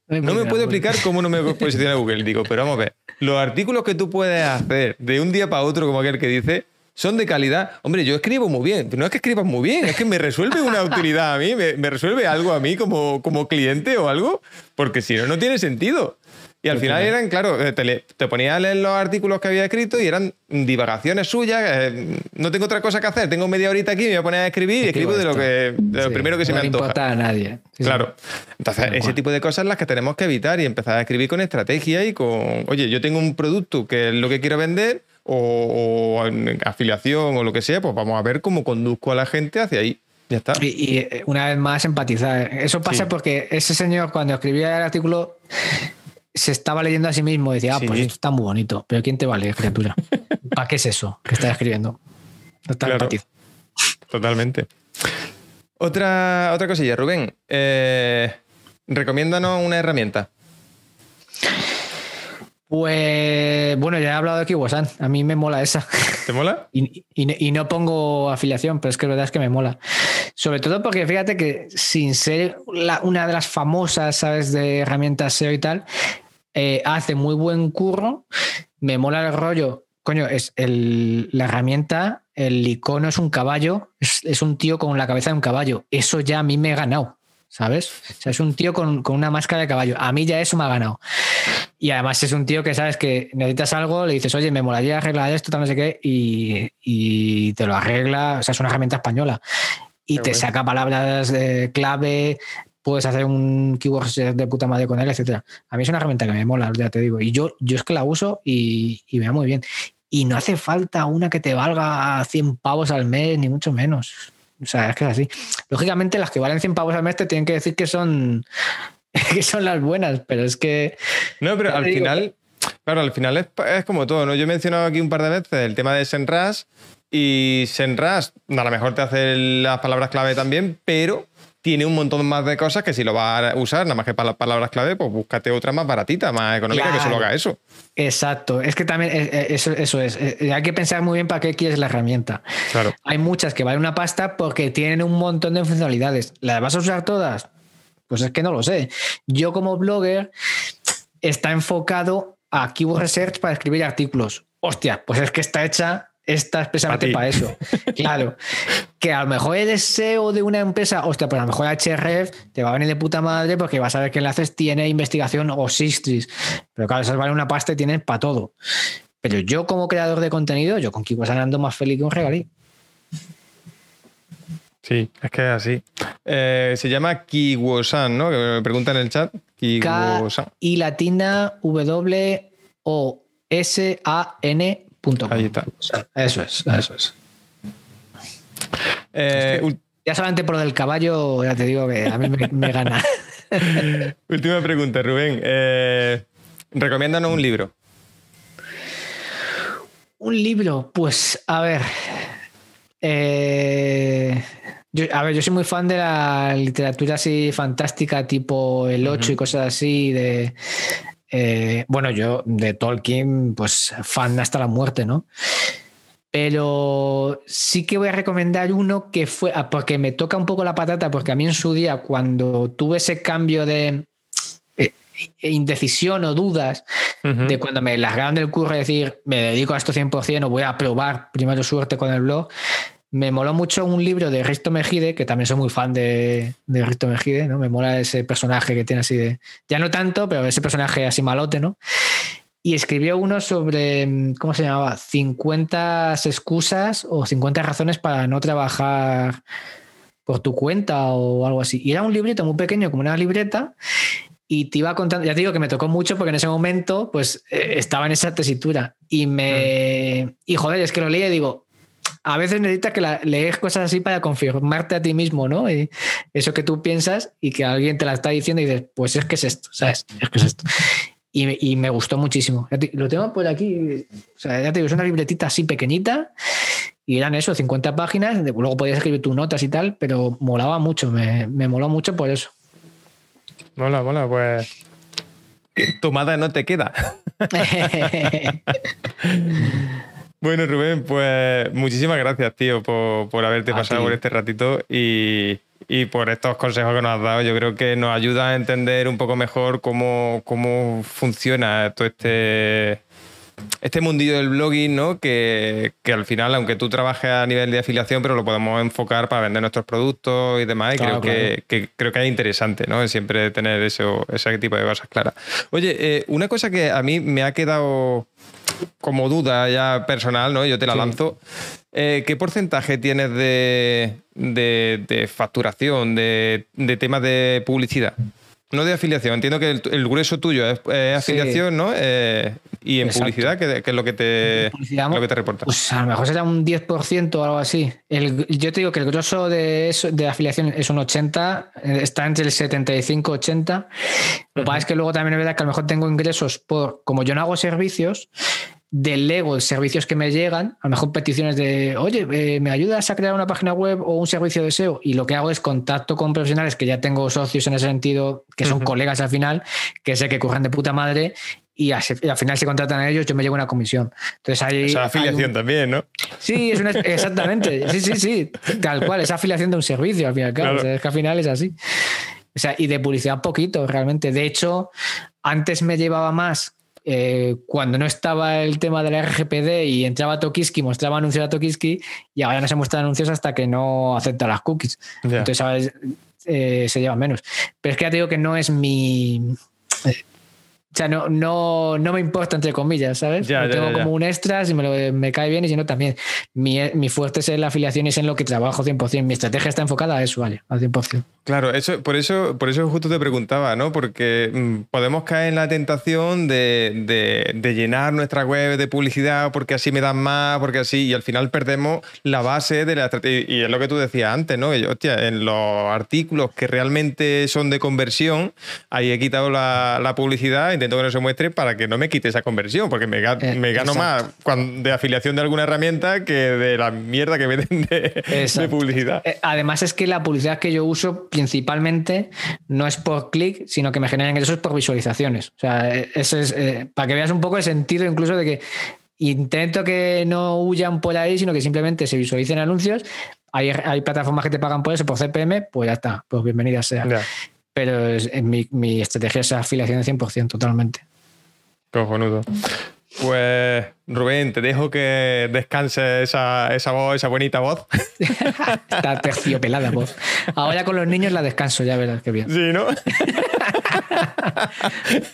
No me puedo explicar cómo no me posiciona Google. Digo, pero vamos a ver, los artículos que tú puedes hacer de un día para otro, como aquel que dice, son de calidad. Hombre, yo escribo muy bien. No es que escribas muy bien, es que me resuelve una utilidad a mí, me, resuelve algo a mí como, como cliente o algo, porque si no, no tiene sentido. Y al final eran, claro, eh, te, te ponía a leer los artículos que había escrito y eran divagaciones suyas. Eh, no tengo otra cosa que hacer, tengo media horita aquí, me voy a poner a escribir y escribo de lo, que, de lo primero que se me antoja. No importa a nadie. claro. Entonces, ese tipo de cosas las que tenemos que evitar y empezar a escribir con estrategia y con, oye, yo tengo un producto que es lo que quiero vender o, afiliación o lo que sea, pues vamos a ver cómo conduzco a la gente hacia ahí. Ya está. Y, eh, una vez más empatizar. Eso pasa porque ese señor cuando escribía el artículo se estaba leyendo a sí mismo y decía, ah, pues esto está muy bonito, pero ¿quién te vale, criatura? ¿Para qué es eso que estás escribiendo? No está claro. Totalmente. Otra, otra cosilla, Rubén. Eh, recomiéndanos una herramienta. Pues bueno, ya he hablado de Kiwasan. A mí me mola esa. ¿Te mola? y, no pongo afiliación, pero es que la verdad es que me mola. Sobre todo porque fíjate que sin ser una de las famosas, ¿sabes?, de herramientas SEO y tal, eh, hace muy buen curro. Me mola el rollo. Coño, es la herramienta, el icono es un caballo, es, es un tío con la cabeza de un caballo. Eso ya a mí me ha ganado. ¿Sabes? O sea, es un tío con, una máscara de caballo. A mí ya eso me ha ganado. Y además es un tío que sabes que necesitas algo, le dices, oye, me molaría arreglar esto, tal, no sé qué, y, te lo arregla. O sea, es una herramienta española. Y te saca palabras de clave, puedes hacer un keyword de puta madre con él, etcétera. A mí es una herramienta que me mola, ya te digo. Y yo, yo es que la uso y, y me va muy bien. Y no hace falta una que te valga 100 pavos al mes, ni mucho menos. O sea, es que es así. Lógicamente, las que valen 100 pavos al mes te tienen que decir que son, que son las buenas, pero es que. No, pero al final. Claro, al final es, como todo, ¿no? Yo he mencionado aquí un par de veces el tema de Senras y Senras a lo mejor te hace las palabras clave también, pero tiene un montón más de cosas que si lo vas a usar nada más que para las palabras clave, pues búscate otra más baratita, más económica que solo haga eso. Exacto, es que también eh, eh, eso, eso es, eh, hay que pensar muy bien para qué quieres la herramienta. Claro. Hay muchas que valen una pasta porque tienen un montón de funcionalidades. ¿Las vas a usar todas? Pues es que no lo sé. Yo como blogger está enfocado a Keyword Research para escribir artículos. Hostia, pues es que está hecha está expresamente para, eso. Claro. Que a lo mejor el SEO de una empresa, hostia, pues a lo mejor HRF te va a venir de puta madre porque vas a ver qué enlaces tiene investigación o Sistris. Pero claro, esas vale una pasta y tienes para todo. Pero yo, como creador de contenido, yo con Kiwosan ando más feliz que un regalí. Sí, es que es así. Eh, se llama Kiwosan, ¿no? Que me preguntan en el chat. Kiwosan. Y latina W O S A N Ahí está. Eso es, eso es. Eh, ya solamente por lo del caballo, ya te digo que a mí me, gana. Última pregunta, Rubén. Eh, recomiéndanos un libro. Un libro, pues a ver. Eh, yo, a ver, yo soy muy fan de la literatura así fantástica, tipo El 8 y cosas así, de eh, bueno, yo de Tolkien, pues fan hasta la muerte, ¿no? Pero sí que voy a recomendar uno que fue, ah, porque me toca un poco la patata, porque a mí en su día, cuando tuve ese cambio de eh, indecisión o dudas, de cuando me largaron del curro y decir, me dedico a esto 100% o voy a probar primero suerte con el blog, me moló mucho un libro de Risto Mejide, que también soy muy fan de, de Risto Mejide, ¿no? Me mola ese personaje que tiene así de. Ya no tanto, pero ese personaje así malote, ¿no? Y escribió uno sobre, ¿cómo se llamaba? 50 excusas o 50 razones para no trabajar por tu cuenta o algo así. Y era un librito muy pequeño, como una libreta, y te iba contando, ya te digo que me tocó mucho porque en ese momento pues eh, estaba en esa tesitura y me... Mm. Y joder, es que lo leí y digo, a veces necesitas que lees cosas así para confirmarte a ti mismo, ¿no? Y eso que tú piensas y que alguien te la está diciendo y dices, pues es que es esto, ¿sabes? Es que es esto. Y, me gustó muchísimo. Lo tengo por aquí, o sea, ya te digo, es una libretita así pequeñita y eran eso, 50 páginas, luego podías escribir tus notas y tal, pero molaba mucho, me, me moló mucho por eso. Mola, mola, pues. Tomada no te queda. bueno, Rubén, pues muchísimas gracias, tío, por, haberte pasado por este ratito y, por estos consejos que nos has dado. Yo creo que nos ayuda a entender un poco mejor cómo, cómo funciona todo este este mundillo del blogging, ¿no? Que, al final, aunque tú trabajes a nivel de afiliación, pero lo podemos enfocar para vender nuestros productos y demás. Y creo, Que, creo que es interesante, ¿no? Siempre tener eso, ese tipo de cosas claras. Oye, eh, una cosa que a mí me ha quedado como duda ya personal, ¿no? Yo te la lanzo. Eh, ¿Qué porcentaje tienes de, de, facturación, de, de temas de publicidad? No de afiliación, entiendo que el, grueso tuyo es, afiliación, ¿no? Eh, y en publicidad, ¿qué, es lo que, te, lo que te reporta? Pues a lo mejor será un 10% o algo así. yo te digo que el grueso de, de afiliación es un 80, eh, está entre el 75 80. Lo que pasa es que luego también es verdad que a lo mejor tengo ingresos por, como yo no hago servicios, delego servicios que me llegan, a lo mejor peticiones de, oye, eh, ¿me ayudas a crear una página web o un servicio de SEO? Y lo que hago es contacto con profesionales que ya tengo socios en ese sentido, que son colegas al final, que sé que curran de puta madre y, al final se contratan a ellos, yo me llevo una comisión. Entonces hay. Esa afiliación también, ¿no? Sí, es una, exactamente. Sí, sí, sí. Tal cual, es afiliación de un servicio, al final. Claro. es que al final es así. O sea, y de publicidad poquito, realmente. De hecho, antes me llevaba más eh, cuando no estaba el tema de la RGPD y entraba Tokiski, mostraba anuncios a Tokiski y ahora no se muestran anuncios hasta que no acepta las cookies. Entonces, eh, se lleva menos. Pero es que ya te digo que no es mi. O sea, no, no, no me importa, entre comillas, ¿sabes? Ya, tengo como un extra, si me, me, cae bien y si no, también. Mi, mi, fuerte es en la afiliación y es en lo que trabajo 100%. Mi estrategia está enfocada a eso, ¿vale? Al 100%. Claro, eso, por, eso, por eso justo te preguntaba, ¿no? Porque mm, podemos caer en la tentación de, de, llenar nuestra web de publicidad porque así me dan más, porque así, y al final perdemos la base de la estrategia. Y es lo que tú decías antes, ¿no? yo, hostia, en los artículos que realmente son de conversión, ahí he quitado la, la publicidad intento que no se muestre para que no me quite esa conversión, porque me, eh, me gano más de afiliación de alguna herramienta que de la mierda que venden de, publicidad. Eh, además es que la publicidad que yo uso principalmente no es por clic, sino que me generan ingresos por visualizaciones. O sea, eh, eso es para que veas un poco el sentido incluso de que intento que no huyan por ahí, sino que simplemente se visualicen anuncios. Hay, hay plataformas que te pagan por eso, por CPM, pues ya está, pues bienvenida sea pero es, mi, mi, estrategia es afiliación de 100%, totalmente. Cojonudo. Pues Rubén, te dejo que descanse esa, esa voz, esa bonita voz. Está terciopelada voz. Ahora con los niños la descanso, ya verás qué bien. Sí, ¿no?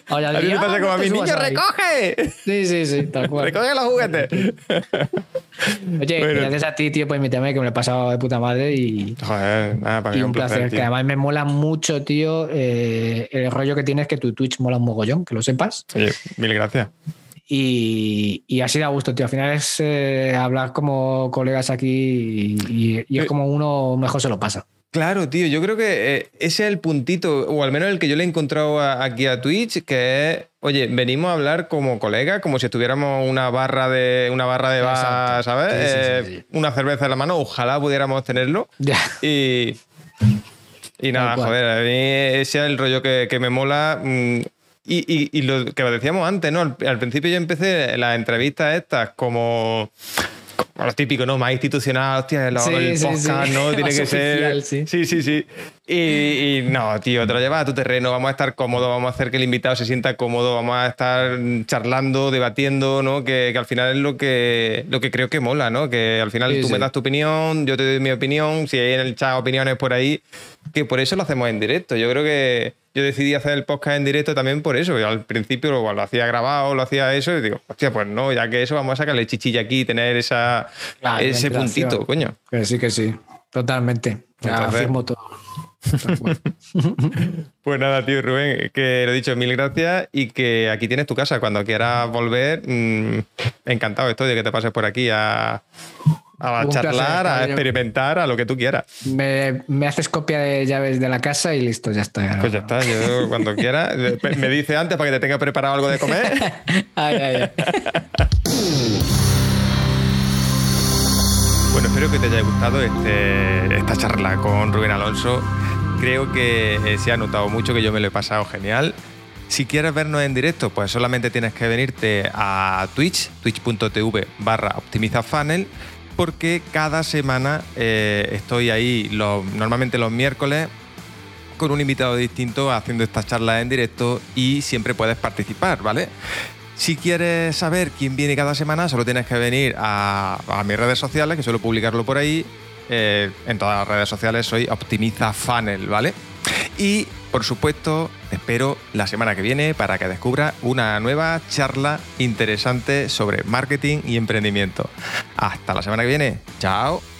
Ahora a mí me pasa como a mi niño, recoge. Sí, sí, sí, tal cual. Recoge los juguetes. Oye, gracias a ti, tío, por invitarme, que me lo he pasado de puta madre y. Joder, nada, para y un, placer. que además me mola mucho, tío, eh, el rollo que tienes que tu Twitch mola un mogollón, que lo sepas. Oye, mil gracias. Y, y, así da gusto, tío. Al final es eh, hablar como colegas aquí y, es como uno mejor se lo pasa. Claro, tío, yo creo que eh, ese es el puntito, o al menos el que yo le he encontrado aquí a Twitch, que es, oye, venimos a hablar como colegas, como si estuviéramos una barra de una barra de bar, ¿sabes? Eh, una cerveza en la mano, ojalá pudiéramos tenerlo. Y, y nada, joder, a mí ese es el rollo que, que me mola. Mm, y, lo que decíamos antes, ¿no? Al, principio yo empecé las entrevistas estas como lo típico, ¿no? Más institucional, hostia, el podcast, ¿no? Tiene que ser. Sí, sí, sí. Y, no, tío, te lo llevas a tu terreno, vamos a estar cómodos, vamos a hacer que el invitado se sienta cómodo, vamos a estar charlando, debatiendo, ¿no? Que, al final es lo que, lo que creo que mola, ¿no? Que al final tú me das tu opinión, yo te doy mi opinión, si hay en el chat opiniones por ahí, que por eso lo hacemos en directo. Yo creo que yo decidí hacer el podcast en directo también por eso. Yo al principio lo, lo, hacía grabado, lo hacía eso, y digo, hostia, pues no, ya que eso vamos a sacarle chichilla aquí y tener esa, ese puntito, coño. Que sí, que sí, totalmente. Ya afirmo todo. pues nada, tío Rubén, que lo he dicho, mil gracias y que aquí tienes tu casa. Cuando quieras volver, mm, encantado estoy de que te pases por aquí a, a charlar, a experimentar, a lo que tú quieras. Me, haces copia de llaves de la casa y listo, ya está. Pues ya está, yo cuando quiera. Me dice antes para que te tenga preparado algo de comer. Bueno, espero que te haya gustado este, esta charla con Rubén Alonso. Creo que eh, se ha notado mucho, que yo me lo he pasado genial. Si quieres vernos en directo, pues solamente tienes que venirte a Twitch, twitch.tv barra optimizafunnel, porque cada semana eh, estoy ahí, normalmente los miércoles, con un invitado distinto haciendo estas charlas en directo y siempre puedes participar, ¿vale? Si quieres saber quién viene cada semana, solo tienes que venir a, mis redes sociales, que suelo publicarlo por ahí. Eh, en todas las redes sociales soy Optimiza Funnel, ¿vale? Y por supuesto, espero la semana que viene para que descubra una nueva charla interesante sobre marketing y emprendimiento. Hasta la semana que viene. Chao.